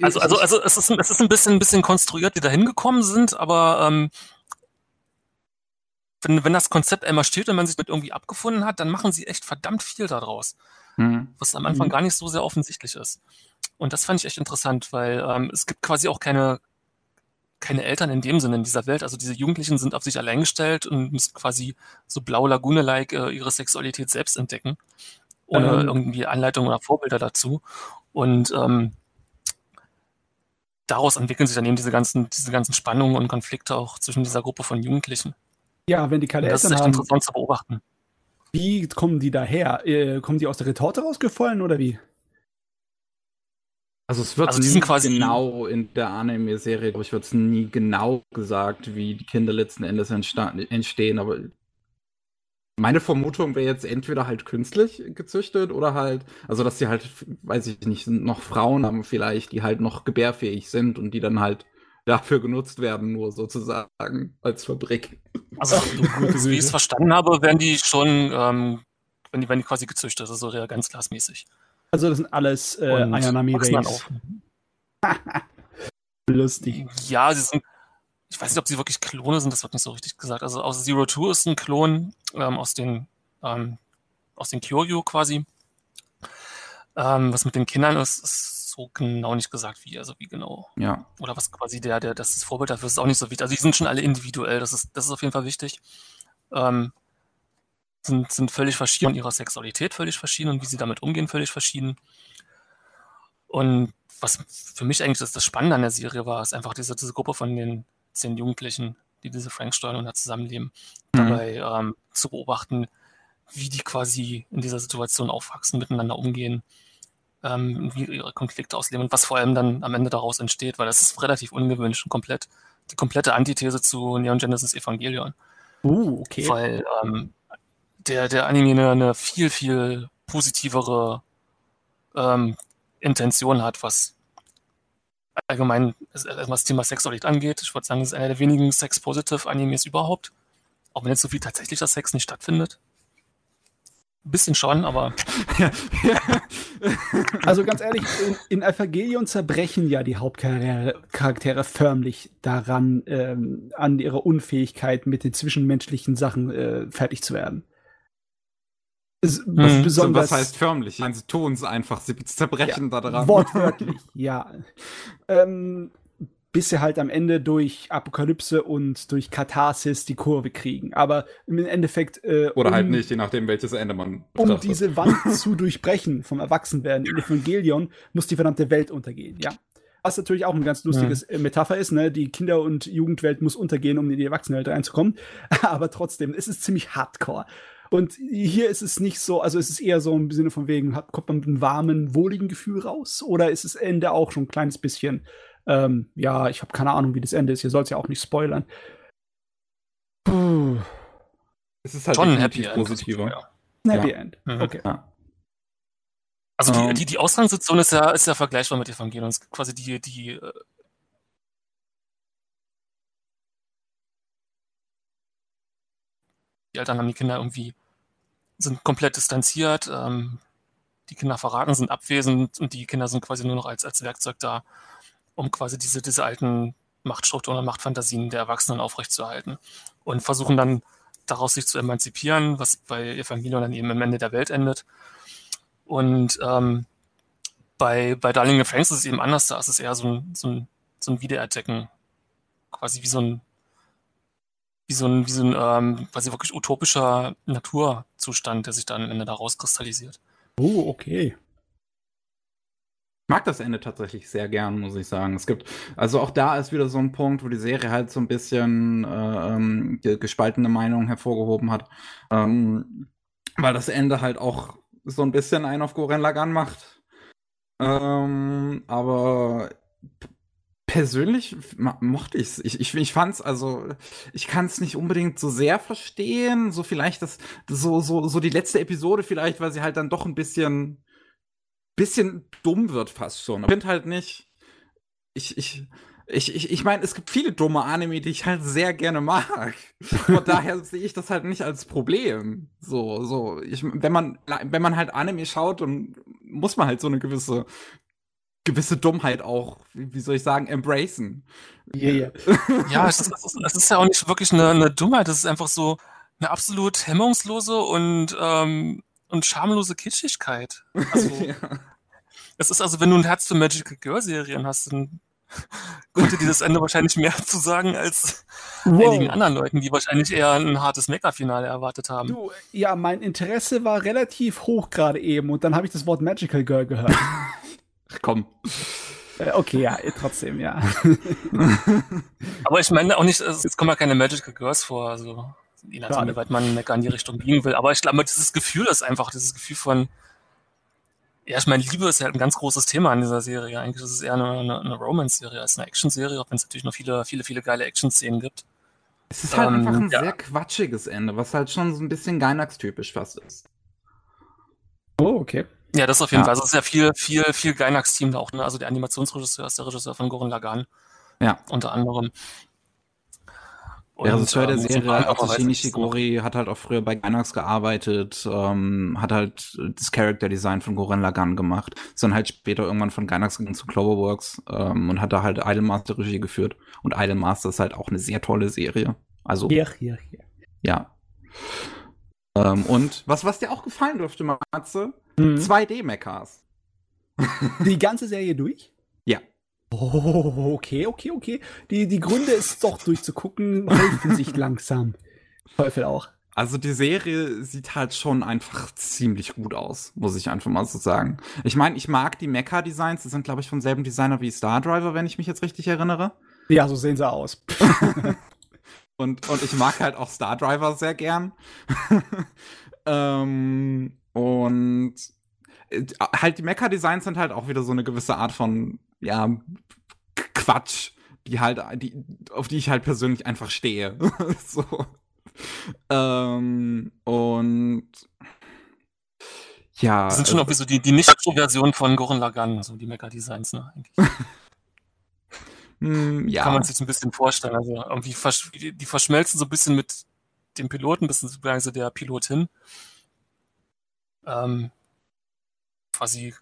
also, also, also es ist, es ist ein bisschen, ein bisschen konstruiert, die da hingekommen sind, aber ähm, wenn, wenn das Konzept einmal steht und man sich mit irgendwie abgefunden hat, dann machen sie echt verdammt viel daraus. Mhm. Was am Anfang mhm. gar nicht so sehr offensichtlich ist. Und das fand ich echt interessant, weil ähm, es gibt quasi auch keine, keine Eltern in dem Sinne in dieser Welt. Also diese Jugendlichen sind auf sich allein gestellt und müssen quasi so blau Lagune-like äh, ihre Sexualität selbst entdecken. Ohne ähm. irgendwie Anleitung oder Vorbilder dazu. Und ähm, daraus entwickeln sich dann eben diese ganzen, diese ganzen Spannungen und Konflikte auch zwischen dieser Gruppe von Jugendlichen. Ja, wenn die keine und das Eltern ist echt haben, interessant zu beobachten. Wie kommen die daher? Äh, kommen die aus der Retorte rausgefallen oder wie? Also es wird also nie quasi genau in der Anime-Serie, glaube ich, wird es nie genau gesagt, wie die Kinder letzten Endes entstehen, aber meine Vermutung wäre jetzt entweder halt künstlich gezüchtet oder halt, also dass sie halt, weiß ich nicht, noch Frauen haben vielleicht, die halt noch gebärfähig sind und die dann halt dafür genutzt werden, nur sozusagen als Fabrik. Also, *laughs* du, wie ich es verstanden habe, werden die schon, ähm, wenn die, werden die quasi gezüchtet, also so ganz glasmäßig. Also das sind alles äh, Ayanami Rays. *laughs* Lustig. Ja, sie sind. Ich weiß nicht, ob sie wirklich Klone sind, das wird nicht so richtig gesagt. Also aus Zero Two ist ein Klon ähm, aus den ähm, aus den Kyoryu quasi. Ähm, was mit den Kindern ist, ist so genau nicht gesagt, wie, also wie genau. Ja. Oder was quasi der, der, das, Vorbild dafür ist auch nicht so wichtig. Also die sind schon alle individuell, das ist, das ist auf jeden Fall wichtig. Ähm, sind, sind völlig verschieden, in ihrer Sexualität völlig verschieden und wie sie damit umgehen völlig verschieden. Und was für mich eigentlich das, das Spannende an der Serie war, ist einfach diese, diese Gruppe von den zehn Jugendlichen, die diese Frank steuern und da zusammenleben, mhm. dabei ähm, zu beobachten, wie die quasi in dieser Situation aufwachsen, miteinander umgehen, ähm, wie ihre Konflikte ausleben und was vor allem dann am Ende daraus entsteht, weil das ist relativ ungewöhnlich und komplett die komplette Antithese zu Neon Genesis Evangelion. Uh, okay. Weil ähm, der, der Anime eine, eine viel, viel positivere ähm, Intention hat, was allgemein was das Thema Sexualität angeht. Ich würde sagen, es ist einer der wenigen Sex-Positive Animes überhaupt. Auch wenn jetzt so viel tatsächlicher Sex nicht stattfindet. Ein bisschen schon, aber. *laughs* also ganz ehrlich, in, in Evangelion zerbrechen ja die Hauptcharaktere förmlich daran, ähm, an ihrer Unfähigkeit, mit den zwischenmenschlichen Sachen äh, fertig zu werden. Was, hm, besonders, was heißt förmlich? Ich meine, sie tun es einfach, sie zerbrechen ja, da dran. Wortwörtlich, *laughs* ja. Ähm, bis sie halt am Ende durch Apokalypse und durch Katharsis die Kurve kriegen. Aber im Endeffekt. Äh, Oder um, halt nicht, je nachdem, welches Ende man betrachtet. Um diese Wand zu durchbrechen vom Erwachsenwerden in Evangelion, muss die verdammte Welt untergehen, ja. Was natürlich auch ein ganz lustiges ja. Äh, Metapher ist, ne? Die Kinder- und Jugendwelt muss untergehen, um in die Erwachsenenwelt reinzukommen. *laughs* Aber trotzdem, es ist ziemlich hardcore. Und hier ist es nicht so, also ist es eher so im Sinne von wegen, kommt man mit einem warmen, wohligen Gefühl raus? Oder ist das Ende auch schon ein kleines bisschen ähm, ja, ich habe keine Ahnung, wie das Ende ist. Ihr sollt es ja auch nicht spoilern. Puh. Es ist halt schon ein Happy End. Positiver. Ja. Ein Happy ja. End. Mhm. Okay. Ja. Also die. Ähm. die, die Ausgangssituation ist ja, ist ja vergleichbar mit Evangelion. Es ist quasi die, die äh, die Eltern haben die Kinder irgendwie sind komplett distanziert, ähm, die Kinder verraten, sind abwesend und die Kinder sind quasi nur noch als, als Werkzeug da, um quasi diese, diese alten Machtstrukturen und Machtfantasien der Erwachsenen aufrechtzuerhalten. Und versuchen dann daraus sich zu emanzipieren, was bei Evangelion dann eben am Ende der Welt endet. Und ähm, bei, bei Darling in Franks ist es eben anders, da ist es eher so ein, so ein, so ein Wiedererdecken, quasi wie so ein, wie so ein, wie so ein ähm, quasi wirklich utopischer Naturzustand, der sich dann am Ende daraus kristallisiert. Oh, okay mag das Ende tatsächlich sehr gern, muss ich sagen. Es gibt, also auch da ist wieder so ein Punkt, wo die Serie halt so ein bisschen äh, ähm, gespaltene Meinungen hervorgehoben hat. Ähm, weil das Ende halt auch so ein bisschen einen auf Goren Lagan macht. Ähm, aber persönlich mochte ich's. ich es. Ich, ich fand's, also, ich kann es nicht unbedingt so sehr verstehen. So vielleicht das, so, so, so die letzte Episode vielleicht, weil sie halt dann doch ein bisschen bisschen dumm wird fast schon. Ich finde halt nicht. Ich, ich, ich, ich, ich meine, es gibt viele dumme Anime, die ich halt sehr gerne mag. Von *laughs* daher sehe ich das halt nicht als Problem. So, so. Ich, wenn man, wenn man halt Anime schaut, dann muss man halt so eine gewisse, gewisse Dummheit auch, wie soll ich sagen, embracen. Yeah, yeah. ja, es ist, es ist ja auch nicht wirklich eine, eine Dummheit, es ist einfach so eine absolut hemmungslose und ähm, und schamlose Kitschigkeit. Also, *laughs* ja. Es ist also, wenn du ein Herz für Magical Girl Serien hast, dann *laughs* könnte dieses Ende wahrscheinlich mehr *laughs* zu sagen als wow. einigen anderen Leuten, die wahrscheinlich eher ein hartes Mecha-Finale erwartet haben. Du, ja, mein Interesse war relativ hoch gerade eben und dann habe ich das Wort Magical Girl gehört. Komm. Äh, okay, ja, eh, trotzdem, ja. *laughs* Aber ich meine auch nicht, es kommen ja keine Magical Girls vor, also je nachdem, wie weit man Mecker in die Richtung biegen will. Aber ich glaube, dieses Gefühl ist einfach, dieses Gefühl von, ja, ich meine, Liebe ist halt ein ganz großes Thema an dieser Serie. Eigentlich ist es eher eine, eine, eine Romance-Serie als eine Action-Serie, auch wenn es natürlich noch viele, viele, viele geile Action-Szenen gibt. Es ist halt ähm, einfach ein ja. sehr quatschiges Ende, was halt schon so ein bisschen Gainax-typisch fast ist. Oh, okay. Ja, das auf jeden ja. Fall. Also es ist ja viel, viel, viel Gainax-Team da auch, ne? Also der Animationsregisseur ist der Regisseur von Goren Lagan. Ja. Unter anderem. Der Regisseur der Serie, Atsushi Nishigori, hat halt auch früher bei Gainax gearbeitet, ähm, hat halt das Character Design von Goren Lagann gemacht, ist dann halt später irgendwann von Gainax gegangen zu Cloverworks ähm, und hat da halt Idolmaster Regie geführt. Und Idolmaster ist halt auch eine sehr tolle Serie. Also. Hier, hier, hier. Ja. Ähm, und was, was dir auch gefallen dürfte, Matze? Mhm. 2D-Mechas. *laughs* Die ganze Serie durch? Ja. Oh, okay, okay, okay. Die, die Gründe, es doch durchzugucken, helfen sich *laughs* langsam. Teufel auch. Also die Serie sieht halt schon einfach ziemlich gut aus, muss ich einfach mal so sagen. Ich meine, ich mag die Mecha-Designs, die sind, glaube ich, vom selben Designer wie Star Driver, wenn ich mich jetzt richtig erinnere. Ja, so sehen sie aus. *laughs* und, und ich mag halt auch Star Driver sehr gern. ähm, und äh, halt die Mecha-Designs sind halt auch wieder so eine gewisse Art von, ja, Quatsch, die halt, die, auf die ich halt persönlich einfach stehe. *laughs* so. Ähm, und ja. Das sind schon also, irgendwie so die, die Nicht-Version von Goren Lagan, so die Mecha-Designs, ne, eigentlich. *laughs* mm, ja. Kann man sich ein bisschen vorstellen. Also irgendwie versch die, die, verschmelzen so ein bisschen mit dem Piloten, beziehungsweise der Pilotin. Ähm, quasi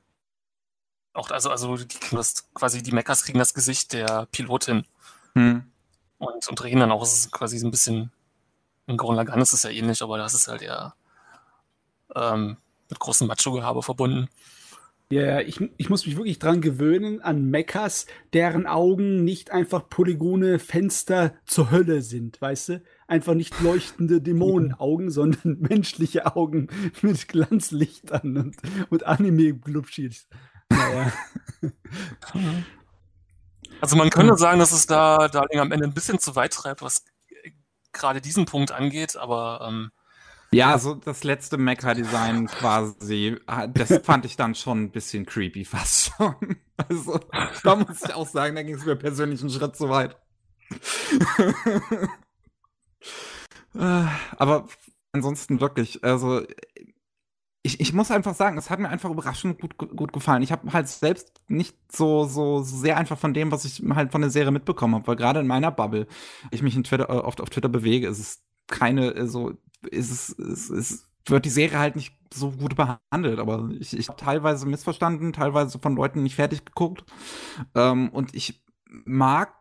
auch, also, also die das, quasi die Mechas kriegen das Gesicht der Pilotin. Hm. Und, und drehen dann auch, es ist quasi so ein bisschen in Gurren Lagann ist es ja ähnlich, aber das ist halt eher ähm, mit großem Macho-Gehabe verbunden. Ja, yeah, ich, ich muss mich wirklich dran gewöhnen an Mechas, deren Augen nicht einfach polygone Fenster zur Hölle sind, weißt du? Einfach nicht leuchtende *laughs* Dämonenaugen, sondern *laughs* menschliche Augen mit Glanzlichtern und, und Anime-Glubschis. Naja. *laughs* Also man könnte sagen, dass es da Darling am Ende ein bisschen zu weit treibt, was gerade diesen Punkt angeht, aber ähm, ja, so das letzte Mecha-Design quasi, ah, das fand ich dann schon ein bisschen creepy fast schon. Also, da muss ich auch sagen, da ging es mir persönlich einen Schritt zu weit. Äh, aber ansonsten wirklich, also ich, ich muss einfach sagen, es hat mir einfach überraschend gut, gut gefallen. Ich habe halt selbst nicht so, so sehr einfach von dem, was ich halt von der Serie mitbekommen habe, weil gerade in meiner Bubble, ich mich in Twitter, äh, oft auf Twitter bewege, ist es keine, äh, so, ist es, ist, wird die Serie halt nicht so gut behandelt, aber ich, ich habe teilweise missverstanden, teilweise von Leuten nicht fertig geguckt. Ähm, und ich mag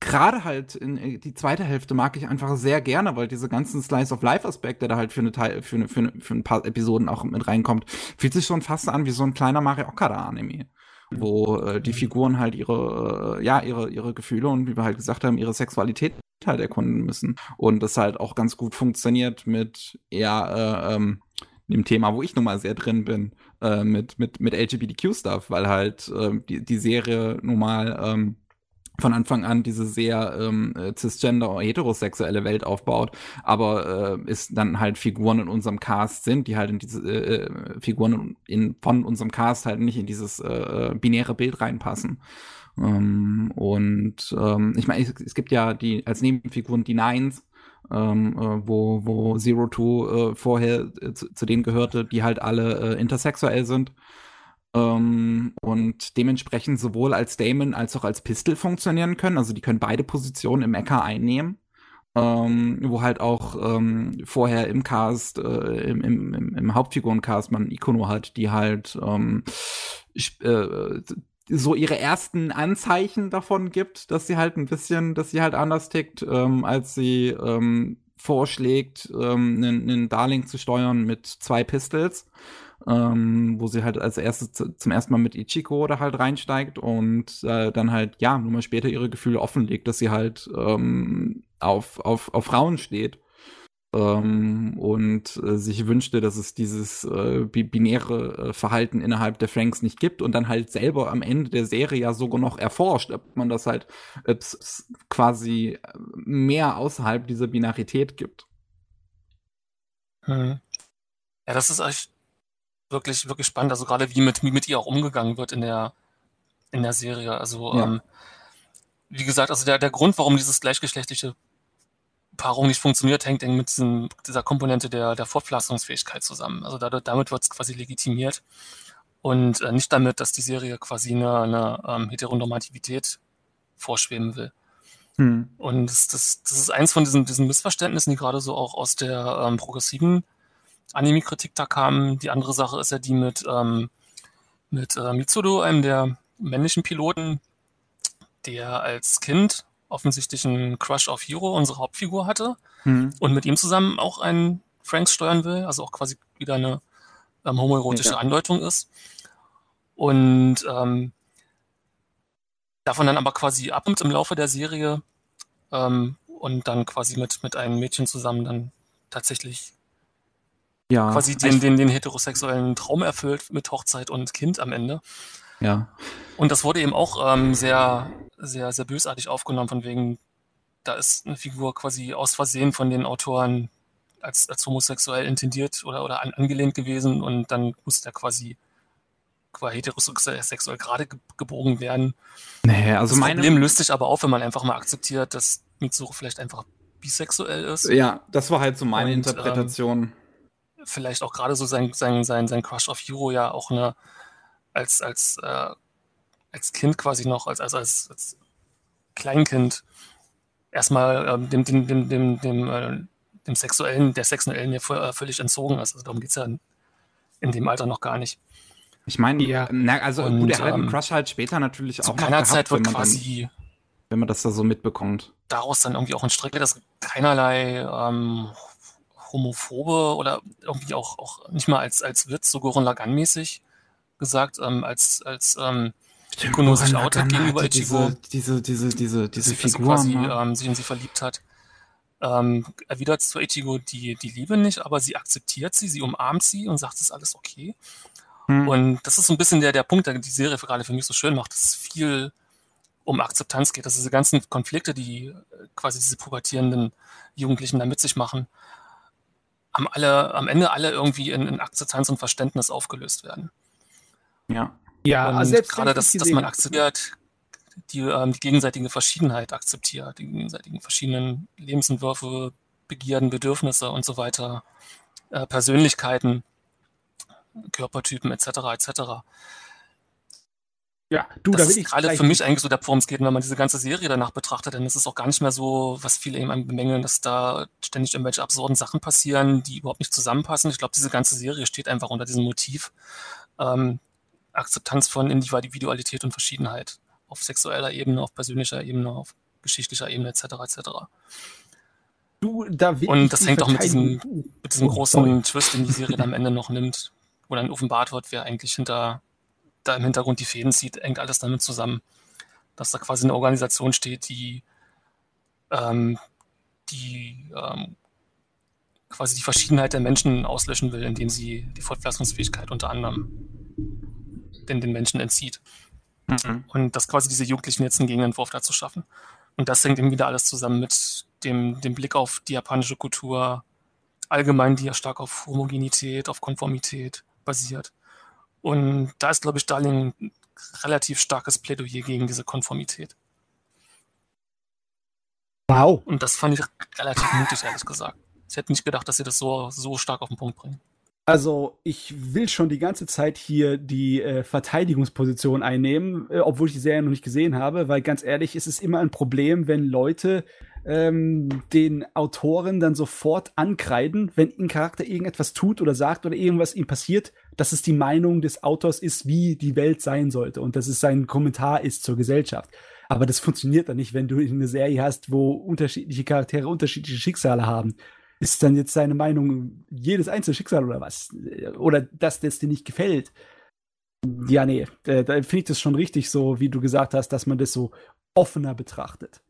gerade halt in äh, die zweite Hälfte mag ich einfach sehr gerne, weil diese ganzen Slice of Life Aspekte da halt für eine Teil, für, eine, für, eine, für ein paar Episoden auch mit reinkommt, fühlt sich schon fast an wie so ein kleiner Mario Okada Anime. Wo äh, die mhm. Figuren halt ihre, äh, ja, ihre, ihre Gefühle und wie wir halt gesagt haben, ihre Sexualität halt erkunden müssen. Und das halt auch ganz gut funktioniert mit, ja, äh, ähm, dem Thema, wo ich nun mal sehr drin bin, äh, mit, mit, mit LGBTQ-Stuff, weil halt äh, die, die Serie nun mal ähm, von Anfang an diese sehr ähm, äh, cisgender heterosexuelle Welt aufbaut, aber äh, es dann halt Figuren in unserem Cast sind, die halt in diese äh, äh Figuren in, von unserem Cast halt nicht in dieses äh, äh, binäre Bild reinpassen. Ähm, und ähm, ich meine, es, es, gibt ja die als Nebenfiguren die Nines, ähm, äh, wo, wo Zero Two äh, vorher äh, zu, zu, denen gehörte, die halt alle äh, intersexuell sind. Ähm, und dementsprechend sowohl als Damon als auch als Pistol funktionieren können. Also die können beide Positionen im Mecha einnehmen. Ähm, wo halt auch ähm, vorher im Cast, äh, im, im, im Hauptfigurencast man Ikono hat, die halt ähm, äh, so ihre ersten Anzeichen davon gibt, dass sie halt ein bisschen, dass sie halt anders tickt, ähm, als sie ähm, vorschlägt, ähm, einen, einen Darling zu steuern mit zwei Pistols ähm, wo sie halt als erstes zum ersten Mal mit Ichiko da halt reinsteigt und äh, dann halt, ja, nur mal später ihre Gefühle offenlegt, dass sie halt ähm, auf, auf, auf Frauen steht. Ähm, und äh, sich wünschte, dass es dieses äh, binäre äh, Verhalten innerhalb der Franks nicht gibt und dann halt selber am Ende der Serie ja sogar noch erforscht, ob man das halt quasi mehr außerhalb dieser Binarität gibt. Hm. Ja, das ist echt wirklich, wirklich spannend. Also gerade wie mit, wie mit ihr auch umgegangen wird in der, in der Serie. Also, ja. ähm, wie gesagt, also der, der Grund, warum dieses gleichgeschlechtliche Paarung nicht funktioniert, hängt eng mit diesem, dieser Komponente der, der Fortpflanzungsfähigkeit zusammen. Also da, damit wird es quasi legitimiert und äh, nicht damit, dass die Serie quasi eine, eine ähm, Heteronormativität vorschweben will. Hm. Und das, das, das ist eins von diesen, diesen Missverständnissen, die gerade so auch aus der ähm, progressiven Anime-Kritik da kam. Die andere Sache ist ja die mit, ähm, mit äh, Mitsudo, einem der männlichen Piloten, der als Kind offensichtlich einen Crush auf Hiro, unsere Hauptfigur, hatte mhm. und mit ihm zusammen auch einen Franks steuern will, also auch quasi wieder eine ähm, homoerotische ja. Andeutung ist. Und ähm, davon dann aber quasi abnimmt im Laufe der Serie ähm, und dann quasi mit, mit einem Mädchen zusammen dann tatsächlich ja, quasi den, den, den heterosexuellen Traum erfüllt mit Hochzeit und Kind am Ende. Ja. Und das wurde eben auch ähm, sehr, sehr, sehr bösartig aufgenommen, von wegen, da ist eine Figur quasi aus Versehen von den Autoren als, als homosexuell intendiert oder, oder an, angelehnt gewesen und dann muss der quasi quasi heterosexuell gerade gebogen werden. Nee, also das meine... Problem löst sich aber auf, wenn man einfach mal akzeptiert, dass Mitsuru vielleicht einfach bisexuell ist. Ja, das war halt so meine und, Interpretation. Ähm, vielleicht auch gerade so sein, sein, sein, sein Crush auf Hiro ja auch eine als, als, äh, als Kind quasi noch, als, also als, als Kleinkind erstmal ähm, dem, dem, dem, dem, dem, äh, dem sexuellen, der sexuellen ja äh, völlig entzogen ist. Also darum geht es ja in dem Alter noch gar nicht. Ich meine, ja, na, also und, gut, er hat ähm, Crush halt später natürlich auch noch gehabt, Zeit wird quasi, dann, wenn man das da so mitbekommt. Daraus dann irgendwie auch ein Strick, dass keinerlei ähm, homophobe oder irgendwie auch, auch nicht mal als, als Witz, so Gurren Lagann-mäßig gesagt, ähm, als, als ähm, Kuno sich outet gegenüber Ichigo. Diese, diese, diese, diese, diese Figuren. quasi ne? ähm, sich in sie verliebt hat. Ähm, erwidert zu Ichigo die, die Liebe nicht, aber sie akzeptiert sie, sie umarmt sie und sagt, es ist alles okay. Hm. Und das ist so ein bisschen der, der Punkt, der die Serie gerade für mich so schön macht, dass es viel um Akzeptanz geht, dass diese ganzen Konflikte, die äh, quasi diese pubertierenden Jugendlichen da mit sich machen, am, alle, am Ende alle irgendwie in, in Akzeptanz und Verständnis aufgelöst werden. Ja. Ja, und also selbst gerade, dass, dass man akzeptiert, die, ähm, die gegenseitige Verschiedenheit akzeptiert, die gegenseitigen verschiedenen Lebensentwürfe, Begierden, Bedürfnisse und so weiter, äh, Persönlichkeiten, Körpertypen etc. etc. Ja, du, das da ist gerade für mich eigentlich so der, es geht, wenn man diese ganze Serie danach betrachtet, dann ist es auch gar nicht mehr so, was viele eben bemängeln, dass da ständig irgendwelche absurden Sachen passieren, die überhaupt nicht zusammenpassen. Ich glaube, diese ganze Serie steht einfach unter diesem Motiv, ähm, Akzeptanz von Individualität und Verschiedenheit auf sexueller Ebene, auf persönlicher Ebene, auf geschichtlicher Ebene etc. etc. Du, da und das hängt auch mit diesem, mit diesem oh, großen sorry. Twist, den die Serie am Ende noch nimmt, wo dann offenbart wird, wer eigentlich hinter da im Hintergrund die Fäden zieht, hängt alles damit zusammen, dass da quasi eine Organisation steht, die ähm, die ähm, quasi die Verschiedenheit der Menschen auslöschen will, indem sie die Fortpflanzungsfähigkeit unter anderem den, den Menschen entzieht. Mhm. Und das quasi diese Jugendlichen jetzt einen Gegenentwurf dazu schaffen. Und das hängt eben wieder alles zusammen mit dem, dem Blick auf die japanische Kultur, allgemein, die ja stark auf Homogenität, auf Konformität basiert. Und da ist, glaube ich, Darling ein relativ starkes Plädoyer gegen diese Konformität. Wow. Und das fand ich relativ mutig, ehrlich gesagt. Ich hätte nicht gedacht, dass sie das so, so stark auf den Punkt bringen. Also, ich will schon die ganze Zeit hier die äh, Verteidigungsposition einnehmen, äh, obwohl ich die Serie noch nicht gesehen habe, weil ganz ehrlich, ist es immer ein Problem, wenn Leute ähm, den Autoren dann sofort ankreiden, wenn ein Charakter irgendetwas tut oder sagt oder irgendwas ihm passiert, dass es die Meinung des Autors ist, wie die Welt sein sollte und dass es sein Kommentar ist zur Gesellschaft. Aber das funktioniert dann nicht, wenn du eine Serie hast, wo unterschiedliche Charaktere unterschiedliche Schicksale haben ist dann jetzt seine Meinung jedes einzelne Schicksal oder was? Oder dass das dir nicht gefällt? Ja, nee, da, da finde ich das schon richtig so, wie du gesagt hast, dass man das so offener betrachtet.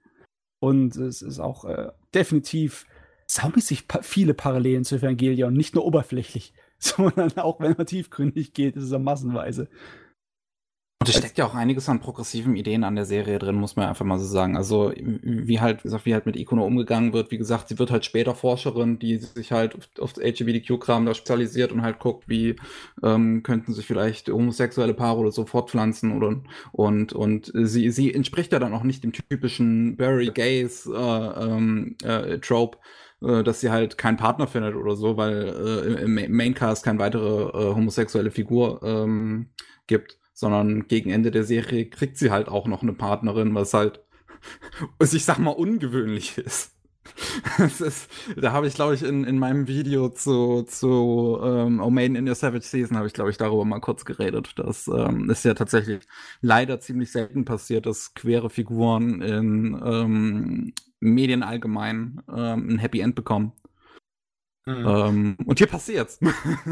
Und es ist auch äh, definitiv saumäßig pa viele Parallelen zu Evangelion, nicht nur oberflächlich, *laughs* sondern auch wenn man tiefgründig geht, ist es auch massenweise. Und es steckt ja auch einiges an progressiven Ideen an der Serie drin, muss man einfach mal so sagen. Also, wie halt, wie gesagt, wie halt mit Ikono umgegangen wird. Wie gesagt, sie wird halt später Forscherin, die sich halt auf, auf LGBTQ-Kram da spezialisiert und halt guckt, wie ähm, könnten sich vielleicht homosexuelle Paare oder so fortpflanzen oder und, und sie, sie entspricht ja dann auch nicht dem typischen Barry Gays äh, ähm, äh, Trope äh, dass sie halt keinen Partner findet oder so, weil äh, im Maincast keine weitere äh, homosexuelle Figur ähm, gibt sondern gegen Ende der Serie kriegt sie halt auch noch eine Partnerin, was halt, *laughs* was ich sag mal, ungewöhnlich ist. *laughs* ist da habe ich, glaube ich, in, in meinem Video zu, zu ähm, Omain in your Savage Season, habe ich, glaube ich, darüber mal kurz geredet. Das ähm, ist ja tatsächlich leider ziemlich selten passiert, dass queere Figuren in ähm, Medien allgemein ähm, ein Happy End bekommen. Mhm. Ähm, und hier passiert's.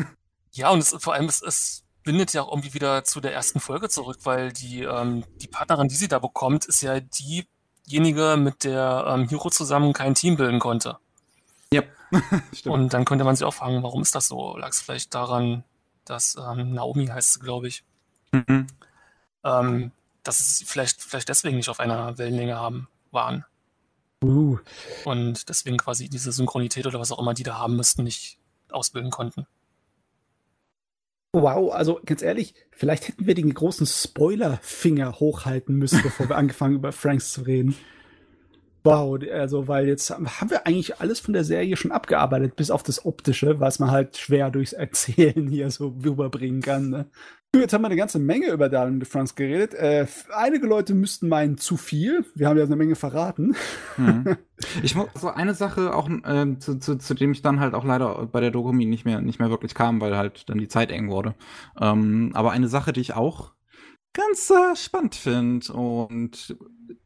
*laughs* ja, und es, vor allem, es ist bindet ja auch irgendwie wieder zu der ersten Folge zurück, weil die, ähm, die Partnerin, die sie da bekommt, ist ja diejenige, mit der ähm, Hiro zusammen kein Team bilden konnte. Ja. *laughs* und dann könnte man sich auch fragen, warum ist das so? Lag es vielleicht daran, dass ähm, Naomi heißt sie, glaube ich, mhm. ähm, dass sie vielleicht, vielleicht deswegen nicht auf einer Wellenlänge haben, waren. Uh. Und deswegen quasi diese Synchronität oder was auch immer die da haben müssten, nicht ausbilden konnten. Wow, also ganz ehrlich, vielleicht hätten wir den großen Spoiler-Finger hochhalten müssen, bevor wir angefangen über Franks zu reden. Wow, also weil jetzt haben wir eigentlich alles von der Serie schon abgearbeitet, bis auf das Optische, was man halt schwer durchs Erzählen hier so rüberbringen kann. Ne? Jetzt haben wir eine ganze Menge über Darling de France geredet. Äh, einige Leute müssten meinen zu viel. Wir haben ja eine Menge verraten. Hm. *laughs* Ich muss so eine Sache auch, äh, zu, zu, zu dem ich dann halt auch leider bei der Dokumi nicht mehr, nicht mehr wirklich kam, weil halt dann die Zeit eng wurde. Ähm, aber eine Sache, die ich auch ganz äh, spannend finde und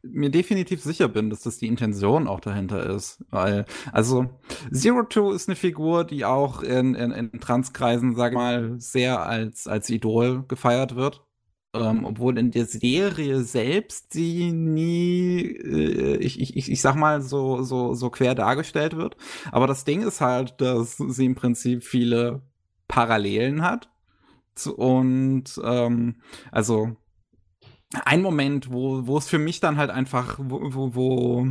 mir definitiv sicher bin, dass das die Intention auch dahinter ist. Weil, also, Zero Two ist eine Figur, die auch in, in, in Transkreisen, sag mal, sehr als, als Idol gefeiert wird. Ähm, obwohl in der Serie selbst sie nie, äh, ich, ich, ich sag mal, so, so, so quer dargestellt wird. Aber das Ding ist halt, dass sie im Prinzip viele Parallelen hat und ähm, also ein Moment, wo, wo es für mich dann halt einfach, wo, wo, wo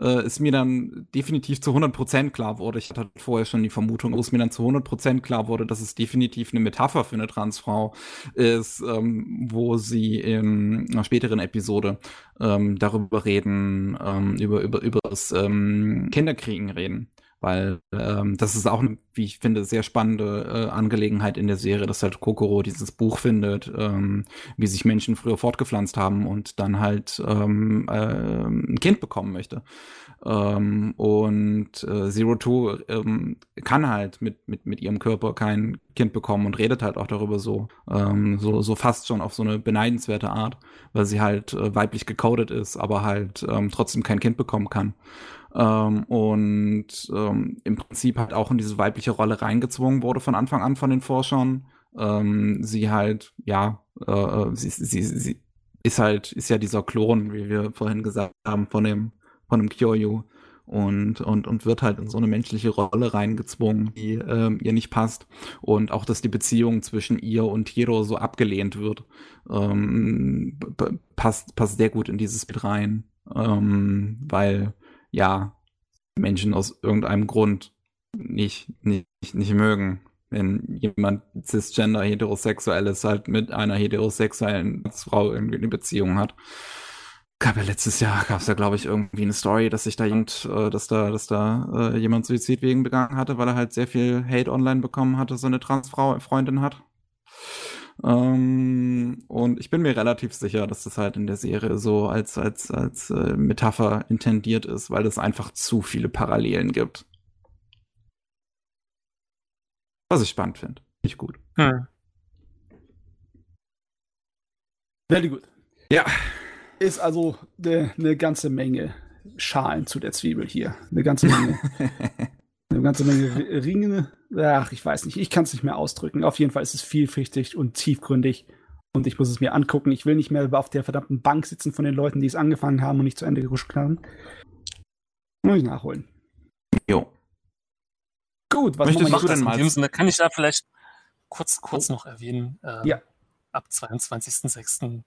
äh, es mir dann definitiv zu 100% klar wurde, ich hatte vorher schon die Vermutung, wo es mir dann zu 100% klar wurde, dass es definitiv eine Metapher für eine Transfrau ist, ähm, wo sie in einer späteren Episode ähm, darüber reden, ähm, über, über, über das ähm, Kinderkriegen reden weil ähm, das ist auch eine, wie ich finde, sehr spannende äh, Angelegenheit in der Serie, dass halt Kokoro dieses Buch findet, ähm, wie sich Menschen früher fortgepflanzt haben und dann halt ähm, äh, ein Kind bekommen möchte. Ähm, und äh, Zero Two ähm, kann halt mit, mit, mit ihrem Körper kein Kind bekommen und redet halt auch darüber so, ähm, so, so fast schon auf so eine beneidenswerte Art, weil sie halt äh, weiblich gecodet ist, aber halt ähm, trotzdem kein Kind bekommen kann. Ähm, und ähm, im Prinzip halt auch in diese weibliche Rolle reingezwungen wurde von Anfang an von den Forschern. Ähm, sie halt, ja, äh, äh sie, sie, sie ist halt, ist ja dieser Klon, wie wir vorhin gesagt haben, von dem, von dem Kyoryu und, und, und wird halt in so eine menschliche Rolle reingezwungen, die ähm, ihr nicht passt. Und auch, dass die Beziehung zwischen ihr und Hiro so abgelehnt wird, ähm, passt, passt sehr gut in dieses Bild rein. Ähm, weil ja, Menschen aus irgendeinem Grund nicht, nicht, nicht mögen. Wenn jemand cisgender heterosexuell ist, halt mit einer heterosexuellen Frau irgendwie eine Beziehung hat. Gab ja letztes Jahr, gab es ja, glaube ich, irgendwie eine Story, dass sich da jemand, äh, dass da, dass da äh, jemand Suizid wegen begangen hatte, weil er halt sehr viel Hate online bekommen hatte, so eine Transfrau Freundin hat. Ähm, und ich bin mir relativ sicher, dass das halt in der Serie so als, als, als äh, Metapher intendiert ist, weil es einfach zu viele Parallelen gibt. Was ich spannend finde. Nicht gut. Hm. Very gut. Ja. Ist also eine ne ganze Menge Schalen zu der Zwiebel hier. Eine ganze Menge. *laughs* eine ganze Menge Ringe. Ach, ich weiß nicht. Ich kann es nicht mehr ausdrücken. Auf jeden Fall ist es vielfältig und tiefgründig. Und ich muss es mir angucken. Ich will nicht mehr auf der verdammten Bank sitzen von den Leuten, die es angefangen haben und nicht zu Ende gerutscht haben. Muss ich nachholen. Jo. Gut, was Möchtest du denn mal? In dem Sinne kann ich da vielleicht kurz, kurz oh. noch erwähnen. Äh, ja. Ab 22.06.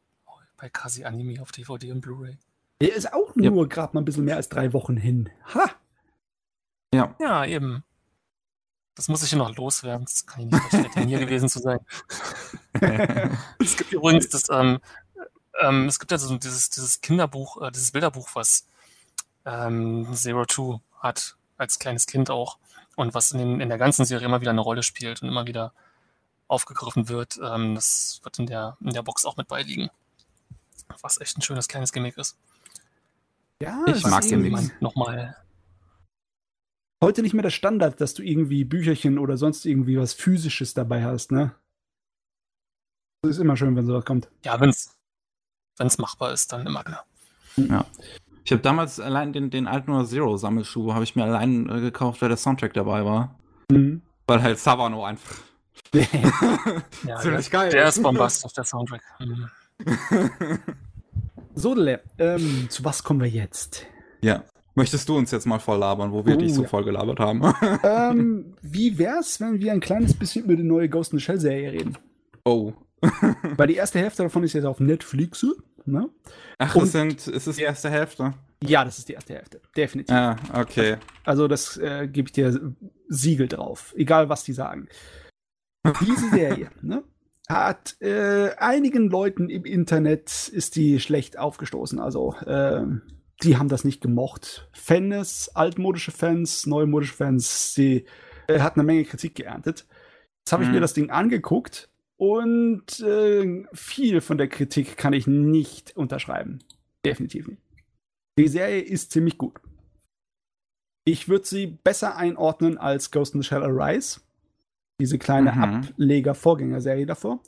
bei Kasi Anime auf DVD und Blu-ray. Der ist auch nur ja. gerade mal ein bisschen mehr als drei Wochen hin. Ha! Ja. Ja, eben. Das muss ich ja noch loswerden. Das kann ich nicht verstehen, hier gewesen zu sein. *laughs* es gibt übrigens das, ähm, ähm, es gibt ja so dieses, dieses Kinderbuch, äh, dieses Bilderbuch, was ähm, Zero Two hat, als kleines Kind auch. Und was in, den, in der ganzen Serie immer wieder eine Rolle spielt und immer wieder aufgegriffen wird. Ähm, das wird in der, in der Box auch mit beiliegen. Was echt ein schönes kleines Gimmick ist. Ja, ich mag Gimmicks. Nochmal heute nicht mehr der Standard, dass du irgendwie Bücherchen oder sonst irgendwie was Physisches dabei hast, ne? Das ist immer schön, wenn sowas kommt. Ja, wenn es machbar ist, dann immer klar. Ja. Ich habe damals allein den, den alten Zero Sammelschuh habe ich mir allein äh, gekauft, weil der Soundtrack dabei war. Mhm. Weil halt Savano einfach *laughs* *laughs* ja, ziemlich geil Der ist bombastisch, der Soundtrack. Mhm. *laughs* so, ähm, zu was kommen wir jetzt? Ja. Möchtest du uns jetzt mal voll labern, wo wir oh, dich so ja. voll gelabert haben? *laughs* ähm, wie wär's, wenn wir ein kleines bisschen über die neue Ghost in the Shell Serie reden? Oh. *laughs* Weil die erste Hälfte davon ist jetzt auf Netflix. Ne? Ach, das sind, ist es die erste Hälfte? Ja, das ist die erste Hälfte. Definitiv. Ah, okay. Also, das äh, gebe ich dir Siegel drauf. Egal, was die sagen. Diese Serie, *laughs* ne? Hat äh, einigen Leuten im Internet ist die schlecht aufgestoßen. Also, äh, die haben das nicht gemocht. Fans, altmodische Fans, neumodische Fans, sie äh, hat eine Menge Kritik geerntet. Jetzt habe ich mhm. mir das Ding angeguckt und äh, viel von der Kritik kann ich nicht unterschreiben. Definitiv nicht. Die Serie ist ziemlich gut. Ich würde sie besser einordnen als Ghost in the Shell Arise. Diese kleine mhm. Ableger-Vorgängerserie davor.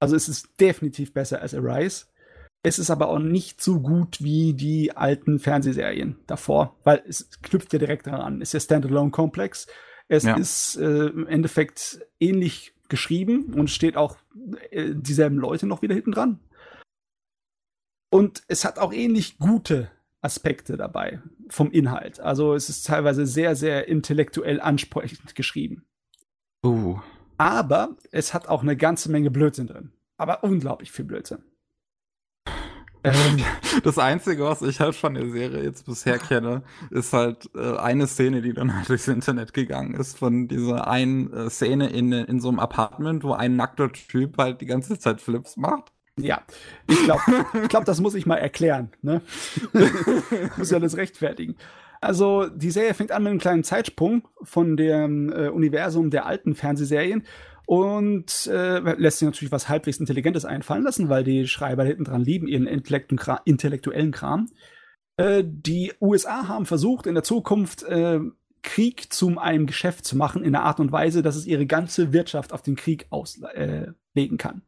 Also es ist definitiv besser als Arise. Es ist aber auch nicht so gut wie die alten Fernsehserien davor, weil es knüpft ja direkt daran. Es ist ja Standalone-Komplex. Es ja. ist äh, im Endeffekt ähnlich geschrieben und steht auch äh, dieselben Leute noch wieder hinten dran. Und es hat auch ähnlich gute Aspekte dabei vom Inhalt. Also es ist teilweise sehr, sehr intellektuell ansprechend geschrieben. Uh. Aber es hat auch eine ganze Menge Blödsinn drin. Aber unglaublich viel Blödsinn. Ähm, das Einzige, was ich halt von der Serie jetzt bisher kenne, ist halt äh, eine Szene, die dann halt durchs Internet gegangen ist, von dieser einen äh, Szene in, in so einem Apartment, wo ein nackter Typ halt die ganze Zeit Flips macht. Ja, ich glaube, ich glaub, das muss ich mal erklären. Ne? muss ja das rechtfertigen. Also, die Serie fängt an mit einem kleinen Zeitsprung von dem äh, Universum der alten Fernsehserien und äh, lässt sich natürlich was halbwegs Intelligentes einfallen lassen, weil die Schreiber hinten dran lieben ihren intellektuellen Kram. Äh, die USA haben versucht, in der Zukunft äh, Krieg zu einem Geschäft zu machen, in einer Art und Weise, dass es ihre ganze Wirtschaft auf den Krieg auslegen äh, kann.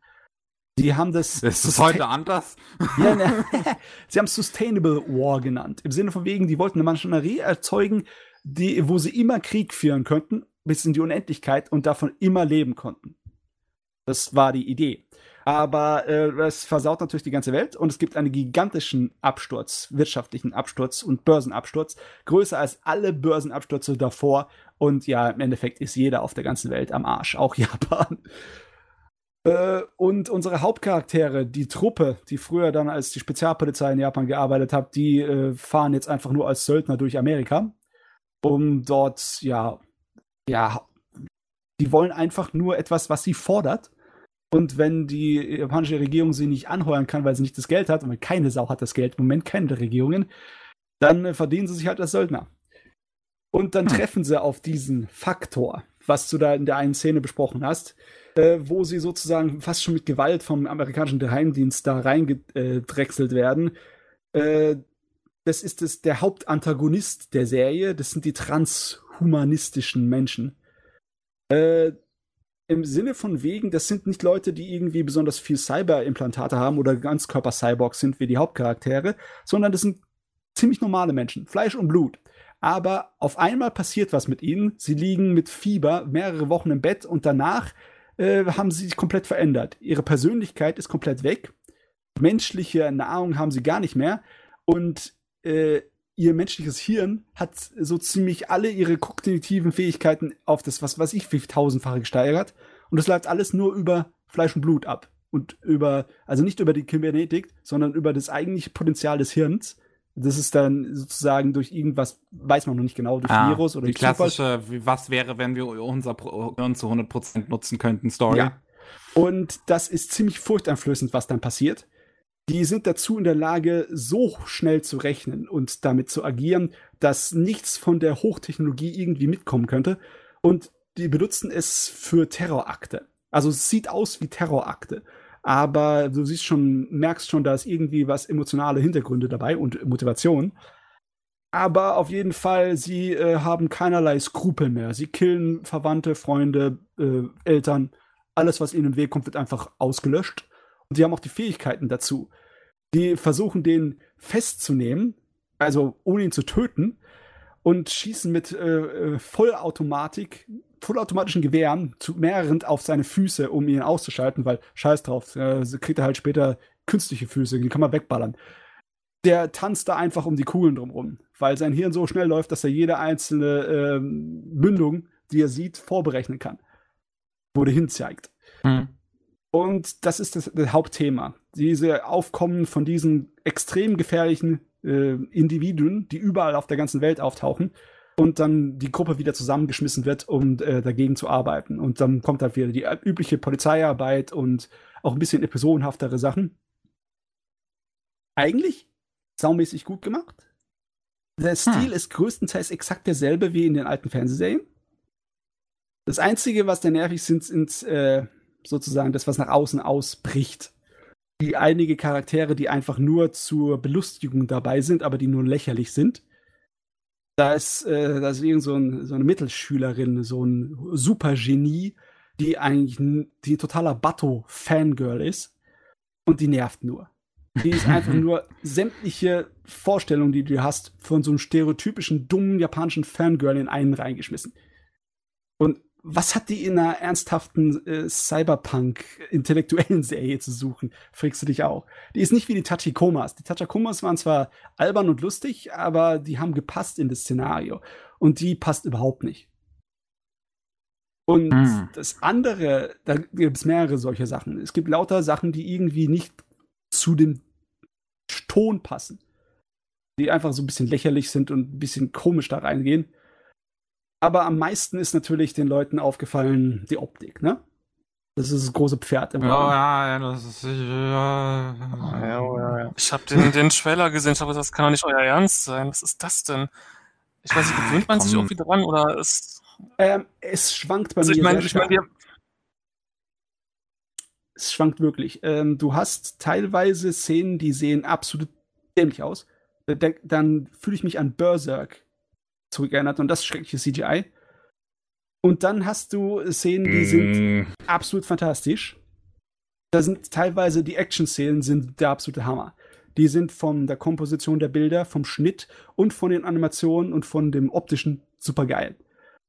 Sie haben das. *laughs* Ist das heute anders? Ja, ne, *laughs* *laughs* sie haben Sustainable War genannt. Im Sinne von wegen, die wollten eine Maschinerie erzeugen, die, wo sie immer Krieg führen könnten, bis in die Unendlichkeit und davon immer leben konnten. Das war die Idee. Aber äh, es versaut natürlich die ganze Welt und es gibt einen gigantischen Absturz, wirtschaftlichen Absturz und Börsenabsturz, größer als alle Börsenabstürze davor. Und ja, im Endeffekt ist jeder auf der ganzen Welt am Arsch, auch *laughs* Japan. Äh, und unsere Hauptcharaktere, die Truppe, die früher dann als die Spezialpolizei in Japan gearbeitet hat, die äh, fahren jetzt einfach nur als Söldner durch Amerika, um dort ja ja, die wollen einfach nur etwas, was sie fordert. Und wenn die japanische Regierung sie nicht anheuern kann, weil sie nicht das Geld hat, und wenn keine Sau hat das Geld, im Moment keine der Regierungen, dann äh, verdienen sie sich halt als Söldner. Und dann hm. treffen sie auf diesen Faktor, was du da in der einen Szene besprochen hast, äh, wo sie sozusagen fast schon mit Gewalt vom amerikanischen Geheimdienst da reingedrechselt werden. Äh, das ist das, der Hauptantagonist der Serie, das sind die transhumanistischen Menschen. Äh, Im Sinne von wegen, das sind nicht Leute, die irgendwie besonders viel Cyber-Implantate haben oder Ganzkörper-Cyborgs sind wie die Hauptcharaktere, sondern das sind ziemlich normale Menschen, Fleisch und Blut. Aber auf einmal passiert was mit ihnen. Sie liegen mit Fieber mehrere Wochen im Bett und danach äh, haben sie sich komplett verändert. Ihre Persönlichkeit ist komplett weg. Menschliche Nahrung haben sie gar nicht mehr. Und äh, ihr menschliches Hirn hat so ziemlich alle ihre kognitiven Fähigkeiten auf das, was weiß ich, tausendfache gesteigert. Und das läuft alles nur über Fleisch und Blut ab. Und über, also nicht über die Kybernetik, sondern über das eigentliche Potenzial des Hirns. Das ist dann sozusagen durch irgendwas, weiß man noch nicht genau, durch ah, Virus oder die klassische, wie, was wäre, wenn wir unser Hirn zu 100% nutzen könnten, Story. Ja. Und das ist ziemlich furchteinflößend, was dann passiert die sind dazu in der Lage, so schnell zu rechnen und damit zu agieren, dass nichts von der Hochtechnologie irgendwie mitkommen könnte. Und die benutzen es für Terrorakte. Also es sieht aus wie Terrorakte. Aber du siehst schon, merkst schon, da ist irgendwie was emotionale Hintergründe dabei und Motivation. Aber auf jeden Fall, sie äh, haben keinerlei Skrupel mehr. Sie killen Verwandte, Freunde, äh, Eltern. Alles, was ihnen weh kommt, wird einfach ausgelöscht. Und die haben auch die Fähigkeiten dazu. Die versuchen, den festzunehmen, also ohne ihn zu töten, und schießen mit äh, äh Vollautomatik, vollautomatischen Gewehren zu mehreren auf seine Füße, um ihn auszuschalten, weil scheiß drauf, äh, kriegt er halt später künstliche Füße, die kann man wegballern. der tanzt da einfach um die Kugeln drumrum, weil sein Hirn so schnell läuft, dass er jede einzelne ähm, Mündung, die er sieht, vorberechnen kann, wo der hin zeigt. Mhm. Und das ist das, das, Hauptthema. Diese Aufkommen von diesen extrem gefährlichen äh, Individuen, die überall auf der ganzen Welt auftauchen und dann die Gruppe wieder zusammengeschmissen wird, um äh, dagegen zu arbeiten. Und dann kommt halt wieder die übliche Polizeiarbeit und auch ein bisschen episodenhaftere Sachen. Eigentlich saumäßig gut gemacht. Der Stil hm. ist größtenteils exakt derselbe wie in den alten Fernsehserien. Das Einzige, was da nervig sind, sind äh, sozusagen das, was nach außen ausbricht. Die einige Charaktere, die einfach nur zur Belustigung dabei sind, aber die nur lächerlich sind. Da ist, äh, da ist irgend so, ein, so eine Mittelschülerin, so ein Supergenie, die eigentlich ein, die ein totaler Batto-Fangirl ist. Und die nervt nur. Die ist einfach *laughs* nur sämtliche Vorstellungen, die du hast, von so einem stereotypischen, dummen japanischen Fangirl in einen reingeschmissen. Und was hat die in einer ernsthaften äh, Cyberpunk-intellektuellen Serie zu suchen? Fragst du dich auch. Die ist nicht wie die Tachikomas. Die Tachikomas waren zwar albern und lustig, aber die haben gepasst in das Szenario. Und die passt überhaupt nicht. Und hm. das andere, da gibt es mehrere solche Sachen. Es gibt lauter Sachen, die irgendwie nicht zu dem Ton passen. Die einfach so ein bisschen lächerlich sind und ein bisschen komisch da reingehen. Aber am meisten ist natürlich den Leuten aufgefallen die Optik, ne? Das ist das große Pferd im ja, ja, ja, das ist ja, ja, ja, ja. Ich habe den, den Trailer gesehen, ich glaube, das kann doch nicht euer Ernst sein. Was ist das denn? Ich weiß nicht, gewöhnt man sich irgendwie dran oder ist. Ähm, es schwankt bei also mir. Ich meine, ich meine, wir, es schwankt wirklich. Ähm, du hast teilweise Szenen, die sehen absolut dämlich aus. Dann fühle ich mich an Berserk zurückerinnert und das schreckliche CGI. Und dann hast du Szenen, die mm. sind absolut fantastisch. Da sind teilweise die Action-Szenen sind der absolute Hammer. Die sind von der Komposition der Bilder, vom Schnitt und von den Animationen und von dem optischen super geil.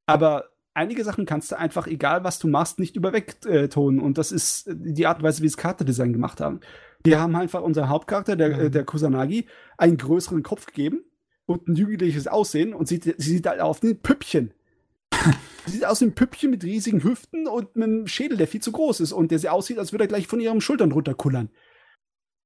Aber einige Sachen kannst du einfach, egal was du machst, nicht überwegtonen. Und das ist die Art und Weise, wie das Charakterdesign gemacht haben. Die haben einfach unser Hauptcharakter, der, mhm. der Kusanagi, einen größeren Kopf gegeben und ein jugendliches Aussehen und sie, sie sieht halt auf ein Püppchen. sie sieht aus wie ein Püppchen mit riesigen Hüften und einem Schädel, der viel zu groß ist und der sie aussieht, als würde er gleich von ihren Schultern runterkullern.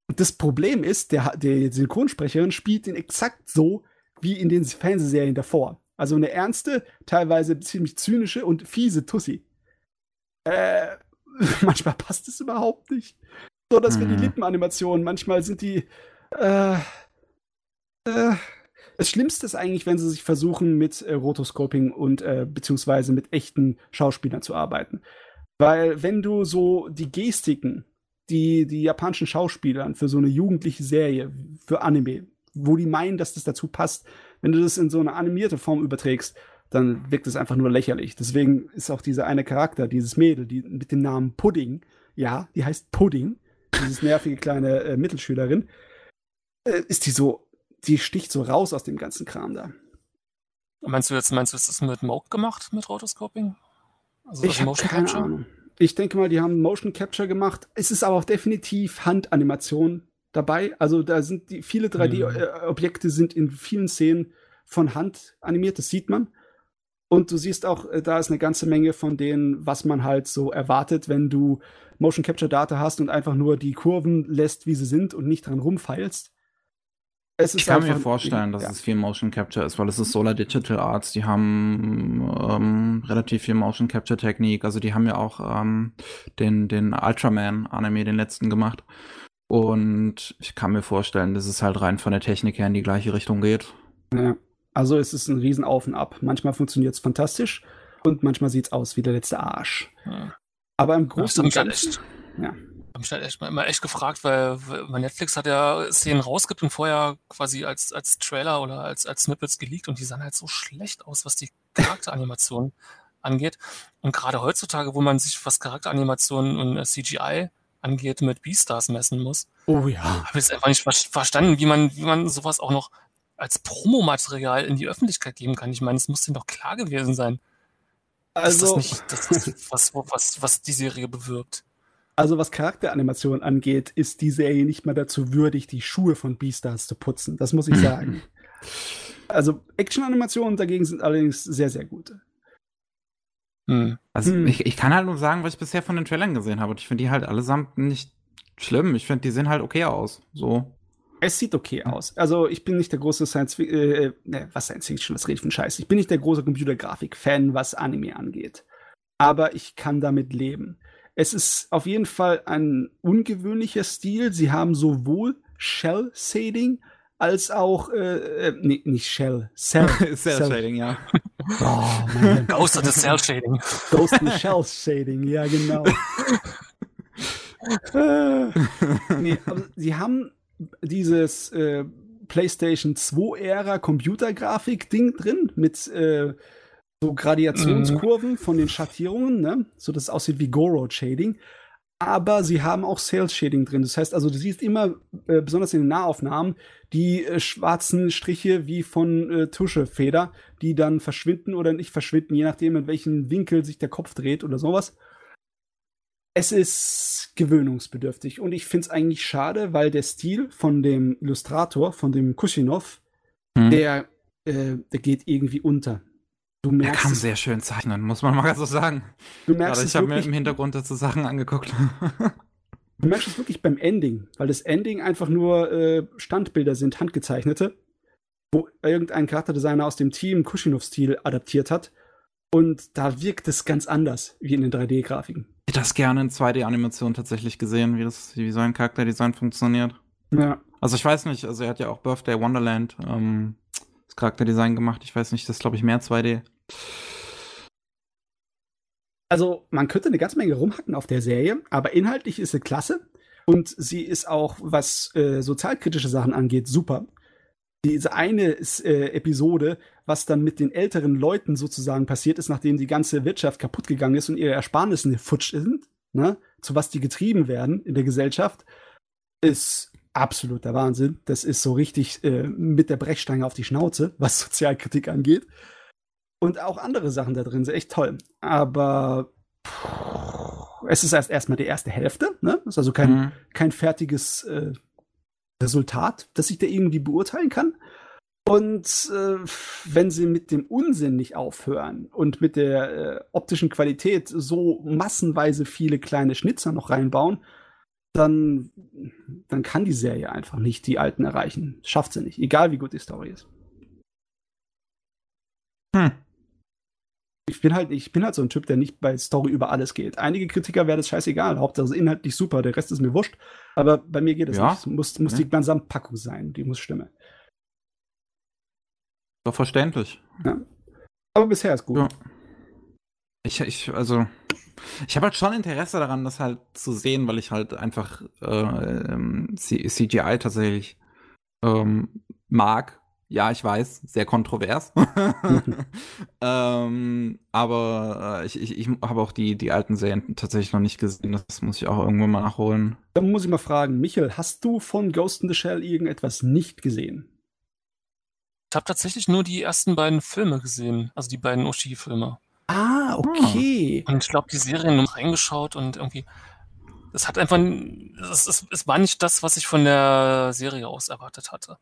Und das Problem ist, der, der Synchronsprecherin spielt ihn exakt so wie in den Fernsehserien davor. Also eine ernste, teilweise ziemlich zynische und fiese Tussi. Äh, *laughs* manchmal passt es überhaupt nicht. So, dass mhm. wir die. Lippenanimationen, manchmal sind die, äh, äh, das Schlimmste ist eigentlich, wenn sie sich versuchen, mit äh, Rotoscoping und äh, beziehungsweise mit echten Schauspielern zu arbeiten. Weil wenn du so die Gestiken, die die japanischen Schauspieler für so eine jugendliche Serie, für Anime, wo die meinen, dass das dazu passt, wenn du das in so eine animierte Form überträgst, dann wirkt es einfach nur lächerlich. Deswegen ist auch dieser eine Charakter, dieses Mädel, die mit dem Namen Pudding, ja, die heißt Pudding, dieses nervige kleine äh, Mittelschülerin, äh, ist die so die sticht so raus aus dem ganzen Kram da. Meinst du jetzt, meinst du, ist das mit Moke gemacht, mit Rotoscoping? Also ich habe keine Capture? Ahnung. Ich denke mal, die haben Motion Capture gemacht. Es ist aber auch definitiv Handanimation dabei. Also da sind die viele 3D-Objekte mhm. sind in vielen Szenen von Hand animiert, das sieht man. Und du siehst auch, äh, da ist eine ganze Menge von denen, was man halt so erwartet, wenn du Motion Capture Data hast und einfach nur die Kurven lässt, wie sie sind und nicht dran rumfeilst ich kann mir vorstellen, dass ja. es viel Motion Capture ist, weil es ist Solar Digital Arts. Die haben ähm, relativ viel Motion Capture Technik. Also die haben ja auch ähm, den, den Ultraman Anime, den letzten gemacht. Und ich kann mir vorstellen, dass es halt rein von der Technik her in die gleiche Richtung geht. Ja. Also es ist ein riesen Auf und Ab. Manchmal funktioniert es fantastisch und manchmal sieht es aus wie der letzte Arsch. Ja. Aber im Großen und Ganzen. Ja habe mich halt echt mal immer echt gefragt, weil, weil Netflix hat ja Szenen rausgibt und vorher quasi als, als Trailer oder als, als Snippets geleakt und die sahen halt so schlecht aus, was die Charakteranimation *laughs* angeht. Und gerade heutzutage, wo man sich, was Charakteranimation und CGI angeht, mit Beastars messen muss, oh ja. habe ich es einfach nicht verstanden, wie man, wie man sowas auch noch als Promomaterial in die Öffentlichkeit geben kann. Ich meine, es muss denen doch klar gewesen sein. Also, dass das nicht das was, was, was die Serie bewirkt. Also was Charakteranimation angeht, ist die Serie nicht mal dazu würdig, die Schuhe von Beastars zu putzen. Das muss ich *laughs* sagen. also Action-Animationen dagegen sind allerdings sehr, sehr gut. Hm. Also hm. Ich, ich kann halt nur sagen, was ich bisher von den Trailern gesehen habe. Und ich finde die halt allesamt nicht schlimm. Ich finde, die sehen halt okay aus. So. Es sieht okay aus. Also ich bin nicht der große Science Fiction, äh, ne, was Science Fiction, was rede ich von Scheiß. Ich bin nicht der große Computergrafik-Fan, was Anime angeht. Aber ich kann damit leben. Es ist auf jeden Fall ein ungewöhnlicher Stil. Sie haben sowohl Shell-Shading als auch, äh, äh nee, nicht Shell, Cell. *laughs* Cell-Shading, ja. *laughs* Oh, *laughs* Ghost of the Cell-Shading. Ghost of the Shell-Shading, ja, genau. nee, sie haben dieses äh, PlayStation 2-Ära Computergrafik-Ding drin mit äh, so Gradiationskurven mhm. von den Schattierungen, ne? so dass es aussieht wie Go-Road-Shading. Aber sie haben auch Sales-Shading drin. Das heißt also, du siehst immer, äh, besonders in den Nahaufnahmen, die äh, schwarzen Striche wie von äh, Tuschefeder, die dann verschwinden oder nicht verschwinden, je nachdem, in welchem Winkel sich der Kopf dreht oder sowas es ist gewöhnungsbedürftig und ich finde es eigentlich schade, weil der Stil von dem Illustrator, von dem Kuschinov, hm. der, äh, der geht irgendwie unter. Du merkst, er kann sehr schön zeichnen, muss man mal so sagen. Du merkst ich habe mir im Hintergrund dazu Sachen angeguckt. *laughs* du merkst es wirklich beim Ending, weil das Ending einfach nur äh, Standbilder sind, handgezeichnete, wo irgendein Charakterdesigner aus dem Team Kuschinov-Stil adaptiert hat. Und da wirkt es ganz anders wie in den 3D-Grafiken hätte das gerne in 2D-Animation tatsächlich gesehen, wie, das, wie so ein Charakterdesign funktioniert. Ja. Also ich weiß nicht, also er hat ja auch Birthday Wonderland ähm, das Charakterdesign gemacht. Ich weiß nicht, das ist glaube ich mehr 2D. Also man könnte eine ganze Menge rumhacken auf der Serie, aber inhaltlich ist sie klasse und sie ist auch, was äh, sozialkritische Sachen angeht, super diese eine äh, Episode, was dann mit den älteren Leuten sozusagen passiert ist, nachdem die ganze Wirtschaft kaputt gegangen ist und ihre Ersparnisse futsch sind, ne, zu was die getrieben werden in der Gesellschaft, ist absoluter Wahnsinn. Das ist so richtig äh, mit der Brechstange auf die Schnauze, was *laughs* Sozialkritik angeht. Und auch andere Sachen da drin sind echt toll. Aber pff, es ist erst erstmal die erste Hälfte, ne? Ist also kein, mhm. kein fertiges äh, Resultat, das ich da irgendwie beurteilen kann. Und äh, wenn sie mit dem Unsinn nicht aufhören und mit der äh, optischen Qualität so massenweise viele kleine Schnitzer noch reinbauen, dann, dann kann die Serie einfach nicht die Alten erreichen. Schafft sie nicht, egal wie gut die Story ist. Hm ich bin halt, ich bin halt so ein Typ, der nicht bei Story über alles geht. Einige Kritiker wäre das scheißegal. Hauptsache ist inhaltlich super, der Rest ist mir wurscht. Aber bei mir geht es ja. nicht. Es muss, muss ja. die Gesamtpackung sein, die muss stimmen. Doch verständlich. Ja. Aber bisher ist gut. Ja. Ich, ich, also, ich habe halt schon Interesse daran, das halt zu sehen, weil ich halt einfach äh, ähm, CGI tatsächlich ähm, mag ja, ich weiß, sehr kontrovers. *laughs* *laughs* ähm, aber äh, ich, ich, ich habe auch die, die alten Serien tatsächlich noch nicht gesehen. Das muss ich auch irgendwann mal nachholen. Dann muss ich mal fragen, Michael, hast du von Ghost in the Shell irgendetwas nicht gesehen? Ich habe tatsächlich nur die ersten beiden Filme gesehen, also die beiden Oshi-Filme. Ah, okay. Und ich glaube, die Serien noch reingeschaut und irgendwie. Es hat einfach. Es, es, es war nicht das, was ich von der Serie aus erwartet hatte.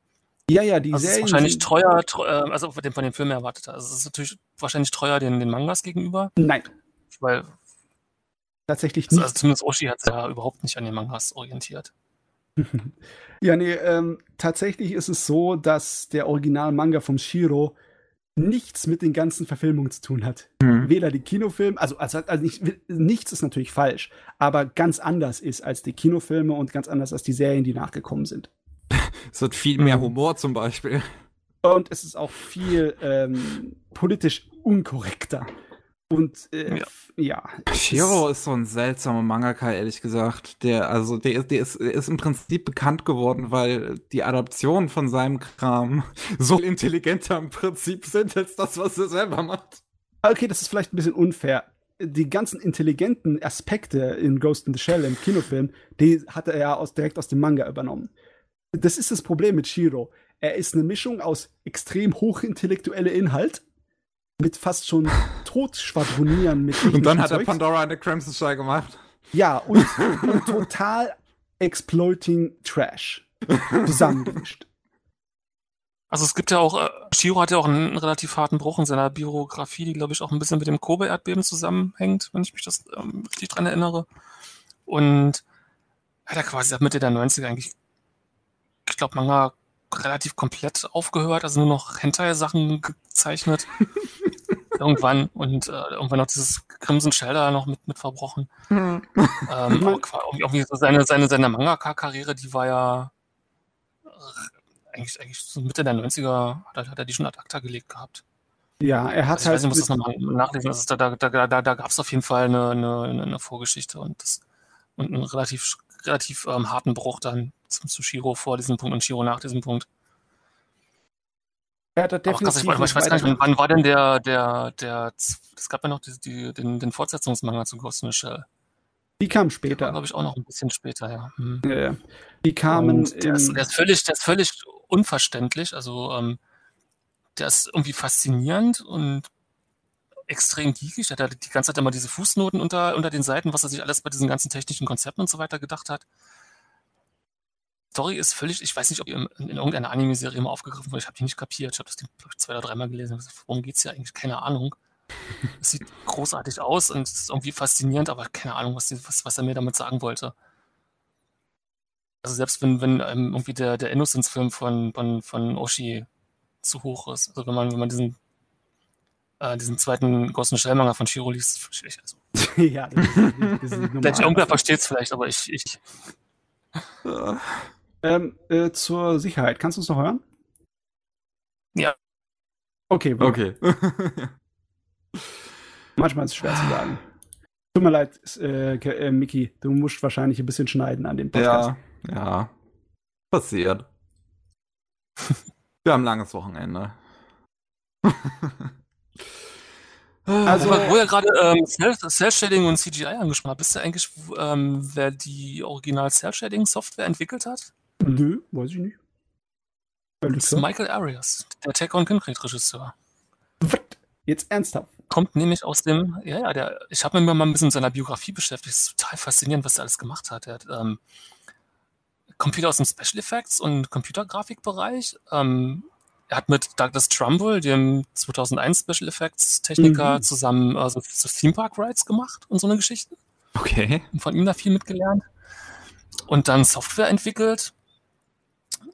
Ja, ja, die also Serien. ist wahrscheinlich teuer, teuer, äh, also von dem, von dem Film erwartet. Also es ist natürlich wahrscheinlich teuer den, den Mangas gegenüber. Nein. Weil. Tatsächlich also, nicht. Also zumindest Oshi hat sich ja überhaupt nicht an den Mangas orientiert. *laughs* ja, nee, ähm, tatsächlich ist es so, dass der Original-Manga vom Shiro nichts mit den ganzen Verfilmungen zu tun hat. Mhm. Weder die Kinofilme, also, also, also nicht, nichts ist natürlich falsch, aber ganz anders ist als die Kinofilme und ganz anders als die Serien, die nachgekommen sind. *laughs* Es wird viel mehr mhm. Humor zum Beispiel. Und es ist auch viel ähm, politisch unkorrekter. Und äh, ja. ja Shiro ist so ein seltsamer Mangaka, ehrlich gesagt. Der, also, der, der, ist, der ist im Prinzip bekannt geworden, weil die Adaptionen von seinem Kram *laughs* so intelligenter im Prinzip sind als das, was er selber macht. Okay, das ist vielleicht ein bisschen unfair. Die ganzen intelligenten Aspekte in Ghost in the Shell im Kinofilm, die hat er ja aus, direkt aus dem Manga übernommen das ist das Problem mit Shiro. Er ist eine Mischung aus extrem hochintellektueller Inhalt mit fast schon Totschwadronieren mit Und dann hat er Pandora eine Crimson Shy gemacht. Ja, und, und total exploiting Trash. Zusammengemischt. Also es gibt ja auch, äh, Shiro hat ja auch einen relativ harten Bruch in seiner Biografie, die glaube ich auch ein bisschen mit dem Kobe-Erdbeben zusammenhängt, wenn ich mich das ähm, richtig dran erinnere. Und hat er quasi ab Mitte der 90er eigentlich, ich glaube, Manga relativ komplett aufgehört, also nur noch Hentai-Sachen gezeichnet. Irgendwann und äh, irgendwann noch dieses Crimson Shelter noch mit, mit verbrochen. Mhm. Ähm, irgendwie seine, seine, seine Mangaka-Karriere, die war ja eigentlich, eigentlich so Mitte der 90er hat er, hat er die schon ad acta gelegt gehabt. Ja, er hat also ich halt. Ich weiß nicht, muss das nochmal nachlesen. Also da da, da, da, da gab es auf jeden Fall eine, eine, eine Vorgeschichte und, das, und einen relativ, relativ ähm, harten Bruch dann zum, zu Shiro vor diesem Punkt und Shiro nach diesem Punkt. Er hat definitiv krass, ich, weiß gar nicht, wann war denn der, der, der, es gab ja noch die, die, den, den Fortsetzungsmanga zu Ghost in the Shell. Die kam später. Glaube ich auch noch ein bisschen später, ja. Hm. ja, ja. Die kamen. Der ist, der, ist, völlig, der ist völlig unverständlich. Also ähm, der ist irgendwie faszinierend und extrem geekig. Er hat die ganze Zeit immer diese Fußnoten unter, unter den Seiten, was er sich alles bei diesen ganzen technischen Konzepten und so weiter gedacht hat. Story ist völlig, ich weiß nicht, ob in, in irgendeiner Anime-Serie immer aufgegriffen wurde. Ich habe die nicht kapiert. Ich habe das zwei oder dreimal gelesen. Worum geht es hier eigentlich? Keine Ahnung. *laughs* Es sieht großartig aus und ist irgendwie faszinierend, aber keine Ahnung, was, die, was, was er mir damit sagen wollte. Also selbst wenn, wenn ähm, irgendwie der, der Innocence-Film von, von, von Oshi zu hoch ist, also wenn man, wenn man diesen, äh, diesen zweiten in Shell von Shiro liest, ich, also, *laughs* ja, das ist, das *laughs* ist normal. Irgendwer versteht es vielleicht, aber ich. ich ähm, äh, zur Sicherheit, kannst du es noch hören? Ja. Okay, okay. *laughs* Manchmal ist es schwer zu sagen. Tut mir leid, äh, äh, Miki, du musst wahrscheinlich ein bisschen schneiden an dem Podcast. Ja, ja. Passiert. *laughs* Wir haben ein langes Wochenende. *laughs* Also, wo ihr gerade ähm, Cell-Shading und CGI angesprochen habt, wisst ihr eigentlich, ähm, wer die original Cell-Shading-Software entwickelt hat? Nö, weiß ich nicht. Das ist Michael Arias, der Tech on Concrete-Regisseur. Jetzt ernsthaft? Kommt nämlich aus dem, ja, ja, der, ich habe mich mal ein bisschen mit seiner Biografie beschäftigt. Es ist total faszinierend, was er alles gemacht hat. Er hat, ähm, kommt wieder aus dem Special Effects und Computergrafikbereich. Ähm, er hat mit Douglas Trumbull, dem 2001 Special Effects Techniker, mhm. zusammen also so Theme Park Rides gemacht und so eine Geschichte. Okay. Und von ihm da viel mitgelernt. Und dann Software entwickelt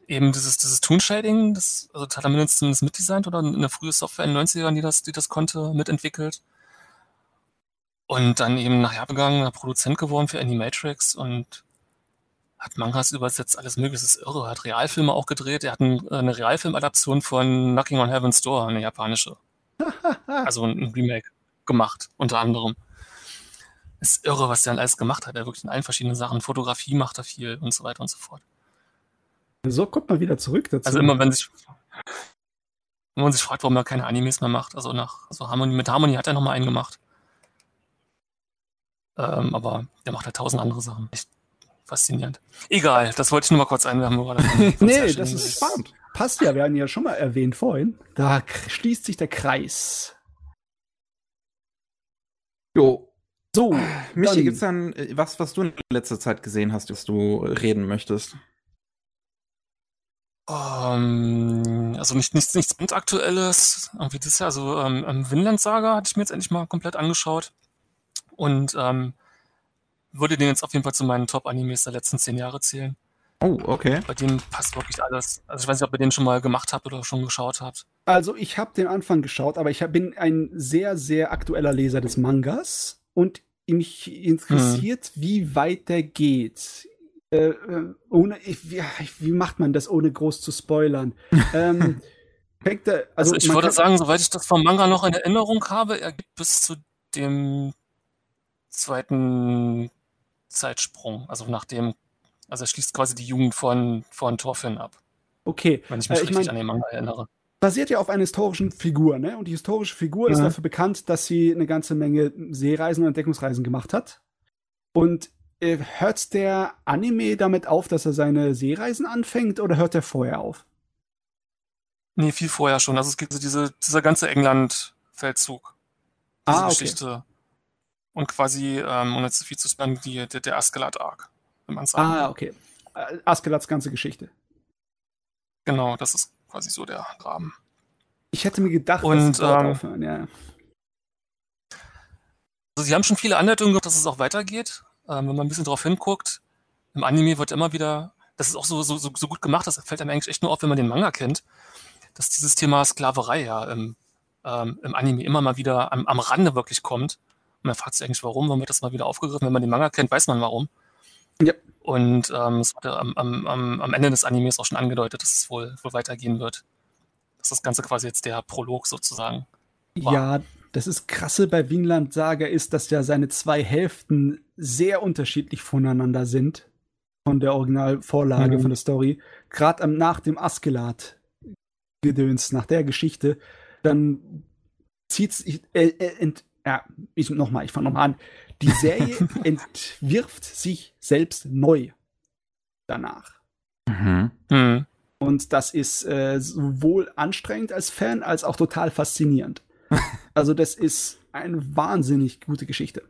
eben dieses, dieses Toon-Shading, das, also hat er mindestens zumindest mitdesignt oder eine frühe Software in den 90ern, die das, die das konnte, mitentwickelt. Und dann eben nachher begangen, Produzent geworden für Animatrix und hat Mangas übersetzt, alles mögliche, das ist irre, hat Realfilme auch gedreht, er hat ein, eine Realfilmadaption von Knocking on Heaven's Door, eine japanische. *laughs* also ein Remake gemacht, unter anderem. Ist irre, was der alles gemacht hat. Er wirklich in allen verschiedenen Sachen. Fotografie macht er viel und so weiter und so fort. So kommt man wieder zurück dazu. Also immer, wenn sich, wenn man sich fragt, warum er keine Animes mehr macht. Also nach, also Harmony, mit Harmony hat er noch mal einen gemacht. Ähm, aber der macht halt tausend andere Sachen. Echt faszinierend. Egal, das wollte ich nur mal kurz einwerfen. *laughs* nee, das ist spannend. Passt ja, wir hatten ja schon mal erwähnt vorhin. Da schließt sich der Kreis. Jo. So, Michi, gibt es dann äh, was, was du in letzter Zeit gesehen hast, dass du reden möchtest? Ähm, also nicht, nichts, nichts brandaktuelles. Irgendwie das Jahr, also ähm, Vinland Saga hatte ich mir jetzt endlich mal komplett angeschaut. Und ähm, würde den jetzt auf jeden Fall zu meinen Top-Animes der letzten zehn Jahre zählen. Oh, okay. Bei dem passt wirklich alles. Also ich weiß nicht, ob ihr den schon mal gemacht habt oder schon geschaut habt. Also ich habe den Anfang geschaut, aber ich hab, bin ein sehr, sehr aktueller Leser des Mangas und mich interessiert, hm. wie weit der geht. Äh, äh, ohne, ich, wie, wie, macht man das, ohne groß zu spoilern? *laughs* ähm, da, also, also, ich würde sagen, soweit ich das vom Manga noch in Erinnerung habe, er gibt bis zu dem zweiten Zeitsprung, also nachdem, also er schließt quasi die Jugend von, von Thorfinn ab. Okay. Wenn ich mich äh, ich richtig mein, an den Manga erinnere. Basiert ja auf einer historischen Figur, ne? Und die historische Figur ja. ist dafür bekannt, dass sie eine ganze Menge Seereisen und Entdeckungsreisen gemacht hat. Und hört der Anime damit auf, dass er seine Seereisen anfängt oder hört er vorher auf? Nee, viel vorher schon. Also es gibt diese, dieser ganze England-Feldzug. Ah, okay. Geschichte. und quasi, ähm, ohne zu viel zu spannen, die, der, der sagt. Ah, okay. Äh, Askeladds ganze Geschichte. Genau, das ist quasi so der Rahmen. Ich hätte mir gedacht, und, dass sie ähm, aufhören, ja. Also sie haben schon viele Anleitungen gemacht, dass es auch weitergeht. Ähm, wenn man ein bisschen drauf hinguckt, im Anime wird immer wieder, das ist auch so, so, so, so gut gemacht, das fällt einem eigentlich echt nur auf, wenn man den Manga kennt, dass dieses Thema Sklaverei ja im, ähm, im Anime immer mal wieder am, am Rande wirklich kommt. Und man fragt sich eigentlich, warum, warum wird das mal wieder aufgegriffen? Wenn man den Manga kennt, weiß man warum. Ja. Und ähm, es wurde am, am, am Ende des Animes auch schon angedeutet, dass es wohl, wohl weitergehen wird. Dass das Ganze quasi jetzt der Prolog sozusagen war. Ja, das ist krasse bei Vinland Saga ist, dass ja seine zwei Hälften sehr unterschiedlich voneinander sind. Von der Originalvorlage, mhm. von der Story. Gerade nach dem Askelat Gedöns, nach der Geschichte, dann zieht sich, äh, äh, ja, ich nochmal, ich fange nochmal an. Die Serie *laughs* entwirft sich selbst neu danach. Mhm. Mhm. Und das ist äh, sowohl anstrengend als Fan als auch total faszinierend. *laughs* also, das ist eine wahnsinnig gute Geschichte.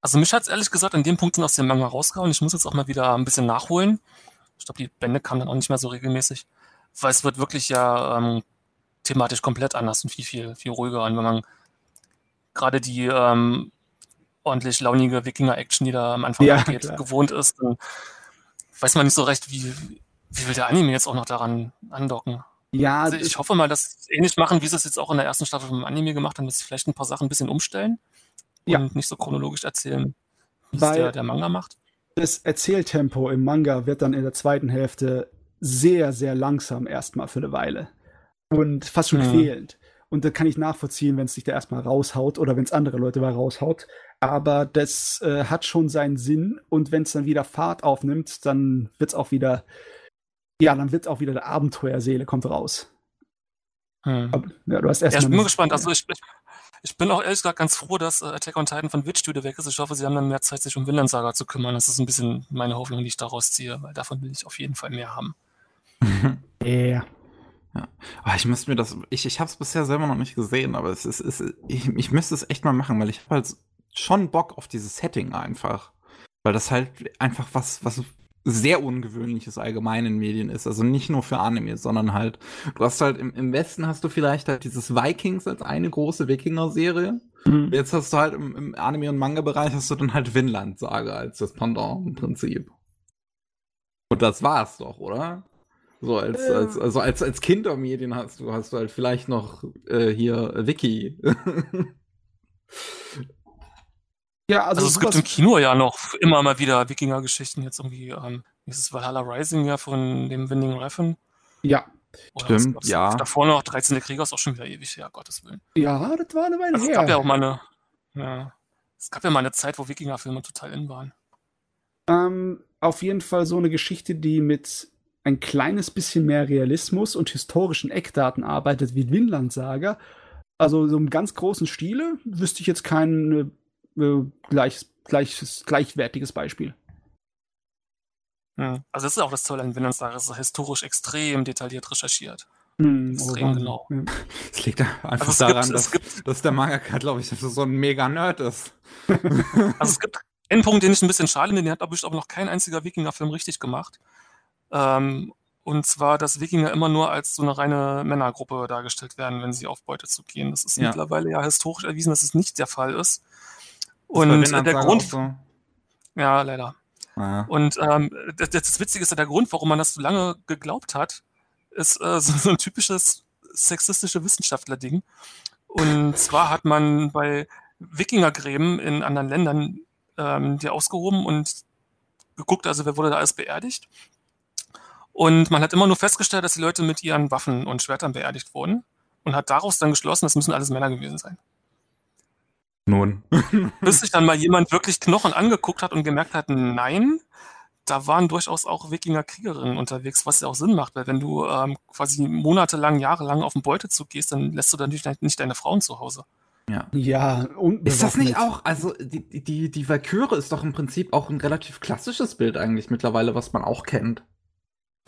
Also, mich hat es ehrlich gesagt in dem Punkt aus dem Manga rausgehauen. Ich muss jetzt auch mal wieder ein bisschen nachholen. Ich glaube, die Bände kamen dann auch nicht mehr so regelmäßig. Weil es wird wirklich ja ähm, thematisch komplett anders und viel, viel, viel ruhiger. Und wenn man gerade die ähm, ordentlich launige Wikinger-Action, die da am Anfang ja, geht, klar. gewohnt ist, dann weiß man nicht so recht, wie, wie will der Anime jetzt auch noch daran andocken. Ja, also ich hoffe mal, dass sie ähnlich machen, wie sie es jetzt auch in der ersten Staffel vom Anime gemacht haben, dass sie vielleicht ein paar Sachen ein bisschen umstellen ja. und nicht so chronologisch erzählen, wie es der, der Manga macht. Das Erzähltempo im Manga wird dann in der zweiten Hälfte sehr, sehr langsam erstmal für eine Weile. Und fast schon ja. quälend. Und da kann ich nachvollziehen, wenn es sich da erstmal raushaut oder wenn es andere Leute mal raushaut. Aber das äh, hat schon seinen Sinn. Und wenn es dann wieder Fahrt aufnimmt, dann wird es auch wieder, ja, dann wird auch wieder der Abenteuerseele kommt raus. Hm. Aber, ja, du hast erst ja, ich bin mal gespannt. Also ich, ich, ich, bin auch ehrlich gesagt ganz froh, dass äh, Attack on Titan von Witch Studio weg ist. Ich hoffe, sie haben dann mehr Zeit, sich um Vinland Saga zu kümmern. Das ist ein bisschen meine Hoffnung, die ich daraus ziehe, weil davon will ich auf jeden Fall mehr haben. *laughs* Ja. Ja. Aber ich müsste mir das, ich, ich habe es bisher selber noch nicht gesehen, aber es ist, ist ich, ich müsste es echt mal machen, weil ich habe halt schon Bock auf dieses Setting einfach. Weil das halt einfach was, was sehr ungewöhnliches allgemein in Medien ist. Also nicht nur für Anime, sondern halt, du hast halt im, im Westen hast du vielleicht halt dieses Vikings als eine große Wikinger-Serie. Mhm. Jetzt hast du halt im, im Anime- und Manga-Bereich hast du dann halt Vinland-Saga als das Pendant im Prinzip. Und das war's doch, oder? So als, ähm. als, also als, als Kindermedien hast du, hast du halt vielleicht noch äh, hier Wiki. *laughs* ja, also, also es gibt im Kino ja noch immer mal wieder Wikinger-Geschichten. Jetzt irgendwie, ähm, dieses Valhalla Rising ja von dem Winning Refn. Ja. Oder Stimmt, ja. Davor noch 13. Krieger ist auch schon wieder ewig her, Gottes Willen. Ja, das war eine Weile also her. Es gab ja auch mal eine, ja, es gab ja mal eine Zeit, wo Wikinger-Filme total in waren. Ähm, auf jeden Fall so eine Geschichte, die mit ein kleines bisschen mehr Realismus und historischen Eckdaten arbeitet wie Vinland Saga. Also so im ganz großen Stile wüsste ich jetzt kein äh, gleich, gleiches, gleichwertiges Beispiel. Ja, also das ist auch das Tolle an Vinland es ist historisch extrem detailliert recherchiert. Hm, extrem genau. *laughs* Es liegt einfach also daran, gibt, dass, gibt, dass der Mangaka, glaube ich, so ein mega Nerd ist. *laughs* also es gibt einen Punkt, den ich ein bisschen schade finde, den hat aber noch kein einziger Wikinger-Film richtig gemacht. Ähm, und zwar, dass Wikinger immer nur als so eine reine Männergruppe dargestellt werden, wenn sie auf Beute zu gehen. Das ist ja. mittlerweile ja historisch erwiesen, dass es nicht der Fall ist. Und ist der Grund. So? Ja, leider. Ah. Und ähm, das, das, Witzige ist ja der Grund, warum man das so lange geglaubt hat, ist äh, so, so ein typisches sexistische Wissenschaftler-Ding. Und zwar hat man bei Wikingergräben in anderen Ländern ähm, die ausgehoben und geguckt, also wer wurde da alles beerdigt. Und man hat immer nur festgestellt, dass die Leute mit ihren Waffen und Schwertern beerdigt wurden und hat daraus dann geschlossen, das müssen alles Männer gewesen sein. Nun. *laughs* Bis sich dann mal jemand wirklich Knochen angeguckt hat und gemerkt hat, nein, da waren durchaus auch Wikinger-Kriegerinnen unterwegs, was ja auch Sinn macht, weil wenn du ähm, quasi monatelang, jahrelang auf den Beutezug gehst, dann lässt du dann nicht, nicht deine Frauen zu Hause. Ja. Ja, und ist das nicht auch, also die, die, die Valkyrie ist doch im Prinzip auch ein relativ klassisches Bild eigentlich mittlerweile, was man auch kennt.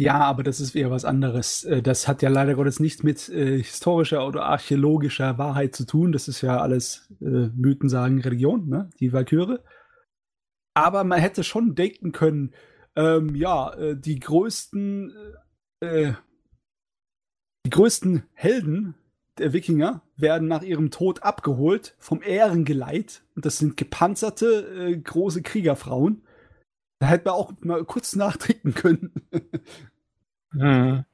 Ja, aber das ist eher was anderes. Äh, das hat ja leider Gottes nichts mit äh, historischer oder archäologischer Wahrheit zu tun. Das ist ja alles äh, Mythen, Sagen, Religion, ne? die Valkyrie. Aber man hätte schon denken können, ähm, ja, äh, die größten, äh, die größten Helden der Wikinger werden nach ihrem Tod abgeholt vom Ehrengeleit. Und das sind gepanzerte, äh, große Kriegerfrauen. Da hätte man auch mal kurz nachtrinken können. *laughs* hm.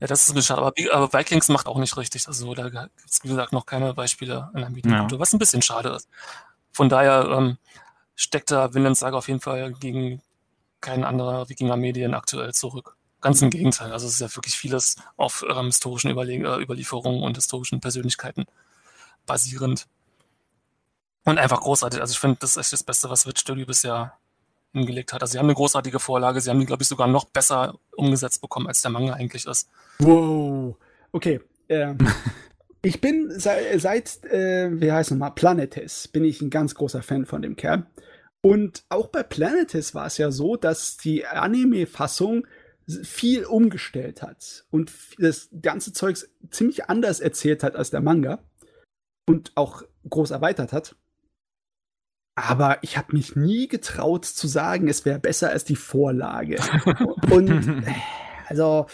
Ja, das ist ein bisschen schade. Aber, aber, Vikings macht auch nicht richtig. Also da gibt es, wie gesagt, noch keine Beispiele in der Medienkultur, ja. was ein bisschen schade ist. Von daher ähm, steckt da Vinland Saga auf jeden Fall gegen kein anderer Wikinger-Medien aktuell zurück. Ganz im Gegenteil. Also es ist ja wirklich vieles auf ähm, historischen Überle äh, Überlieferungen und historischen Persönlichkeiten basierend. Und einfach großartig. Also ich finde, das ist echt das Beste, was Rich Studio bisher hingelegt hat. Also sie haben eine großartige Vorlage. Sie haben die, glaube ich, sogar noch besser umgesetzt bekommen, als der Manga eigentlich ist. Wow. Okay. Ähm, *laughs* ich bin seit, seit äh, wie heißt nochmal, Planetes, bin ich ein ganz großer Fan von dem Kerl. Und auch bei Planetes war es ja so, dass die Anime-Fassung viel umgestellt hat und das ganze Zeug ziemlich anders erzählt hat als der Manga und auch groß erweitert hat. Aber ich habe mich nie getraut zu sagen, es wäre besser als die Vorlage. *laughs* und also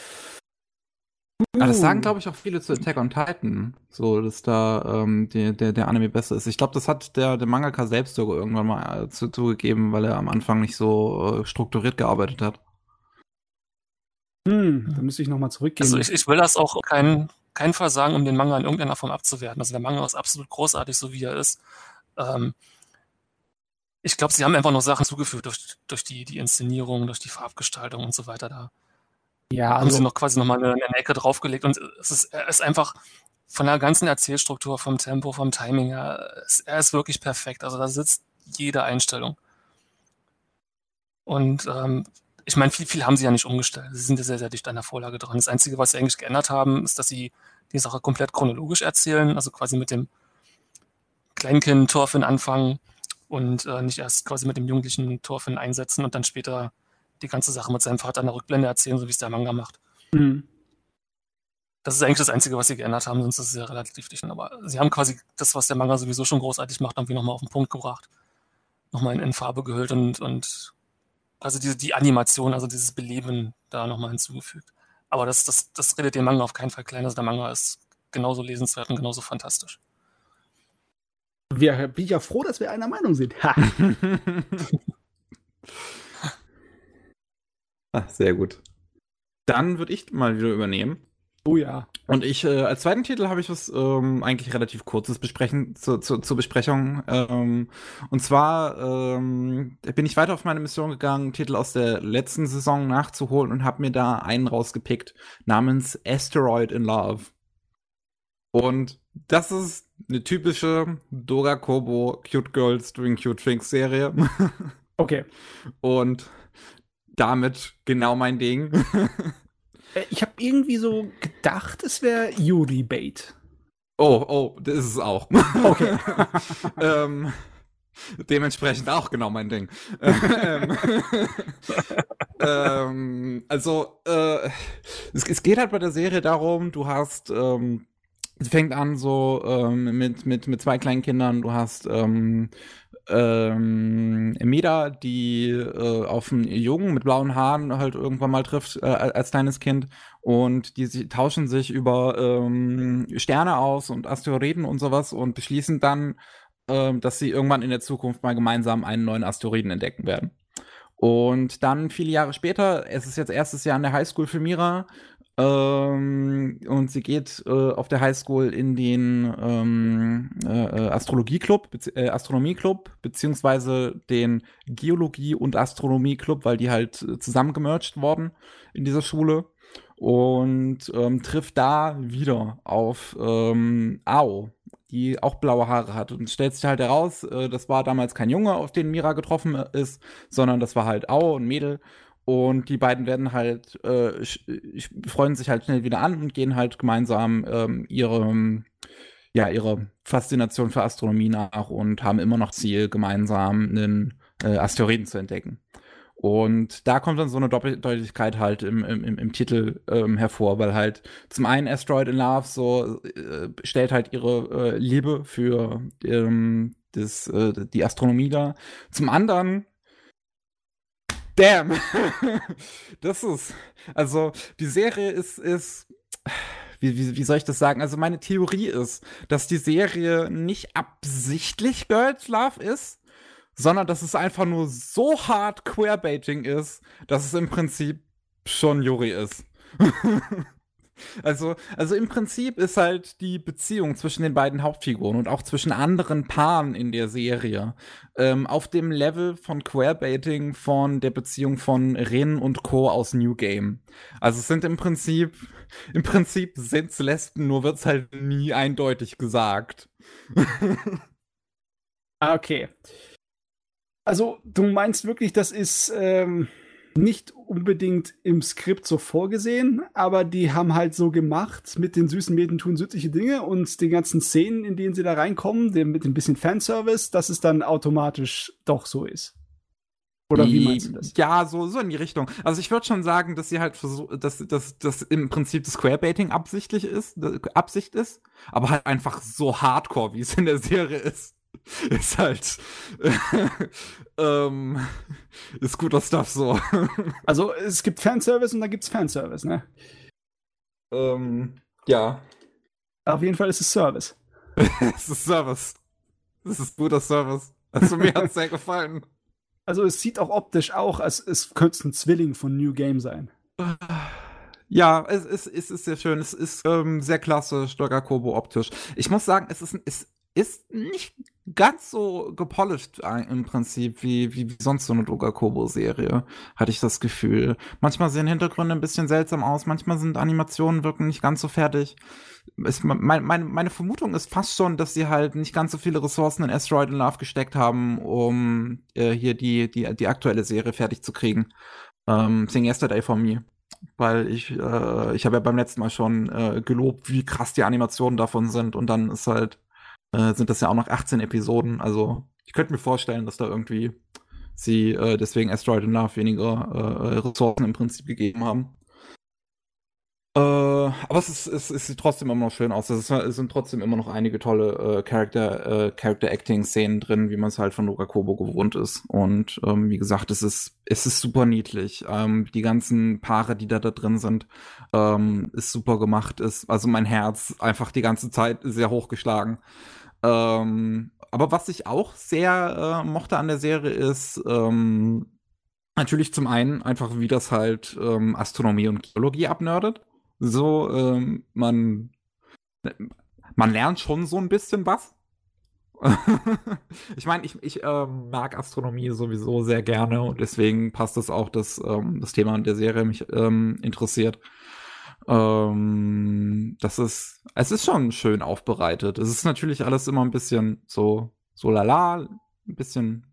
Ah, das sagen, glaube ich, auch viele zu Attack on Titan, so dass da ähm, die, der, der Anime besser ist. Ich glaube, das hat der, der Mangaka selbst sogar irgendwann mal äh, zu, zugegeben, weil er am Anfang nicht so äh, strukturiert gearbeitet hat. Hm, da müsste ich nochmal zurückgehen. Also ich, ich will das auch keinen kein Fall sagen, um den Manga in irgendeiner Form abzuwerten. Also der Manga ist absolut großartig, so wie er ist. Ähm, ich glaube, sie haben einfach noch Sachen zugefügt durch, durch die, die Inszenierung, durch die Farbgestaltung und so weiter da. Ja, haben also, sie noch quasi nochmal eine, eine Ecke draufgelegt und es ist, er ist einfach von der ganzen Erzählstruktur, vom Tempo, vom Timing her, er ist wirklich perfekt. Also da sitzt jede Einstellung. Und ähm, ich meine, viel, viel haben sie ja nicht umgestellt. Sie sind ja sehr, sehr dicht an der Vorlage dran. Das Einzige, was sie eigentlich geändert haben, ist, dass sie die Sache komplett chronologisch erzählen, also quasi mit dem Kleinkind Thorfinn anfangen und äh, nicht erst quasi mit dem jugendlichen Thorfinn einsetzen und dann später die ganze Sache mit seinem Vater in der Rückblende erzählen, so wie es der Manga macht. Mhm. Das ist eigentlich das Einzige, was sie geändert haben, sonst ist es ja relativ dicht. Aber sie haben quasi das, was der Manga sowieso schon großartig macht, irgendwie nochmal auf den Punkt gebracht. Nochmal in, in Farbe gehüllt und, und also die, die Animation, also dieses Beleben da nochmal hinzugefügt. Aber das, das, das redet den Manga auf keinen Fall klein. Also der Manga ist genauso lesenswert und genauso fantastisch. Wir, bin ich ja froh, dass wir einer Meinung sind. Ach, *laughs* sehr gut. Dann würde ich mal wieder übernehmen. Oh ja. Und ich, äh, als zweiten Titel habe ich was ähm, eigentlich relativ kurzes besprechen zu, zu, zur Besprechung. Ähm, und zwar ähm, bin ich weiter auf meine Mission gegangen, Titel aus der letzten Saison nachzuholen und habe mir da einen rausgepickt namens Asteroid in Love. Und das ist eine typische Dora Kobo Cute Girls Doing Cute Things Serie. *laughs* okay. Und damit genau mein Ding. Äh, ich habe irgendwie so gedacht, es wäre Yuri Bait. Oh, oh, das ist es auch. Okay. *laughs* ähm, dementsprechend auch genau mein Ding. ähm, *laughs* ähm, also, äh, es, es, geht halt bei der Serie darum, du hast, ähm, es fängt an so ähm, mit, mit, mit zwei kleinen Kindern, du hast ähm, ähm, Mida, die äh, auf einen Jungen mit blauen Haaren halt irgendwann mal trifft äh, als kleines Kind und die sie tauschen sich über ähm, Sterne aus und Asteroiden und sowas und beschließen dann, äh, dass sie irgendwann in der Zukunft mal gemeinsam einen neuen Asteroiden entdecken werden. Und dann viele Jahre später, es ist jetzt erstes Jahr in der Highschool für Mira, ähm, und sie geht äh, auf der Highschool in den ähm, äh, äh Astrologie-Club, äh, Astronomie-Club, beziehungsweise den Geologie- und Astronomie-Club, weil die halt äh, zusammengemerged worden in dieser Schule. Und ähm, trifft da wieder auf ähm, Ao, die auch blaue Haare hat. Und stellt sich halt heraus, äh, das war damals kein Junge, auf den Mira getroffen ist, sondern das war halt Ao, ein Mädel. Und die beiden werden halt, äh, freuen sich halt schnell wieder an und gehen halt gemeinsam ähm, ihre, ja, ihre Faszination für Astronomie nach und haben immer noch Ziel, gemeinsam einen äh, Asteroiden zu entdecken. Und da kommt dann so eine Doppeldeutigkeit halt im, im, im Titel ähm, hervor, weil halt zum einen Asteroid in Love so äh, stellt halt ihre äh, Liebe für ähm, das, äh, die Astronomie dar. Zum anderen Damn. *laughs* das ist, also, die Serie ist, ist, wie, wie, wie soll ich das sagen? Also, meine Theorie ist, dass die Serie nicht absichtlich Girls Love ist, sondern dass es einfach nur so hart Queerbaiting ist, dass es im Prinzip schon Yuri ist. *laughs* also, also im Prinzip ist halt die Beziehung zwischen den beiden Hauptfiguren und auch zwischen anderen Paaren in der Serie ähm, auf dem Level von Queerbaiting von der Beziehung von Rin und Co. aus New Game. Also es sind im Prinzip, im Prinzip sind Lesben, nur wird es halt nie eindeutig gesagt. *laughs* Ah, okay. Also, du meinst wirklich, das ist ähm, nicht unbedingt im Skript so vorgesehen, aber die haben halt so gemacht, mit den süßen Mädchen tun süßliche Dinge und den ganzen Szenen, in denen sie da reinkommen, dem, mit ein bisschen Fanservice, dass es dann automatisch doch so ist. Oder wie meinst du das? Ja, so, so in die Richtung. Also ich würde schon sagen, dass sie halt versucht, dass, dass, dass im Prinzip das Squarebaiting absichtlich ist, Absicht ist, aber halt einfach so hardcore, wie es in der Serie ist. *laughs* ist halt *laughs* ähm, ist guter Stuff so. *laughs* also es gibt Fanservice und dann gibt's Fanservice, ne? Ähm, ja. Auf jeden Fall ist es Service. es ist Service. Es ist guter Service. Also mir hat's sehr gefallen. Also es sieht auch optisch auch, als es könnte ein Zwilling von New Game sein. *sighs* Ja, es, es, es ist sehr schön. Es ist ähm, sehr klasse, Stogger Kobo optisch. Ich muss sagen, es ist, es ist nicht ganz so gepolished im Prinzip wie, wie, wie sonst so eine Doga-Kobo-Serie, hatte ich das Gefühl. Manchmal sehen Hintergründe ein bisschen seltsam aus, manchmal sind Animationen wirken nicht ganz so fertig. Es, mein, meine, meine Vermutung ist fast schon, dass sie halt nicht ganz so viele Ressourcen in Asteroid in Love gesteckt haben, um äh, hier die, die, die aktuelle Serie fertig zu kriegen. Ähm, Sing Yesterday for Me weil ich, äh, ich habe ja beim letzten Mal schon äh, gelobt, wie krass die Animationen davon sind und dann ist halt äh, sind das ja auch noch 18 Episoden. Also ich könnte mir vorstellen, dass da irgendwie sie äh, deswegen Asteroid in Love weniger äh, Ressourcen im Prinzip gegeben haben. Äh, aber es, ist, es, es, sieht trotzdem immer noch schön aus. Es, sind trotzdem immer noch einige tolle äh, Character, äh, Character Acting Szenen drin, wie man es halt von Nora Kobo gewohnt ist. Und ähm, wie gesagt, es ist, es ist super niedlich. Ähm, die ganzen Paare, die da, da drin sind, ähm, ist super gemacht. Ist also mein Herz einfach die ganze Zeit sehr hochgeschlagen. Ähm, aber was ich auch sehr äh, mochte an der Serie ist, ähm, natürlich zum einen einfach, wie das halt ähm, Astronomie und Geologie abnördet. So, ähm, man, man lernt schon so ein bisschen was. *laughs* ich meine, ich, ich ähm, mag Astronomie sowieso sehr gerne und deswegen passt es auch, dass ähm, das Thema der Serie mich ähm, interessiert. Ähm, das ist, es ist schon schön aufbereitet. Es ist natürlich alles immer ein bisschen so, so lala, ein bisschen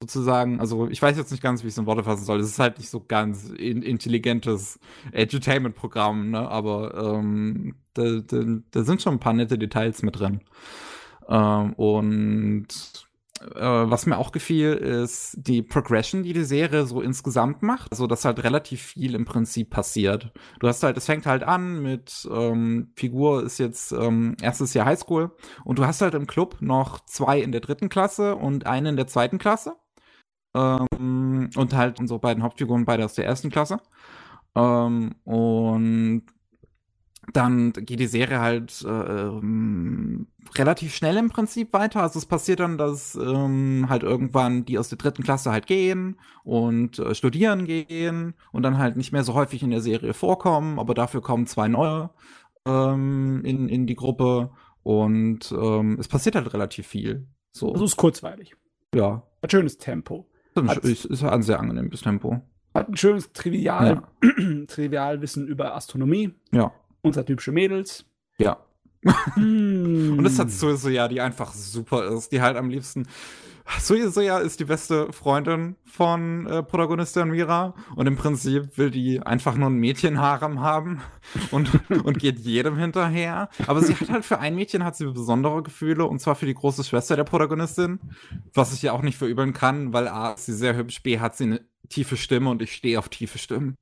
sozusagen, also ich weiß jetzt nicht ganz, wie ich es in Worte fassen soll. Es ist halt nicht so ganz in, intelligentes Edutainment-Programm, ne? aber ähm, da, da, da, sind schon ein paar nette Details mit drin. Ähm, und äh, was mir auch gefiel, ist die Progression, die die Serie so insgesamt macht. Also, dass halt relativ viel im Prinzip passiert. Du hast halt, es fängt halt an mit, ähm, Figur ist jetzt ähm, erstes Jahr Highschool und du hast halt im Club noch zwei in der dritten Klasse und einen in der zweiten Klasse. Ähm, und halt unsere beiden Hauptfiguren beide aus der ersten Klasse. Ähm, und dann geht die Serie halt äh, ähm, relativ schnell im Prinzip weiter. Also es passiert dann, dass ähm, halt irgendwann die aus der dritten Klasse halt gehen und äh, studieren gehen und dann halt nicht mehr so häufig in der Serie vorkommen, aber dafür kommen zwei neue ähm, in, in die Gruppe und ähm, es passiert halt relativ viel. So. Also es ist kurzweilig. Ja. Ein schönes Tempo. Hat, ist, ist ein sehr angenehmes Tempo. Hat ein schönes Trivial, ja. *clears throat* Trivialwissen über Astronomie. Ja unser typische Mädels. Ja. Mm. Und es hat so, so, ja, die einfach super ist, die halt am liebsten Suya ist die beste Freundin von äh, Protagonistin Mira und im Prinzip will die einfach nur ein Mädchenharem haben *laughs* und, und geht jedem hinterher. Aber sie hat halt für ein Mädchen hat sie besondere Gefühle und zwar für die große Schwester der Protagonistin, was ich ja auch nicht verübeln kann, weil A, ist sie sehr hübsch, B, hat sie eine tiefe Stimme und ich stehe auf tiefe Stimmen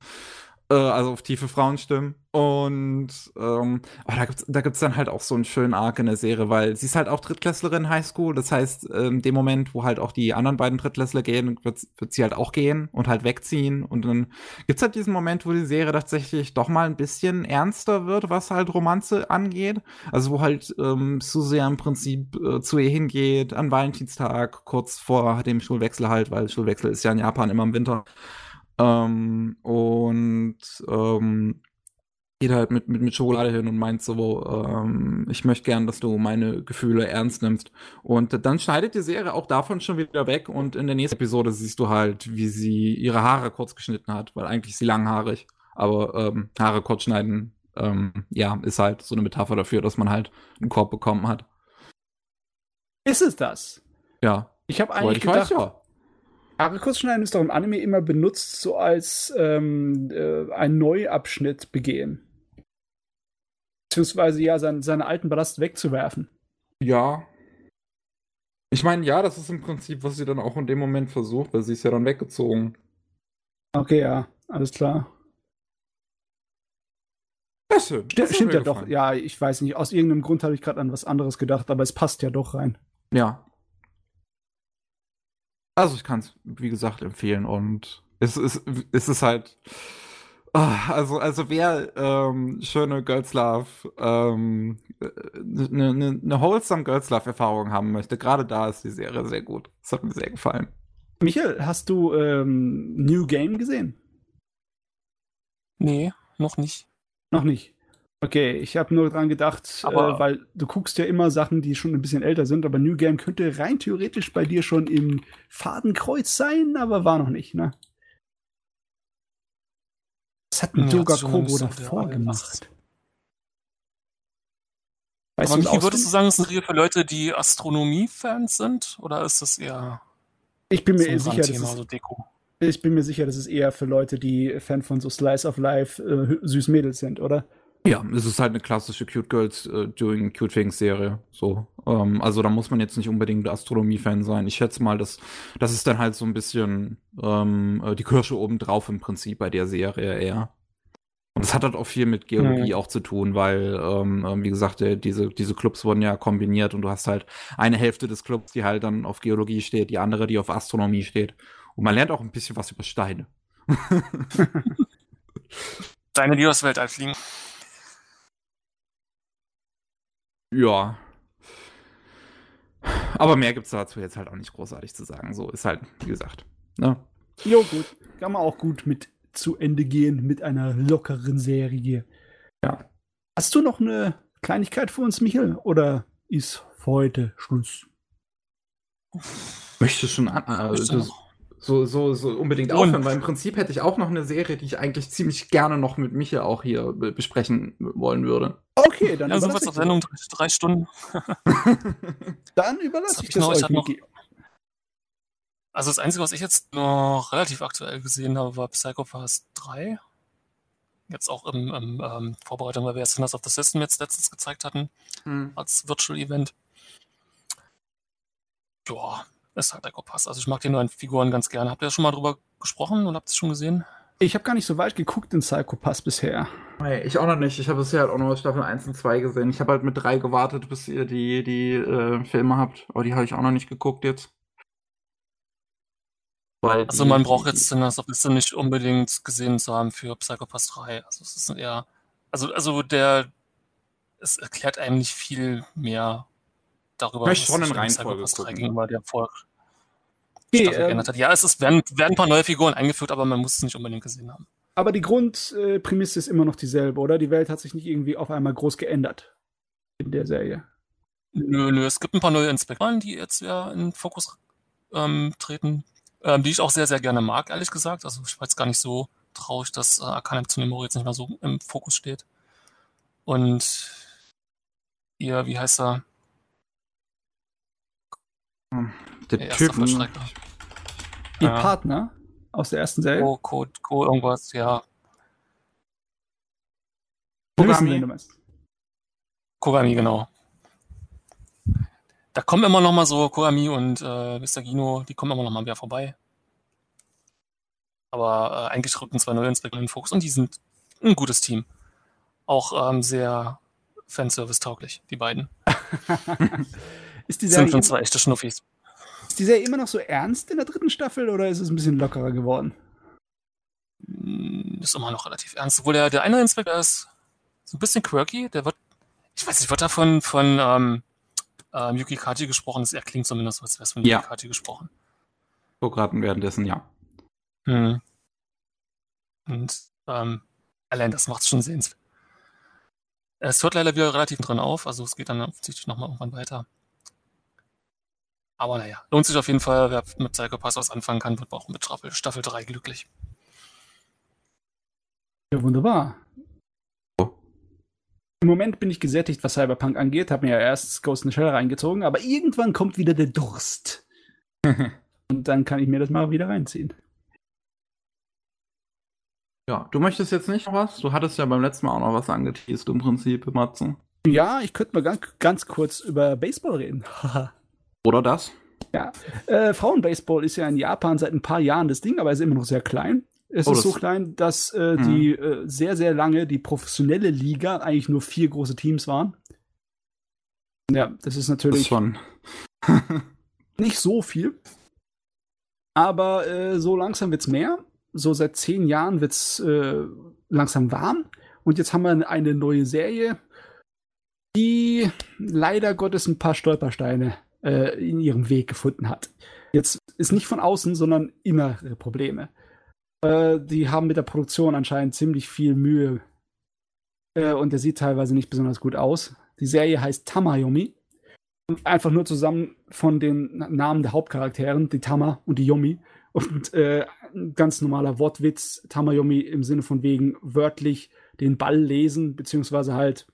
äh, also auf tiefe Frauenstimmen. Und ähm, oh, da gibt's da gibt's dann halt auch so einen schönen Arc in der Serie, weil sie ist halt auch Drittklässlerin Highschool. Das heißt, in dem Moment, wo halt auch die anderen beiden Drittklässler gehen, wird, wird sie halt auch gehen und halt wegziehen. Und dann gibt's halt diesen Moment, wo die Serie tatsächlich doch mal ein bisschen ernster wird, was halt Romanze angeht. Also wo halt ähm, Susie im Prinzip äh, zu ihr hingeht an Valentinstag, kurz vor dem Schulwechsel halt, weil Schulwechsel ist ja in Japan immer im Winter. Ähm, und ähm, geht halt mit, mit, mit Schokolade hin und meint so, ähm, ich möchte gern, dass du meine Gefühle ernst nimmst. Und dann schneidet die Serie auch davon schon wieder weg und in der nächsten Episode siehst du halt, wie sie ihre Haare kurz geschnitten hat, weil eigentlich ist sie langhaarig. Aber ähm, Haare kurz schneiden, ähm, ja, ist halt so eine Metapher dafür, dass man halt einen Korb bekommen hat. Ist es das? Ja. Ich habe eigentlich ich gedacht, weiß, ja. Haare kurz schneiden ist doch im Anime immer benutzt, so als ähm, äh, ein Neuabschnitt begehen. Beziehungsweise ja, sein, seinen alten Ballast wegzuwerfen. Ja. Ich meine, ja, das ist im Prinzip, was sie dann auch in dem Moment versucht, weil sie ist ja dann weggezogen. Okay, ja, alles klar. Das schön. Das stimmt ja gefallen. doch. Ja, ich weiß nicht. Aus irgendeinem Grund habe ich gerade an was anderes gedacht, aber es passt ja doch rein. Ja. Also ich kann es, wie gesagt, empfehlen und es ist, es ist halt. Ah, also, also wer ähm, schöne Girls Love, ähm, eine, eine, eine wholesome Girls Love Erfahrung haben möchte, gerade da ist die Serie sehr gut. Das hat mir sehr gefallen. Michael, hast du ähm, New Game gesehen? Nee, noch nicht. Noch nicht. Okay, ich habe nur dran gedacht, äh, weil du guckst ja immer Sachen, die schon ein bisschen älter sind, aber New Game könnte rein theoretisch bei dir schon im Fadenkreuz sein, aber war noch nicht, ne? Das hat ein Doga Kobo davor gemacht. Weißt aber Michi, würdest du sagen, es ist eine Regel für Leute, die Astronomie-Fans sind? Oder ist das eher. Ich bin mir so sicher, das ist, so Ich bin mir sicher, das ist eher für Leute, die Fan von so Slice of Life äh, süß Mädels sind, oder? Ja, es ist halt eine klassische Cute Girls äh, Doing Cute Things Serie. So, ähm, also da muss man jetzt nicht unbedingt Astronomie-Fan sein. Ich schätze mal, dass das ist dann halt so ein bisschen ähm, äh, die Kirsche obendrauf im Prinzip bei der Serie eher. Und das hat halt auch viel mit Geologie mhm. auch zu tun, weil, ähm, ähm wie gesagt, der, diese, diese Clubs wurden ja kombiniert und du hast halt eine Hälfte des Clubs, die halt dann auf Geologie steht, die andere, die auf Astronomie steht. Und man lernt auch ein bisschen was über Steine. *laughs* Die aus Weltall fliegen. Ja. Aber mehr gibt es dazu jetzt halt auch nicht großartig zu sagen. So ist halt, wie gesagt. Ne? Jo, gut. Kann man auch gut mit zu Ende gehen mit einer lockeren Serie. Ja. Hast du noch eine Kleinigkeit für uns, Michael? Oder ist für heute Schluss? Möchtest schon an, äh, so, so, so unbedingt und. aufhören, weil im Prinzip hätte ich auch noch eine Serie, die ich eigentlich ziemlich gerne noch mit Micha auch hier besprechen wollen würde. Okay, dann ja, so was auf Sendung drei, drei Stunden. *laughs* dann überlasse ich das genau, euch, noch, Also das Einzige, was ich jetzt noch relativ aktuell gesehen habe, war Psychopath 3. Jetzt auch im, im ähm, Vorbereitung, weil wir jetzt Sinners of the System jetzt letztens gezeigt hatten, hm. als Virtual Event. Ja, ist halt Psychopath. Also ich mag die neuen Figuren ganz gerne. Habt ihr schon mal drüber gesprochen und habt ihr es schon gesehen? Ich habe gar nicht so weit geguckt in Psychopath bisher. Nee, ich auch noch nicht. Ich habe bisher halt auch nur Staffel 1 und 2 gesehen. Ich habe halt mit 3 gewartet, bis ihr die, die äh, Filme habt. Aber die habe ich auch noch nicht geguckt jetzt. Weil also man braucht jetzt das auf Liste nicht unbedingt gesehen zu haben für Psychopath 3. Also es ist eher. Also, also der es erklärt einem nicht viel mehr darüber, was schon in Reihenfolge 3 gegenüber der Vor okay, ähm, geändert hat. Ja, es ist, werden, werden ein paar neue Figuren eingeführt, aber man muss es nicht unbedingt gesehen haben. Aber die Grundprämisse ist immer noch dieselbe, oder? Die Welt hat sich nicht irgendwie auf einmal groß geändert in der Serie. Nö, nö, es gibt ein paar neue Inspektoren, die jetzt ja in den Fokus ähm, treten, ähm, die ich auch sehr, sehr gerne mag, ehrlich gesagt. Also ich war jetzt gar nicht so traurig, dass äh, Arcana Tsunemori jetzt nicht mehr so im Fokus steht. Und ihr, wie heißt er? Der Typ. Ihr ja. Partner aus der ersten Serie? Co, Co, Co irgendwas, ja. Kogami. Kogami, genau. Da kommen immer noch mal so Kogami und äh, Mr. Gino, die kommen immer noch mal wieder vorbei. Aber äh, eigentlich rücken zwei neue Inspektor in Fuchs und die sind ein gutes Team. Auch ähm, sehr Fanservice-tauglich, die beiden. *laughs* *laughs* ist die Sind schon zwei echte Schnuffis. Ist die Serie immer noch so ernst in der dritten Staffel oder ist es ein bisschen lockerer geworden? Hm, ist immer noch relativ ernst. Obwohl der, der eine Inspektor ist so ein bisschen quirky. Der wird, ich weiß nicht, wird da von, von ähm, ähm, Yuki Kaji gesprochen? Er klingt zumindest, als wäre es von Yuki ja. Kaji gesprochen. So gerade währenddessen, ja. Hm. Und ähm, allein das macht es schon sehenswert. Es hört leider wieder relativ drin auf, also es geht dann offensichtlich nochmal irgendwann weiter. Aber naja, lohnt sich auf jeden Fall. Wer mit Psycho Pass was anfangen kann, wird auch mit Staffel, Staffel 3 glücklich. Ja, wunderbar. Im Moment bin ich gesättigt, was Cyberpunk angeht. Hab mir ja erst Ghost in the Shell reingezogen, aber irgendwann kommt wieder der Durst. *laughs* Und dann kann ich mir das mal wieder reinziehen. Ja, du möchtest jetzt nicht noch was? Du hattest ja beim letzten Mal auch noch was angeteased im Prinzip, Matzen. Ja, ich könnte mal ganz, ganz kurz über Baseball reden. *laughs* Oder das? Ja, äh, Frauenbaseball ist ja in Japan seit ein paar Jahren das Ding, aber ist immer noch sehr klein. Es oh, ist so klein, dass äh, mhm. die äh, sehr, sehr lange die professionelle Liga eigentlich nur vier große Teams waren. Ja, das ist natürlich das schon. *laughs* nicht so viel. Aber äh, so langsam wird's mehr so seit zehn Jahren wird es äh, langsam warm. Und jetzt haben wir eine neue Serie, die leider Gottes ein paar Stolpersteine äh, in ihrem Weg gefunden hat. Jetzt ist nicht von außen, sondern innere Probleme. Äh, die haben mit der Produktion anscheinend ziemlich viel Mühe. Äh, und der sieht teilweise nicht besonders gut aus. Die Serie heißt Tamayomi. Einfach nur zusammen von den Namen der Hauptcharakteren, die Tama und die Yomi, und äh, ein ganz normaler Wortwitz, Tamayomi im Sinne von wegen wörtlich den Ball lesen, beziehungsweise halt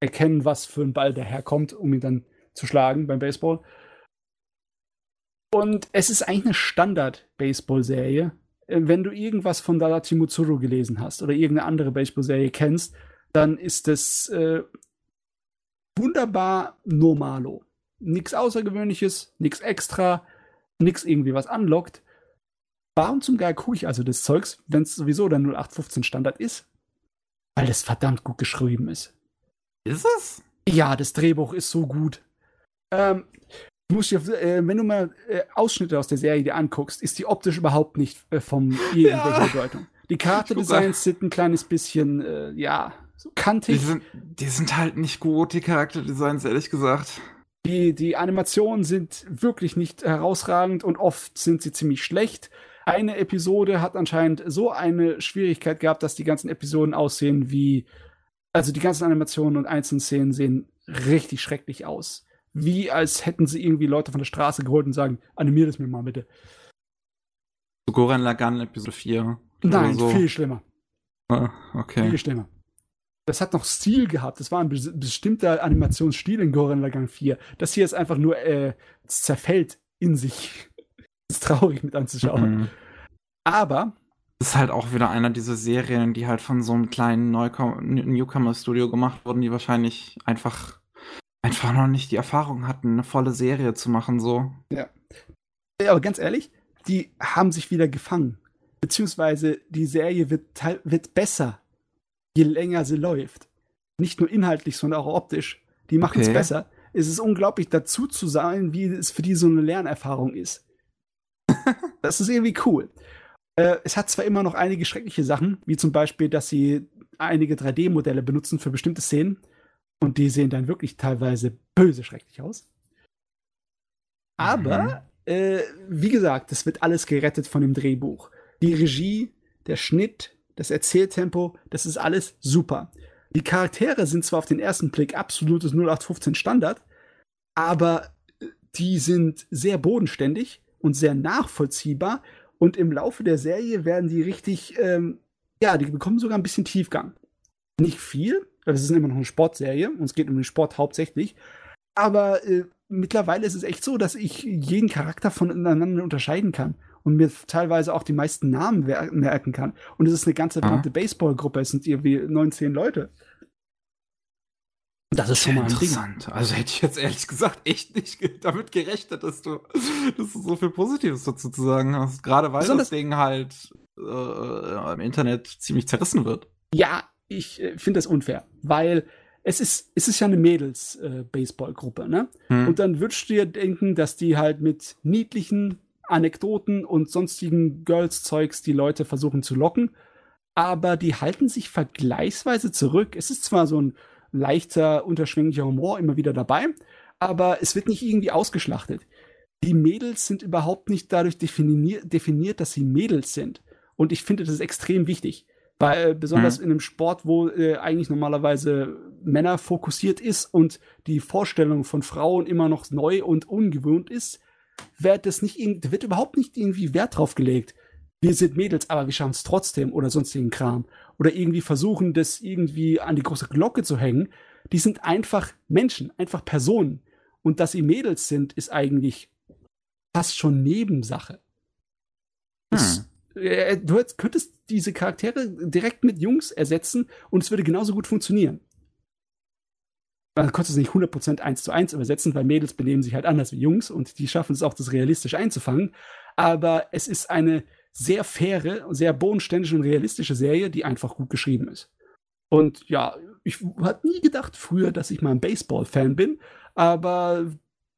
erkennen, was für ein Ball daherkommt, um ihn dann zu schlagen beim Baseball. Und es ist eigentlich eine Standard-Baseball-Serie. Äh, wenn du irgendwas von Dadachi Mutsuru gelesen hast oder irgendeine andere Baseball-Serie kennst, dann ist es äh, wunderbar normalo. Nichts Außergewöhnliches, nichts extra, nichts irgendwie was anlockt. Warum zum Geil gucke ich also das Zeugs, wenn es sowieso der 0815 Standard ist? Weil das verdammt gut geschrieben ist. Ist es? Ja, das Drehbuch ist so gut. Ähm, musst dir, äh, wenn du mal äh, Ausschnitte aus der Serie dir anguckst, ist die optisch überhaupt nicht äh, vom *laughs* irgendwelcher ja. Bedeutung. Die Charakterdesigns sind ein kleines bisschen, äh, ja, so kantig. Die sind, die sind halt nicht gut, die Charakterdesigns, ehrlich gesagt. Die, die Animationen sind wirklich nicht herausragend und oft sind sie ziemlich schlecht eine Episode hat anscheinend so eine Schwierigkeit gehabt, dass die ganzen Episoden aussehen wie, also die ganzen Animationen und einzelnen Szenen sehen richtig schrecklich aus. Wie als hätten sie irgendwie Leute von der Straße geholt und sagen, animier das mir mal bitte. So Goran Lagan Episode 4. Nein, so. viel schlimmer. Ah, okay. Viel schlimmer. Das hat noch Stil gehabt. Das war ein bestimmter Animationsstil in Goran Lagan 4. Das hier ist einfach nur, äh, zerfällt in sich *laughs* ist traurig mit anzuschauen. Mhm. Aber. Das ist halt auch wieder einer dieser Serien, die halt von so einem kleinen Newcomer-Studio gemacht wurden, die wahrscheinlich einfach, einfach noch nicht die Erfahrung hatten, eine volle Serie zu machen, so. Ja. ja aber ganz ehrlich, die haben sich wieder gefangen. Beziehungsweise die Serie wird, wird besser, je länger sie läuft. Nicht nur inhaltlich, sondern auch optisch. Die machen es okay. besser. Es ist unglaublich dazu zu sein, wie es für die so eine Lernerfahrung ist. *laughs* das ist irgendwie cool. Äh, es hat zwar immer noch einige schreckliche Sachen, wie zum Beispiel, dass sie einige 3D-Modelle benutzen für bestimmte Szenen. Und die sehen dann wirklich teilweise böse schrecklich aus. Aber, mhm. äh, wie gesagt, das wird alles gerettet von dem Drehbuch. Die Regie, der Schnitt, das Erzähltempo, das ist alles super. Die Charaktere sind zwar auf den ersten Blick absolutes 0815 Standard, aber die sind sehr bodenständig und sehr nachvollziehbar. Und im Laufe der Serie werden die richtig, ähm, ja, die bekommen sogar ein bisschen Tiefgang. Nicht viel, weil es ist immer noch eine Sportserie und es geht um den Sport hauptsächlich. Aber äh, mittlerweile ist es echt so, dass ich jeden Charakter voneinander unterscheiden kann und mir teilweise auch die meisten Namen merken kann. Und es ist eine ganze verdammte Baseballgruppe, es sind irgendwie 19 Leute. Das ist schon mal interessant. Ding. Also hätte ich jetzt ehrlich gesagt echt nicht damit gerechnet, dass du, dass du so viel Positives dazu zu sagen hast. Gerade weil Besonders das Ding halt äh, im Internet ziemlich zerrissen wird. Ja, ich äh, finde das unfair, weil es ist, es ist ja eine Mädels-Baseball-Gruppe, äh, ne? Hm. Und dann würdest du dir denken, dass die halt mit niedlichen Anekdoten und sonstigen Girls-Zeugs die Leute versuchen zu locken. Aber die halten sich vergleichsweise zurück. Es ist zwar so ein leichter, unterschwinglicher Humor immer wieder dabei, aber es wird nicht irgendwie ausgeschlachtet. Die Mädels sind überhaupt nicht dadurch definiert, definiert dass sie Mädels sind. Und ich finde das ist extrem wichtig. Weil äh, besonders mhm. in einem Sport, wo äh, eigentlich normalerweise Männer fokussiert ist und die Vorstellung von Frauen immer noch neu und ungewohnt ist, wird das nicht wird überhaupt nicht irgendwie Wert drauf gelegt. Wir sind Mädels, aber wir schaffen es trotzdem oder sonstigen Kram. Oder irgendwie versuchen, das irgendwie an die große Glocke zu hängen. Die sind einfach Menschen, einfach Personen. Und dass sie Mädels sind, ist eigentlich fast schon Nebensache. Äh, du könntest diese Charaktere direkt mit Jungs ersetzen und es würde genauso gut funktionieren. Man konnte es nicht 100% eins zu eins übersetzen, weil Mädels benehmen sich halt anders wie Jungs und die schaffen es auch, das realistisch einzufangen. Aber es ist eine sehr faire, sehr bodenständige und realistische Serie, die einfach gut geschrieben ist. Und ja, ich hatte nie gedacht früher, dass ich mal ein Baseball-Fan bin, aber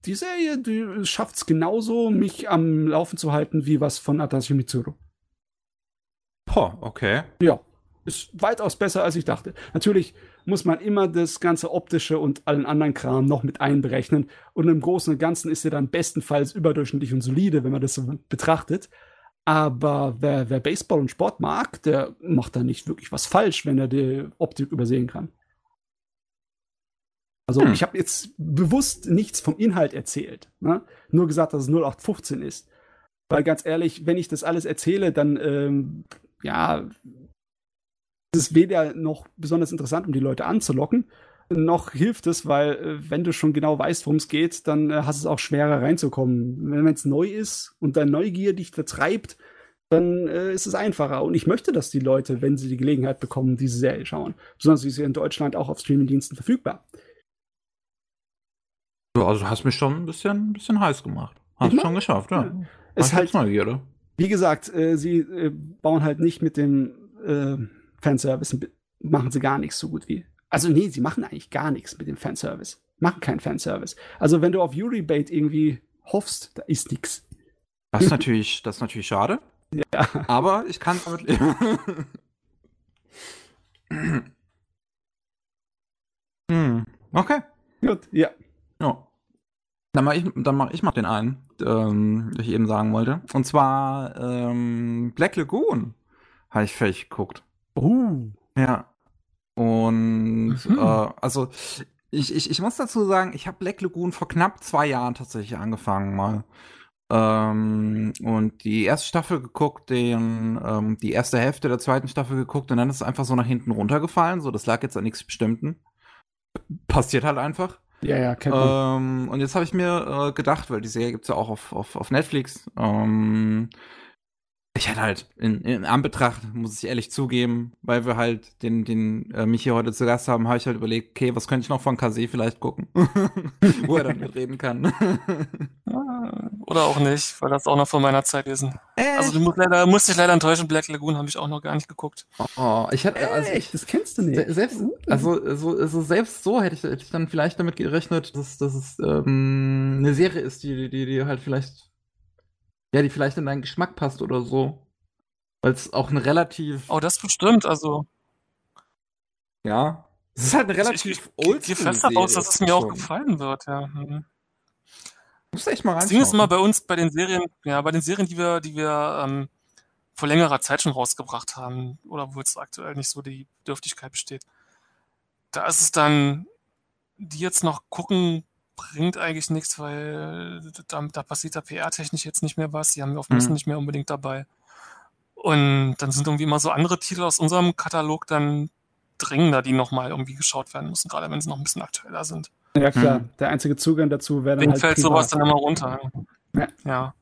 die Serie, schafft es genauso, mich am Laufen zu halten, wie was von Atashi Mitsuru. Boah, okay. Ja, ist weitaus besser, als ich dachte. Natürlich muss man immer das ganze optische und allen anderen Kram noch mit einberechnen. Und im Großen und Ganzen ist er dann bestenfalls überdurchschnittlich und solide, wenn man das so betrachtet. Aber wer, wer Baseball und Sport mag, der macht da nicht wirklich was falsch, wenn er die Optik übersehen kann. Also hm. ich habe jetzt bewusst nichts vom Inhalt erzählt. Ne? Nur gesagt, dass es 0815 ist. Weil ganz ehrlich, wenn ich das alles erzähle, dann ähm, ja, es ist weder noch besonders interessant, um die Leute anzulocken, noch hilft es, weil äh, wenn du schon genau weißt, worum es geht, dann äh, hast es auch schwerer reinzukommen. Wenn es neu ist und deine Neugier dich vertreibt, dann äh, ist es einfacher. Und ich möchte, dass die Leute, wenn sie die Gelegenheit bekommen, diese Serie schauen. Besonders ist sie in Deutschland auch auf Streamingdiensten verfügbar. Also hast mich schon ein bisschen, ein bisschen heiß gemacht. Hast du schon geschafft, ja. ja. Es halt Neugierde. Wie gesagt, äh, sie äh, bauen halt nicht mit dem äh, Fanservice, machen sie gar nichts so gut wie. Also nee, sie machen eigentlich gar nichts mit dem Fanservice. Machen keinen Fanservice. Also wenn du auf Yuri Bait irgendwie hoffst, da ist nichts. Das ist natürlich, das ist natürlich schade. Ja. Aber ich kann damit leben. *laughs* hm. Okay. Gut, ja. Ja. Dann mache ich, dann mach ich mal den einen, ähm, den ich eben sagen wollte. Und zwar ähm, Black Lagoon habe ich fertig geguckt. Uh. Ja. Und mhm. äh, also ich, ich, ich muss dazu sagen, ich habe Black Lagoon vor knapp zwei Jahren tatsächlich angefangen mal. Ähm, und die erste Staffel geguckt, den, ähm, die erste Hälfte der zweiten Staffel geguckt und dann ist es einfach so nach hinten runtergefallen. So, das lag jetzt an nichts Bestimmten. Passiert halt einfach. Ja, ja, kennt. Ähm, und jetzt habe ich mir äh, gedacht, weil die Serie gibt's ja auch auf, auf, auf Netflix, ähm, ich hatte halt in, in Anbetracht, muss ich ehrlich zugeben, weil wir halt den, den äh, mich hier heute zu Gast haben, habe ich halt überlegt, okay, was könnte ich noch von Kase vielleicht gucken, *laughs* wo er dann mitreden kann. *laughs* Oder auch nicht, weil das auch noch von meiner Zeit ist. Äh. Also du musst leider, musst dich leider enttäuschen, Black Lagoon habe ich auch noch gar nicht geguckt. Oh, ich hatte, also ich, das kennst du nicht. Selbst, also, also, also selbst so hätte ich, hätte ich dann vielleicht damit gerechnet, dass, dass es ähm, eine Serie ist, die, die, die halt vielleicht ja, die vielleicht in deinen Geschmack passt oder so. Weil es auch ein relativ. Oh, das bestimmt, also. Ja. Es ist halt eine relativ old Ich gehe fest daraus, dass es mir auch gefallen wird, ja. Mhm. Musst du echt mal. Das Ding ist immer bei uns, bei den Serien, ja, bei den Serien, die wir, die wir ähm, vor längerer Zeit schon rausgebracht haben, oder wo jetzt aktuell nicht so die Bedürftigkeit besteht. Da ist es dann, die jetzt noch gucken, bringt eigentlich nichts, weil da, da passiert da PR-technisch jetzt nicht mehr was. Die haben wir auf Messen mhm. nicht mehr unbedingt dabei. Und dann sind irgendwie immer so andere Titel aus unserem Katalog dann dringender, die nochmal irgendwie geschaut werden müssen, gerade wenn sie noch ein bisschen aktueller sind. Ja, klar. Hm. Der einzige Zugang dazu wäre dann. Deswegen halt fällt privat. sowas dann immer runter. Ja. ja.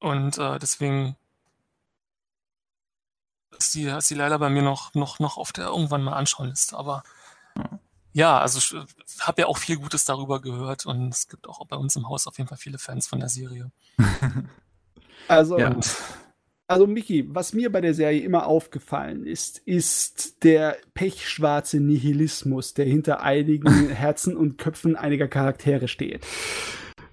Und äh, deswegen ist die, ist die leider bei mir noch, noch, noch auf der irgendwann mal Anschauliste. Aber ja, also ich habe ja auch viel Gutes darüber gehört und es gibt auch bei uns im Haus auf jeden Fall viele Fans von der Serie. *laughs* also, ja. also Miki, was mir bei der Serie immer aufgefallen ist, ist der pechschwarze Nihilismus, der hinter einigen *laughs* Herzen und Köpfen einiger Charaktere steht.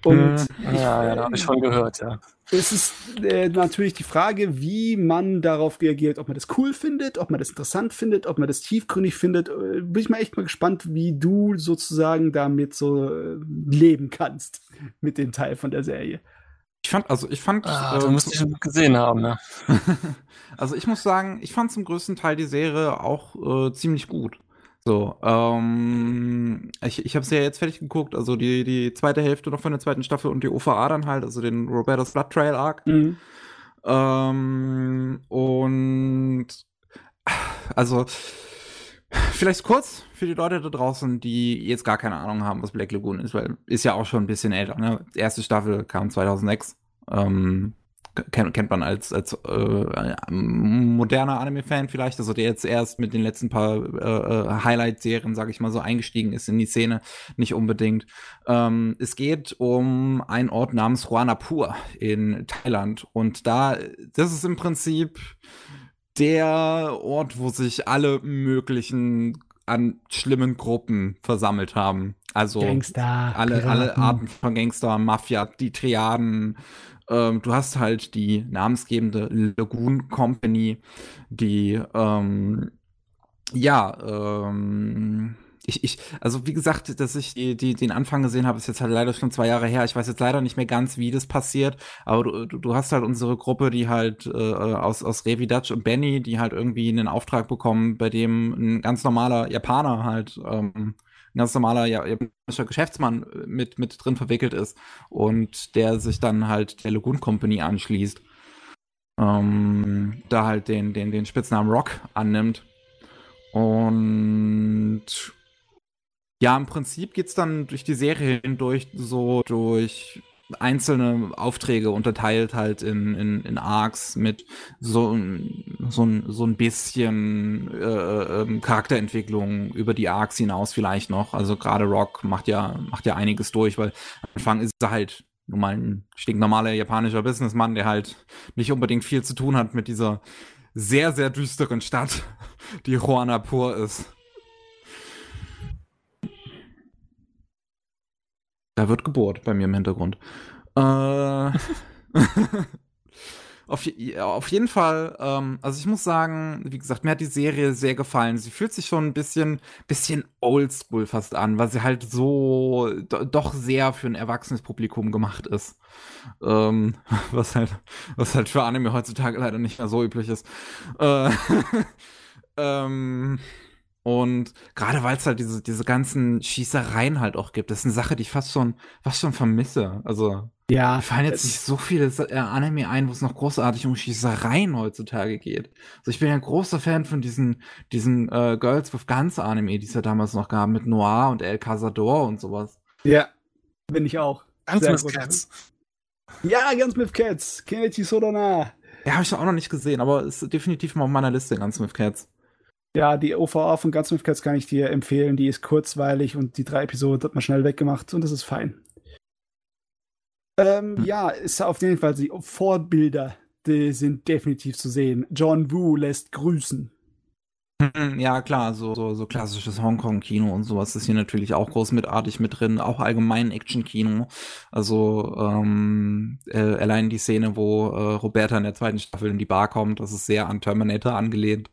Und hm. ja, ja, habe ich schon gehört, ja. Es ist äh, natürlich die Frage, wie man darauf reagiert, ob man das cool findet, ob man das interessant findet, ob man das tiefgründig findet. Äh, bin ich mal echt mal gespannt, wie du sozusagen damit so äh, leben kannst mit dem Teil von der Serie. Ich fand, also ich fand. Ah, äh, du musst schon gesehen haben, ne? *laughs* also ich muss sagen, ich fand zum größten Teil die Serie auch äh, ziemlich gut. So, ähm, ich, ich habe es ja jetzt fertig geguckt, also die, die zweite Hälfte noch von der zweiten Staffel und die OVA dann halt, also den Roberto's Blood Trail Arc. Mhm. Ähm, und also vielleicht kurz für die Leute da draußen, die jetzt gar keine Ahnung haben, was Black Lagoon ist, weil ist ja auch schon ein bisschen älter. Ne? Die erste Staffel kam 2006. Ähm, kennt, kennt man als, als äh, moderner Anime-Fan vielleicht, also der jetzt erst mit den letzten paar äh, äh, Highlight-Serien, sage ich mal so, eingestiegen ist in die Szene, nicht unbedingt. Ähm, es geht um einen Ort namens Ruanapur in Thailand und da, das ist im Prinzip der Ort, wo sich alle möglichen an schlimmen Gruppen versammelt haben. Also Gangster, alle, alle Arten von Gangster, Mafia, die Triaden, ähm, du hast halt die namensgebende Lagoon Company, die ähm, ja, ähm, ich, ich, also wie gesagt, dass ich die, die, den Anfang gesehen habe, ist jetzt halt leider schon zwei Jahre her. Ich weiß jetzt leider nicht mehr ganz, wie das passiert, aber du, du, hast halt unsere Gruppe, die halt äh, aus, aus Revi Dutch und Benny, die halt irgendwie einen Auftrag bekommen, bei dem ein ganz normaler Japaner halt ähm, ein ganz normaler japanischer Geschäftsmann äh, mit, mit drin verwickelt ist und der sich dann halt der Lagoon Company anschließt. Ähm, da halt den, den, den Spitznamen Rock annimmt. Und ja, im Prinzip geht es dann durch die Serie hindurch so durch einzelne Aufträge unterteilt halt in, in, in Arcs mit so, so, so ein bisschen äh, äh, Charakterentwicklung über die Arcs hinaus vielleicht noch. Also gerade Rock macht ja, macht ja einiges durch, weil am Anfang ist er halt nur mal ein stinknormaler japanischer Businessmann, der halt nicht unbedingt viel zu tun hat mit dieser sehr, sehr düsteren Stadt, die Ruanapur ist. Da wird gebohrt bei mir im Hintergrund. Äh, *laughs* auf, auf, jeden Fall, ähm, also ich muss sagen, wie gesagt, mir hat die Serie sehr gefallen. Sie fühlt sich schon ein bisschen, bisschen oldschool fast an, weil sie halt so do, doch sehr für ein erwachsenes Publikum gemacht ist. Ähm, *laughs* was halt, was halt für Anime heutzutage leider nicht mehr so üblich ist. Äh, *laughs* ähm, und gerade weil es halt diese, diese ganzen Schießereien halt auch gibt, das ist eine Sache, die ich fast schon, fast schon vermisse. Also, ja, mir fallen jetzt nicht so viele äh, Anime ein, wo es noch großartig um Schießereien heutzutage geht. Also ich bin ja ein großer Fan von diesen, diesen äh, Girls with Guns Anime, die es ja damals noch gab, mit Noir und El Cazador und sowas. Ja, bin ich auch. Guns with Cats. Ja, Guns with Cats. Kenichi Sodona. Ja, habe ich auch noch nicht gesehen, aber ist definitiv mal auf meiner Liste, Guns with Cats. Ja, die OVA von Guns with Cats kann ich dir empfehlen. Die ist kurzweilig und die drei Episoden hat man schnell weggemacht und das ist fein. Ähm, hm. Ja, ist auf jeden Fall die Vorbilder, die sind definitiv zu sehen. John Woo lässt grüßen. Hm, ja, klar, so, so, so klassisches Hongkong-Kino und sowas ist hier natürlich auch großmitartig mit drin, auch allgemein Action-Kino. Also ähm, äh, allein die Szene, wo äh, Roberta in der zweiten Staffel in die Bar kommt, das ist sehr an Terminator angelehnt.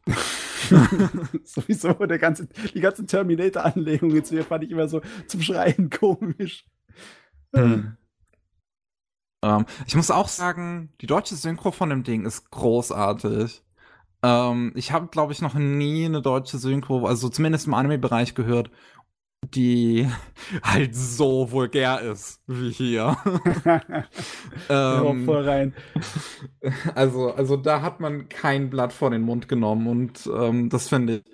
*laughs* Sowieso, der ganze, die ganze Terminator-Anlegung jetzt hier fand ich immer so zum Schreien *laughs* komisch. Hm. Ähm, ich muss auch sagen, die deutsche Synchro von dem Ding ist großartig. Ähm, ich habe, glaube ich, noch nie eine deutsche Synchro, also zumindest im Anime-Bereich gehört, die *laughs* halt so vulgär ist wie hier. *laughs* ähm, voll rein. *laughs* Also, also da hat man kein Blatt vor den Mund genommen und ähm, das finde ich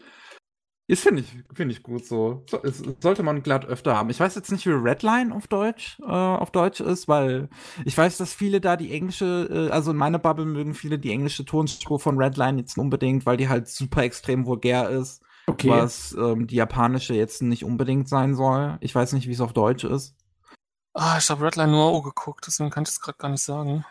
Das finde ich, finde ich gut so. so es, sollte man glatt öfter haben. Ich weiß jetzt nicht, wie Redline auf Deutsch, äh, auf Deutsch ist, weil ich weiß, dass viele da die englische, äh, also in meiner Bubble mögen viele die englische Tonspur von Redline jetzt unbedingt, weil die halt super extrem vulgär ist. Okay. Was ähm, die japanische jetzt nicht unbedingt sein soll. Ich weiß nicht, wie es auf Deutsch ist. Ah, ich habe Redline nur auch geguckt, deswegen kann ich es gerade gar nicht sagen.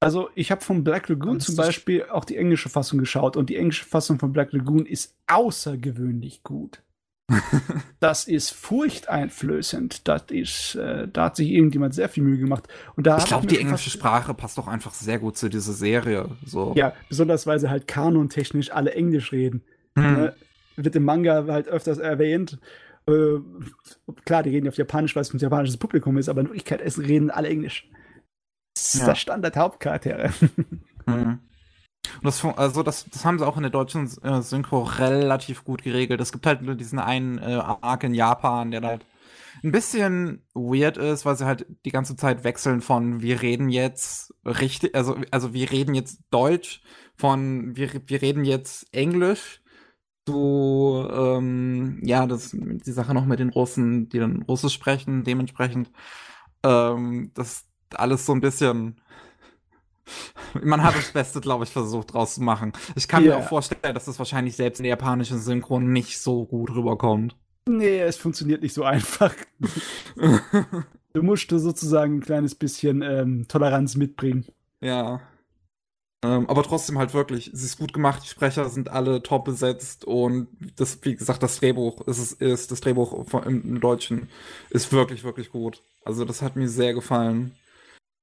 Also ich habe von Black Lagoon zum Beispiel auch die englische Fassung geschaut und die englische Fassung von Black Lagoon ist außergewöhnlich gut. *laughs* das ist furchteinflößend. Das ist, äh, da hat sich irgendjemand sehr viel Mühe gemacht. Und da ich glaube, die englische Sprache passt doch einfach sehr gut zu dieser Serie. So. Ja, besonders weil sie halt kanontechnisch alle Englisch reden. Hm. Ne? Wird im Manga halt öfters erwähnt. Äh, klar, die reden auf Japanisch, weil es ein japanisches Publikum ist, aber in Wirklichkeit reden alle Englisch. Das ist ja. der Standard-Hauptcharaktere. *laughs* Mhm. Und das, also das, das haben sie auch in der deutschen äh, Synchro relativ gut geregelt. Es gibt halt nur diesen einen äh, Arc in Japan, der halt ein bisschen weird ist, weil sie halt die ganze Zeit wechseln von wir reden jetzt richtig, also, also wir reden jetzt Deutsch, von wir, wir reden jetzt Englisch zu, ähm, ja, das, die Sache noch mit den Russen, die dann Russisch sprechen, dementsprechend, ähm, das alles so ein bisschen man hat das Beste, glaube ich, versucht draus zu machen. Ich kann yeah. mir auch vorstellen, dass das wahrscheinlich selbst in der japanischen Synchron nicht so gut rüberkommt. Nee, es funktioniert nicht so einfach. *laughs* du musst sozusagen ein kleines bisschen ähm, Toleranz mitbringen. Ja. Ähm, aber trotzdem halt wirklich, es ist gut gemacht, die Sprecher sind alle top besetzt und das, wie gesagt, das Drehbuch ist, ist das Drehbuch im, im Deutschen ist wirklich, wirklich gut. Also das hat mir sehr gefallen.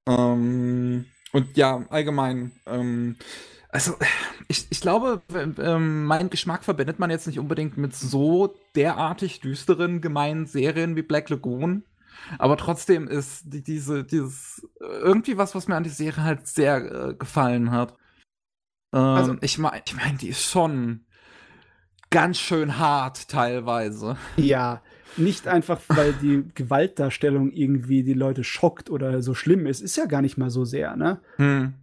Ähm, und ja, allgemein, ähm, also ich, ich glaube, ähm, mein Geschmack verbindet man jetzt nicht unbedingt mit so derartig düsteren, gemeinen Serien wie Black Lagoon. Aber trotzdem ist die, diese, dieses irgendwie was, was mir an die Serie halt sehr äh, gefallen hat. Ähm, also, ich meine, ich mein, die ist schon ganz schön hart teilweise. Ja, nicht einfach, weil die Gewaltdarstellung irgendwie die Leute schockt oder so schlimm ist. Ist ja gar nicht mal so sehr, ne? Hm.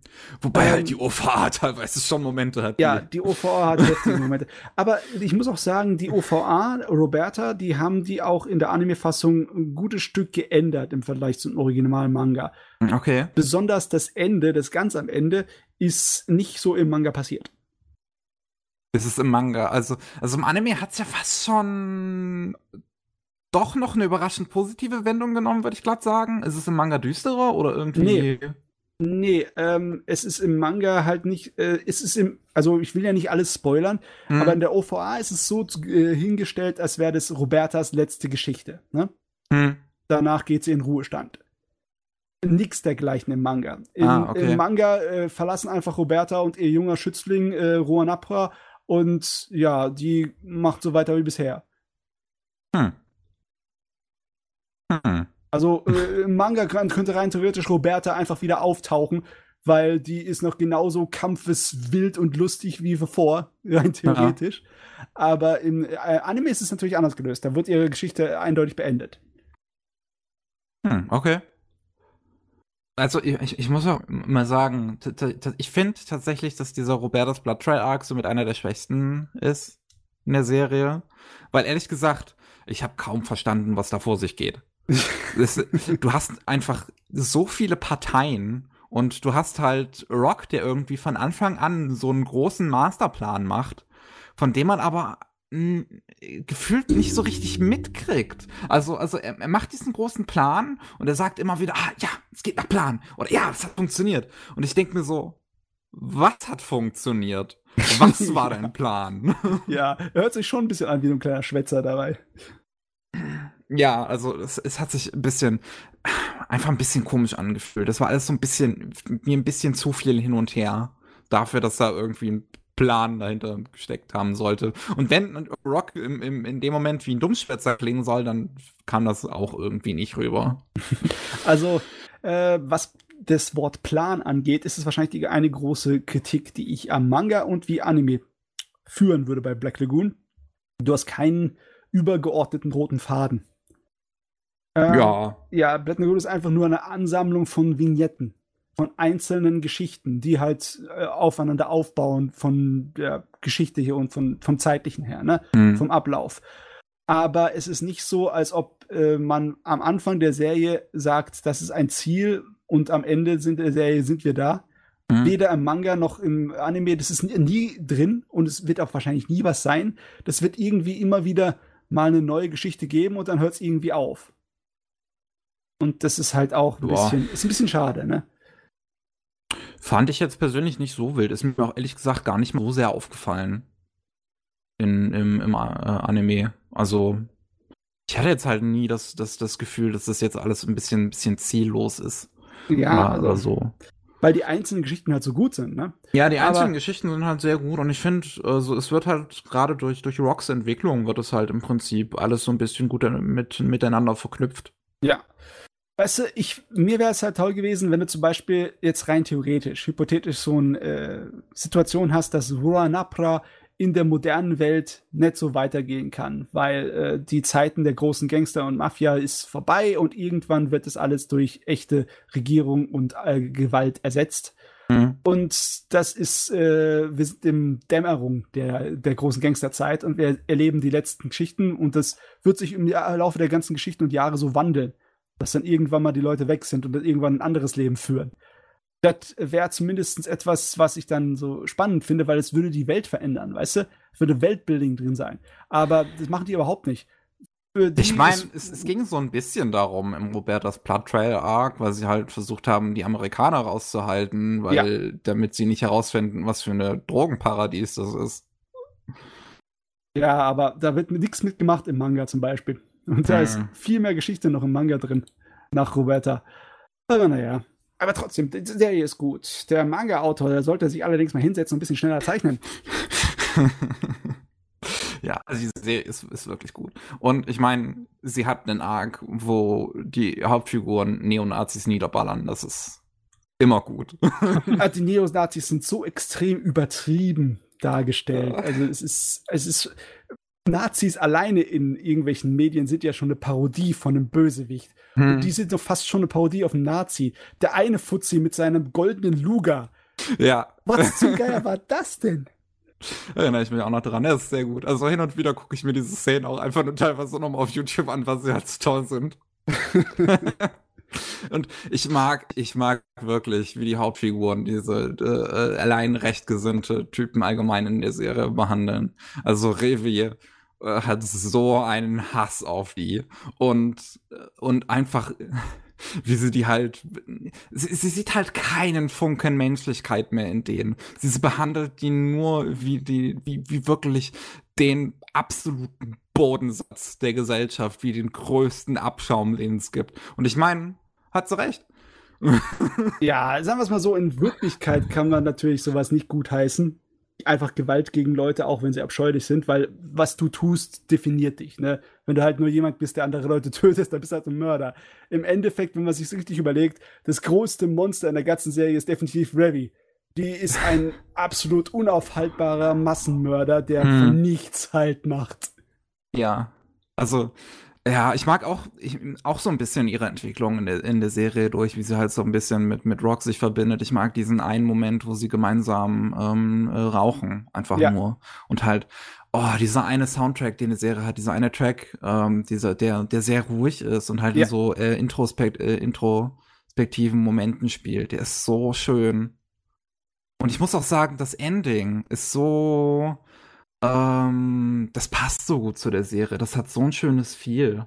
Wobei ähm, halt die OVA teilweise schon Momente hat. Ja, die OVA hat heftige Momente. Aber ich muss auch sagen, die OVA, Roberta, die haben die auch in der Anime-Fassung ein gutes Stück geändert im Vergleich zum originalen Manga. Okay. Besonders das Ende, das ganz am Ende, ist nicht so im Manga passiert. Ist es im Manga? Also, also im Anime hat es ja fast schon doch noch eine überraschend positive Wendung genommen, würde ich glatt sagen. Ist es im Manga düsterer oder irgendwie? Nee. Nee, ähm, es ist im Manga halt nicht, äh, es ist im, also ich will ja nicht alles spoilern, hm. aber in der OVA ist es so äh, hingestellt, als wäre das Robertas letzte Geschichte. Ne? Hm. Danach geht sie in Ruhestand. Nix dergleichen im Manga. Im, ah, okay. im Manga äh, verlassen einfach Roberta und ihr junger Schützling äh, Roanapra und ja, die macht so weiter wie bisher. Hm. Hm. Also äh, im Manga könnte rein theoretisch Roberta einfach wieder auftauchen, weil die ist noch genauso kampfeswild und lustig wie vor, *laughs* rein theoretisch. Ja. Aber im äh, Anime ist es natürlich anders gelöst. Da wird ihre Geschichte eindeutig beendet. Hm, okay. Also ich, ich muss auch mal sagen, ich finde tatsächlich, dass dieser Robertas Blood Trail Arc so mit einer der schwächsten ist in der Serie. Weil ehrlich gesagt, ich habe kaum verstanden, was da vor sich geht. Das, du hast einfach so viele Parteien und du hast halt Rock, der irgendwie von Anfang an so einen großen Masterplan macht, von dem man aber mh, hm, gefühlt nicht so richtig mitkriegt. Also, also er, er, macht diesen großen Plan und er sagt immer wieder, ah ja, es geht nach Plan oder ja, es hat funktioniert. Und ich denke mir so, was hat funktioniert? Was *laughs* war dein Plan? ja, er hört sich schon ein bisschen an wie so ein kleiner Schwätzer dabei. Ja, also es, es hat sich ein bisschen, einfach ein bisschen komisch angefühlt. Das war alles so ein bisschen, mir ein bisschen zu viel hin und her dafür, dass da irgendwie ein Plan dahinter gesteckt haben sollte. Und wenn Rock im, im, in dem Moment wie ein Dummschwätzer klingen soll, dann kam das auch irgendwie nicht rüber. *laughs* Also, äh, was das Wort Plan angeht, ist es wahrscheinlich die eine große Kritik, die ich am Manga und wie Anime führen würde bei Black Lagoon. Du hast keinen übergeordneten roten Faden. Ähm, ja. Ja, Black Lagoon ist einfach nur eine Ansammlung von Vignetten. von einzelnen Geschichten, die halt äh, aufeinander aufbauen von der Geschichte hier und von, vom zeitlichen her, ne? Mhm. Vom Ablauf. Aber es ist nicht so, als ob äh, man am Anfang der Serie sagt, das ist ein Ziel und am Ende sind der Serie sind wir da. Mhm. Weder im Manga noch im Anime, das ist nie drin und es wird auch wahrscheinlich nie was sein. Das wird irgendwie immer wieder mal eine neue Geschichte geben und dann hört es irgendwie auf. Und das ist halt auch ein Boah. bisschen, ist ein bisschen schade, ne? Fand ich jetzt persönlich nicht so wild. Ist mir auch ehrlich gesagt gar nicht mal so sehr aufgefallen. In, im, im äh, Anime. Also, ich hatte jetzt halt nie das, das, das Gefühl, dass das jetzt alles ein bisschen, ein bisschen ziellos ist. Ja, also, so. Weil die einzelnen Geschichten halt so gut sind, ne? Ja, die einzelnen Aber, Geschichten sind halt sehr gut und ich finde, also es wird halt gerade durch, durch Rocks Entwicklung wird es halt im Prinzip alles so ein bisschen gut mit, miteinander verknüpft. Ja. Weißt du, ich, mir wäre es halt toll gewesen, wenn du zum Beispiel jetzt rein theoretisch, hypothetisch so eine äh, Situation hast, dass Rua Napra in der modernen Welt nicht so weitergehen kann, weil äh, die Zeiten der großen Gangster und Mafia ist vorbei und irgendwann wird das alles durch echte Regierung und äh, Gewalt ersetzt. Mhm. Und das ist, äh, wir sind im Dämmerung der, der großen Gangsterzeit und wir erleben die letzten Geschichten und das wird sich im Laufe der ganzen Geschichten und Jahre so wandeln dass dann irgendwann mal die Leute weg sind und dann irgendwann ein anderes Leben führen. Das wäre zumindest etwas, was ich dann so spannend finde, weil es würde die Welt verändern, weißt du? Es würde Weltbuilding drin sein. Aber das machen die überhaupt nicht. Ich meine, es, es, ging so ein bisschen darum im Robertas Blood Trail Arc, weil sie halt versucht haben, die Amerikaner rauszuhalten, weil ja. damit sie nicht herausfinden, was für eine Drogenparadies das ist. Ja, aber da wird nichts mitgemacht im Manga zum Beispiel. Und da ist viel mehr Geschichte noch im Manga drin, nach Roberta. Aber naja. Aber trotzdem, die Serie ist gut. Der Manga-Autor, der sollte sich allerdings mal hinsetzen und ein bisschen schneller zeichnen. *laughs* ja, also diese Serie ist, ist wirklich gut. Und ich meine, sie hat einen Arc, wo die Hauptfiguren Neonazis niederballern. Das ist immer gut. *laughs* Die *laughs* Neonazis sind so extrem übertrieben dargestellt. Also es ist, es ist Nazis alleine in irgendwelchen Medien sind ja schon eine Parodie von einem Bösewicht. Hm. Und die sind doch fast schon eine Parodie auf einen Nazi. Der eine Fuzzi mit seinem goldenen Luger. Ja. Was zum *laughs* Geier war das denn? Erinnere ich mich auch noch dran. Der ist sehr gut. Also hin und wieder gucke ich mir diese Szenen auch einfach nur teilweise nochmal auf YouTube an, was sie halt so toll sind. *laughs* und ich mag, ich mag wirklich, wie die Hauptfiguren diese äh, allein rechtgesinnte Typen allgemein in der Serie behandeln. Also Revi äh, hat so einen Hass auf die und und einfach *laughs* wie sie die halt sie, sie sieht halt keinen Funken Menschlichkeit mehr in denen. Sie behandelt die nur wie die wie wie wirklich den absoluten Bodensatz der Gesellschaft, wie den größten Abschaum, den es gibt. Und ich meine, hat sie recht. *laughs* ja, sagen wir es mal so, in Wirklichkeit kann man natürlich sowas nicht gut heißen einfach Gewalt gegen Leute, auch wenn sie abscheulich sind, weil was du tust, definiert dich. Ne? Wenn du halt nur jemand bist, der andere Leute *laughs* tötet, dann bist du halt ein Mörder. Im Endeffekt, wenn man sich richtig überlegt, das größte Monster in der ganzen Serie ist definitiv Revi. Die ist ein *laughs* absolut unaufhaltbarer Massenmörder, der hm. nichts halt macht. Ja, also ja, ich mag auch, ich, auch so ein bisschen ihre Entwicklung in der, in der Serie durch, wie sie halt so ein bisschen mit, mit Rock sich verbindet. Ich mag diesen einen Moment, wo sie gemeinsam ähm, äh, rauchen, einfach ja. nur. Und halt, oh, dieser eine Soundtrack, den die Serie hat, dieser eine Track, ähm, dieser, der, der sehr ruhig ist und halt ja. in so äh, Introspekt, äh, introspektiven Momenten spielt. Der ist so schön. Und ich muss auch sagen, das Ending ist so, ähm, das passt so gut zu der Serie. Das hat so ein schönes Feel.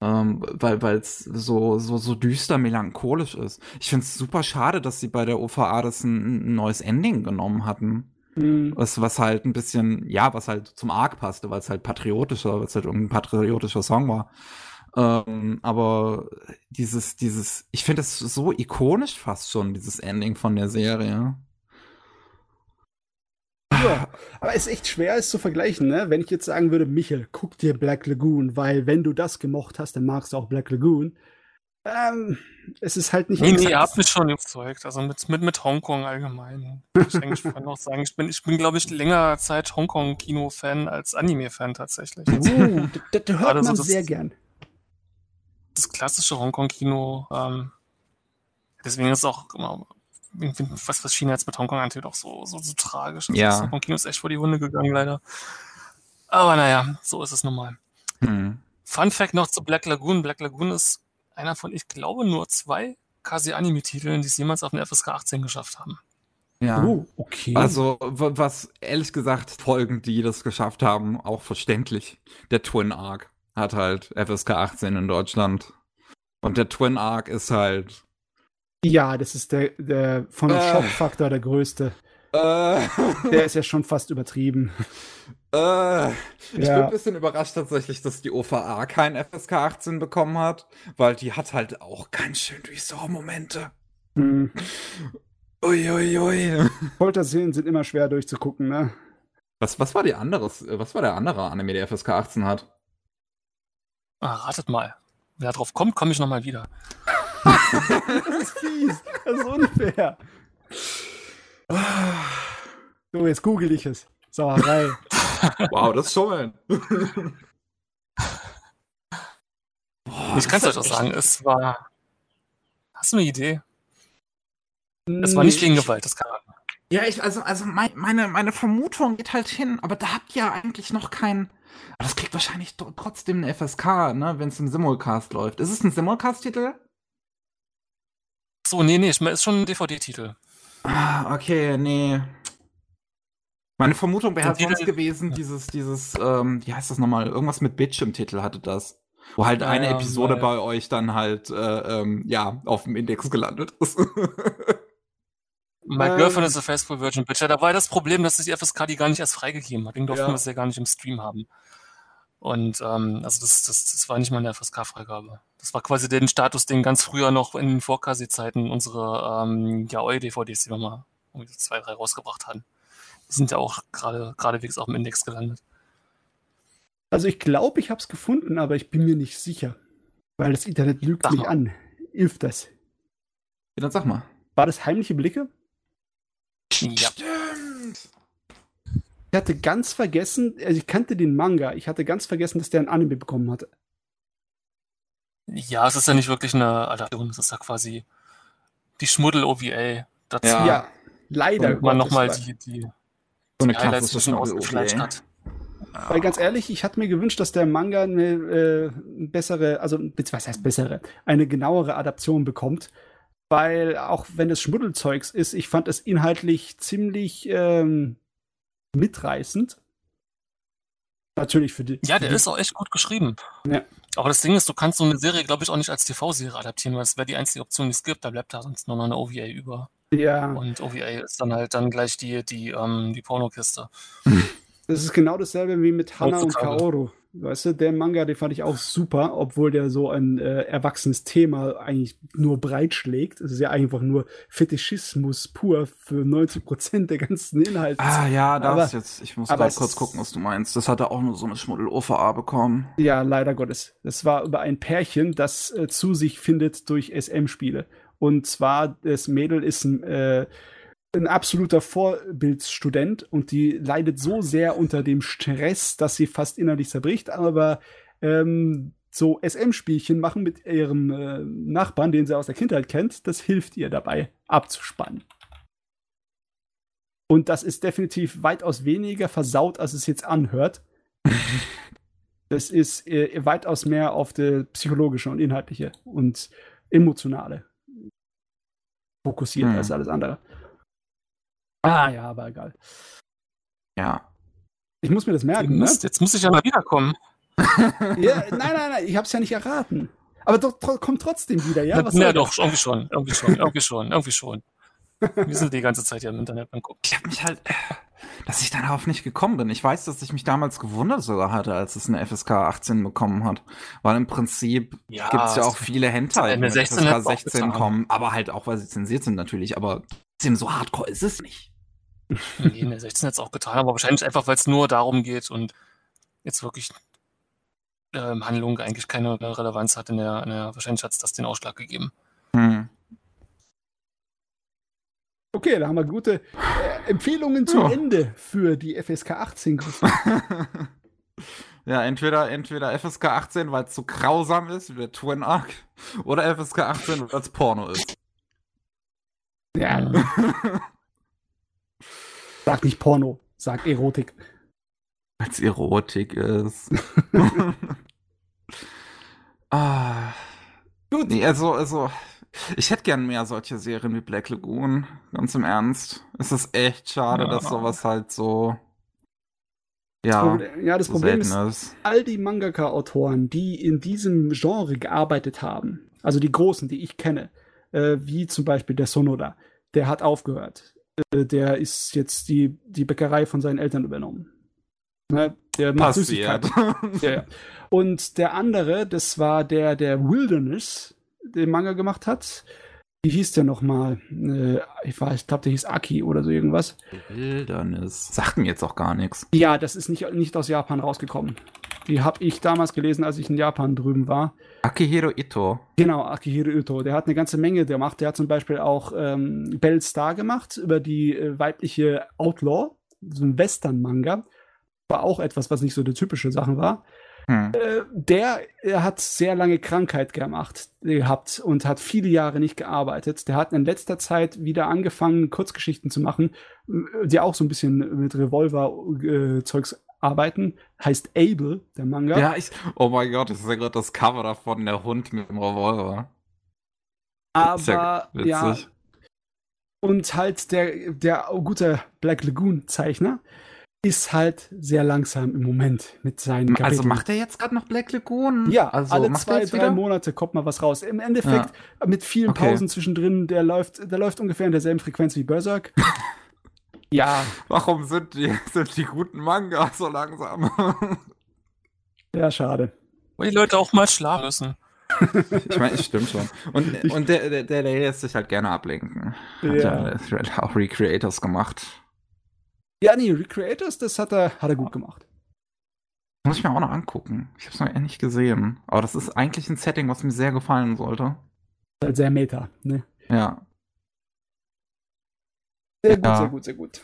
Ähm, weil es so, so, so düster melancholisch ist. Ich finde es super schade, dass sie bei der OVA das ein, ein neues Ending genommen hatten. Mhm. Was, was halt ein bisschen, ja, was halt zum Arc passte, weil es halt patriotischer, weil es halt ein patriotischer Song war. Ähm, aber dieses, dieses, ich finde das so ikonisch fast schon, dieses Ending von der Serie. Ja, aber es ist echt schwer, es zu vergleichen, ne? Wenn ich jetzt sagen würde, Michel, guck dir Black Lagoon, weil wenn du das gemocht hast, dann magst du auch Black Lagoon. Ähm, es ist halt nicht. Nee, nee, ihr habt mich schon überzeugt. Also mit, mit, mit Hongkong allgemein. Ich denke, ich kann auch sagen, ich bin, ich bin glaube ich, länger Zeit Hongkong-Kino-Fan als Anime-Fan tatsächlich. Oh, das, das hört man so das, sehr gern. Das klassische Hongkong-Kino, ähm, deswegen ist es auch immer was, was China jetzt mit Hongkong angeht, auch so, so, so tragisch. Also ja. Hongkong ist echt vor die Hunde gegangen, leider. Aber naja, so ist es nun mal. Hm. Fun Fact noch zu Black Lagoon. Black Lagoon ist einer von, ich glaube, nur zwei Kasi-Anime-Titeln, die es jemals auf den FSK 18 geschafft haben. Ja. Oh, okay. Also, was ehrlich gesagt, Folgen, die das geschafft haben, auch verständlich. Der Twin Arc hat halt FSK 18 in Deutschland. Und der Twin Arc ist halt. Ja, das ist der, der von äh, Schockfaktor der größte. Äh, der ist ja schon fast übertrieben. Äh, ich ja. bin ein bisschen überrascht tatsächlich, dass die OVA kein FSK 18 bekommen hat, weil die hat halt auch ganz schön Durchsau-Momente. Hm. Uiuiui. Folterszenen sind immer schwer durchzugucken, ne? Was, was war die anderes, was war der andere Anime, der FSK 18 hat? Ah, ratet mal. Wer drauf kommt, komme ich nochmal wieder. Das ist fies. Das ist unfair. So, jetzt google ich es. Sauerei. wow, das ist schon. Boah, ich kann es euch auch sagen, es war. Hast du eine Idee? Es war nicht gegen Gewalt, das kann man. Ja, ich, also, also mein, meine, meine Vermutung geht halt hin, aber da habt ihr eigentlich noch keinen. Aber das kriegt wahrscheinlich trotzdem eine FSK, ne, wenn es im Simulcast läuft. Ist es ein Simulcast-Titel? So, nee, nee, ist schon ein DVD-Titel. Ah, okay, nee. Meine Vermutung wäre halt sonst gewesen, dieses, dieses, ähm, wie heißt das nochmal? Irgendwas mit Bitch im Titel hatte das. Wo halt eine ja, Episode ja. bei euch dann halt, äh, ähm, ja, auf dem Index gelandet ist. My ähm, Girlfriend is a Faithful Virgin Bitch. Ja, da war das Problem, dass die FSK die gar nicht erst freigegeben hat. Deswegen durften ja. wir es ja gar nicht im Stream haben. Und ähm, also das, das, das war nicht mal eine FSK-Freigabe. Das war quasi den Status, den ganz früher noch in den Vorkasi-Zeiten unsere ähm, Yaoi-DVDs, die wir mal irgendwie zwei, drei rausgebracht hatten sind ja auch gerade geradewegs auf dem Index gelandet. Also ich glaube, ich habe es gefunden, aber ich bin mir nicht sicher. Weil das Internet lügt sag mich mal. an. Hilft das? Ja, dann sag mal. War das heimliche Blicke? Ja. Ich hatte ganz vergessen, also ich kannte den Manga, ich hatte ganz vergessen, dass der ein Anime bekommen hatte. Ja, es ist ja nicht wirklich eine Adaption, es ist ja quasi die Schmuddel-OVA dazu. Ja, ja leider. Und man nochmal die, die so eine Highlights bisschen ausgefleischt hat. Weil ganz ehrlich, ich hatte mir gewünscht, dass der Manga eine äh, bessere, also was heißt bessere, eine genauere Adaption bekommt. Weil auch wenn es Schmuddelzeugs ist, ich fand es inhaltlich ziemlich ähm, mitreißend. Natürlich für die. Ja, der ist auch echt gut geschrieben. Ja. Aber das Ding ist, du kannst so eine Serie, glaube ich, auch nicht als TV-Serie adaptieren, weil es wäre die einzige Option, die es gibt. Da bleibt da sonst nur noch eine OVA über. Ja. Und OVA ist dann halt dann gleich die, die, ähm, die Pornokiste. *laughs* Das ist genau dasselbe wie mit Hana und Kaoru. Weißt du, der Manga, den fand ich auch super, obwohl der so ein äh, erwachsenes Thema eigentlich nur breitschlägt. Es ist ja einfach nur Fetischismus pur für 90 Prozent der ganzen Inhalte. Ah ja, das aber, jetzt. Ich muss mal kurz gucken, was du meinst. Das hat er auch nur so eine Schmuddel-OVA bekommen. Ja, leider Gottes. Das war über ein Pärchen, das äh, zu sich findet durch SM-Spiele. Und zwar, das Mädel ist ein, äh, ein absoluter Vorbildsstudent und die leidet so sehr unter dem Stress, dass sie fast innerlich zerbricht. Aber ähm, so SM-Spielchen machen mit ihrem äh, Nachbarn, den sie aus der Kindheit kennt, das hilft ihr dabei abzuspannen. Und das ist definitiv weitaus weniger versaut, als es jetzt anhört. *laughs* das ist äh, weitaus mehr auf der psychologische und inhaltliche und emotionale fokussiert hm. als alles andere. Ah ja, aber egal. Ja. Ich muss mir das merken. Musst, ne? Jetzt muss ich ja mal wiederkommen. *laughs* ja, nein, nein, nein, ich hab's ja nicht erraten. Aber doch, kommt trotzdem wieder, ja? Was ja, doch, irgendwie schon, irgendwie schon, *laughs* irgendwie schon, irgendwie schon. Wir sind die ganze Zeit hier im Internet beim Gucken. Ich hab mich halt, dass ich darauf nicht gekommen bin. Ich weiß, dass ich mich damals gewundert sogar hatte, als es eine FSK 18 bekommen hat. Weil im Prinzip ja, gibt es ja auch viele Hentai, die mit FSK 16 kommen. Aber halt auch, weil sie zensiert sind natürlich. Aber so hardcore ist es nicht. Nee, in der 16 hat es auch getan, aber wahrscheinlich einfach, weil es nur darum geht und jetzt wirklich ähm, Handlung eigentlich keine Relevanz hat in der, in der wahrscheinlich hat es das den Ausschlag gegeben. Hm. Okay, da haben wir gute äh, Empfehlungen zum oh. Ende für die FSK 18 Gruppe. *laughs* ja, entweder, entweder FSK 18, weil es zu grausam ist, wie der Twin Arc, oder FSK 18, weil es Porno ist. Ja. sag nicht Porno, sag Erotik. Als Erotik ist. *laughs* *laughs* ah. Gut. Nee, also, also, ich hätte gern mehr solche Serien wie Black Lagoon. Ganz im Ernst. Es ist echt schade, ja. dass sowas halt so. Ja, das ja, das so Problem ist, ist, all die Mangaka-Autoren, die in diesem Genre gearbeitet haben, also die großen, die ich kenne, äh, wie zum Beispiel der Sonoda, der hat aufgehört. Äh, der ist jetzt die, die Bäckerei von seinen Eltern übernommen. Ne? Der macht Süßigkeiten. *laughs* ja, ja. Und der andere, das war der, der Wilderness, den Manga gemacht hat. Wie hieß der nochmal? Äh, ich weiß, ich glaube, der hieß Aki oder so irgendwas. Wilderness. Sagt mir jetzt auch gar nichts. Ja, das ist nicht, nicht aus Japan rausgekommen. Die habe ich damals gelesen, als ich in Japan drüben war. Akihiro Ito. Genau, Akihiro Ito. Der hat eine ganze Menge gemacht. Der hat zum Beispiel auch ähm, Bell Star gemacht über die äh, weibliche Outlaw, so ein Western-Manga war auch etwas, was nicht so die typische Sachen war. Hm. Äh, der hat sehr lange Krankheit gemacht, gehabt und hat viele Jahre nicht gearbeitet. Der hat in letzter Zeit wieder angefangen, Kurzgeschichten zu machen, äh, die auch so ein bisschen mit Revolver-Zeugs äh, arbeiten. Heißt Able, der Manga. Ja, ich, oh mein Gott, das ist ja gerade das Cover davon, der Hund mit dem Revolver. Aber, ja, ja, und halt der, der gute Black Lagoon Zeichner, ist halt sehr langsam im Moment mit seinen Kapiteln. Also macht er jetzt gerade noch Black Lagoon? Ja, also alle zwei, drei wieder? Monate kommt mal was raus. Im Endeffekt ja. mit vielen okay. Pausen zwischendrin, der läuft, der läuft ungefähr in derselben Frequenz wie Berserk. *laughs* ja. Warum sind die, *laughs* sind die guten Manga so langsam? ja, schade. Weil die Leute auch mal schlafen müssen. ich meine, es stimmt schon. Und, und der, der, der lässt sich halt gerne ablenken. Ja. Hat ja auch Recreators gemacht. Ja, nee, Recreators, das hat er, hat er gut gemacht. Muss ich mir auch noch angucken. Ich habe es noch nicht gesehen. Aber das ist eigentlich ein Setting, was mir sehr gefallen sollte. Halt sehr meta, ne? Ja. Sehr gut, ja. sehr gut, sehr gut.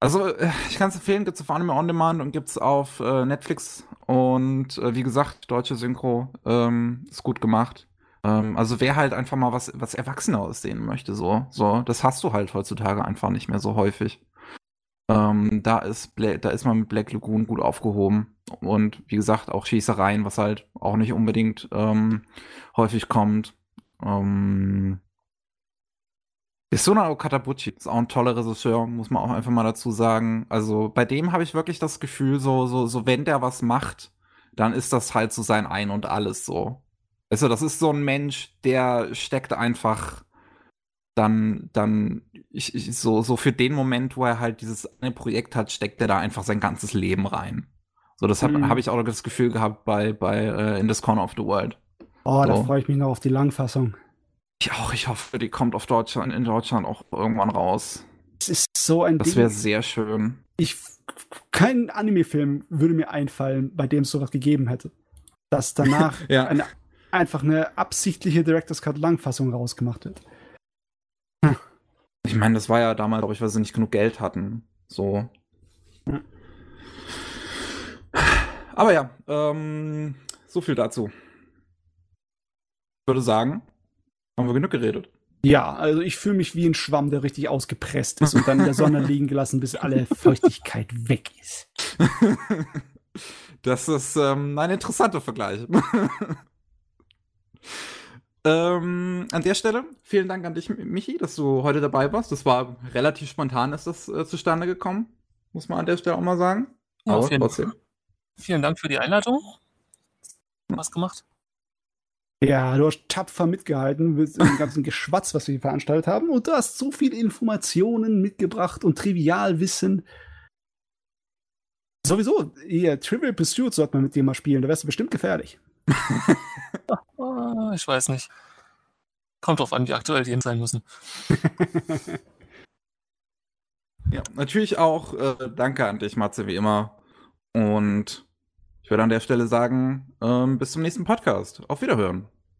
Also, äh, ich kann es empfehlen, gibt es auf Anime On Demand und gibt es auf äh, Netflix. Und äh, wie gesagt, deutsche Synchro ähm, ist gut gemacht. Ähm, also wer halt einfach mal was, was Erwachsener aussehen möchte, so, so, das hast du halt heutzutage einfach nicht mehr so häufig. Ähm, da, ist da ist man mit Black Lagoon gut aufgehoben. Und wie gesagt, auch Schießereien, was halt auch nicht unbedingt ähm, häufig kommt. Ähm, Isuna Okatabuchi ist auch ein toller Regisseur, muss man auch einfach mal dazu sagen. Also bei dem habe ich wirklich das Gefühl, so, so, so wenn der was macht, dann ist das halt so sein Ein und Alles so. Also das ist so ein Mensch, der steckt einfach dann, dann, ich, ich, so, so für den Moment, wo er halt dieses eine Projekt hat, steckt er da einfach sein ganzes Leben rein. So, das habe mhm. hab ich auch das Gefühl gehabt bei, bei uh, In This Corner of the World. Oh, so. da freue ich mich noch auf die Langfassung. Ich auch, ich hoffe, die kommt auf Deutschland, in Deutschland auch irgendwann raus. Es ist so ein Das wäre sehr schön. Ich, kein Anime-Film würde mir einfallen, bei dem es sowas gegeben hätte. Dass danach *laughs* ja. eine, einfach eine absichtliche Director's Cut Langfassung rausgemacht wird. Ich meine, das war ja damals, glaube ich, weil sie nicht genug Geld hatten. So. Aber ja, ähm, so viel dazu. Ich würde sagen, haben wir genug geredet. Ja, also ich fühle mich wie ein Schwamm, der richtig ausgepresst ist und dann in der Sonne *laughs* liegen gelassen, bis alle Feuchtigkeit weg ist. *laughs* Das ist ähm, ein interessanter Vergleich. *laughs* Ähm, an der Stelle, vielen Dank an dich, Michi, dass du heute dabei warst. Das war relativ spontan, ist das äh, zustande gekommen. Muss man an der Stelle auch mal sagen. Ja, Aber vielen, trotzdem. Vielen Dank für die Einladung. Was gemacht? Ja, du hast tapfer mitgehalten mit dem ganzen Geschwatz, was wir hier veranstaltet haben. Und du hast so viele Informationen mitgebracht und Trivialwissen. Sowieso, hier, Trivial Pursuit sollte man mit dir mal spielen. Da wärst du bestimmt gefährlich. *laughs* ich weiß nicht. Kommt drauf an, wie aktuell die sein müssen. ja, natürlich auch äh, danke an dich, Matze, wie immer. Und ich würde an der Stelle sagen, ähm, bis zum nächsten Podcast. Auf Wiederhören.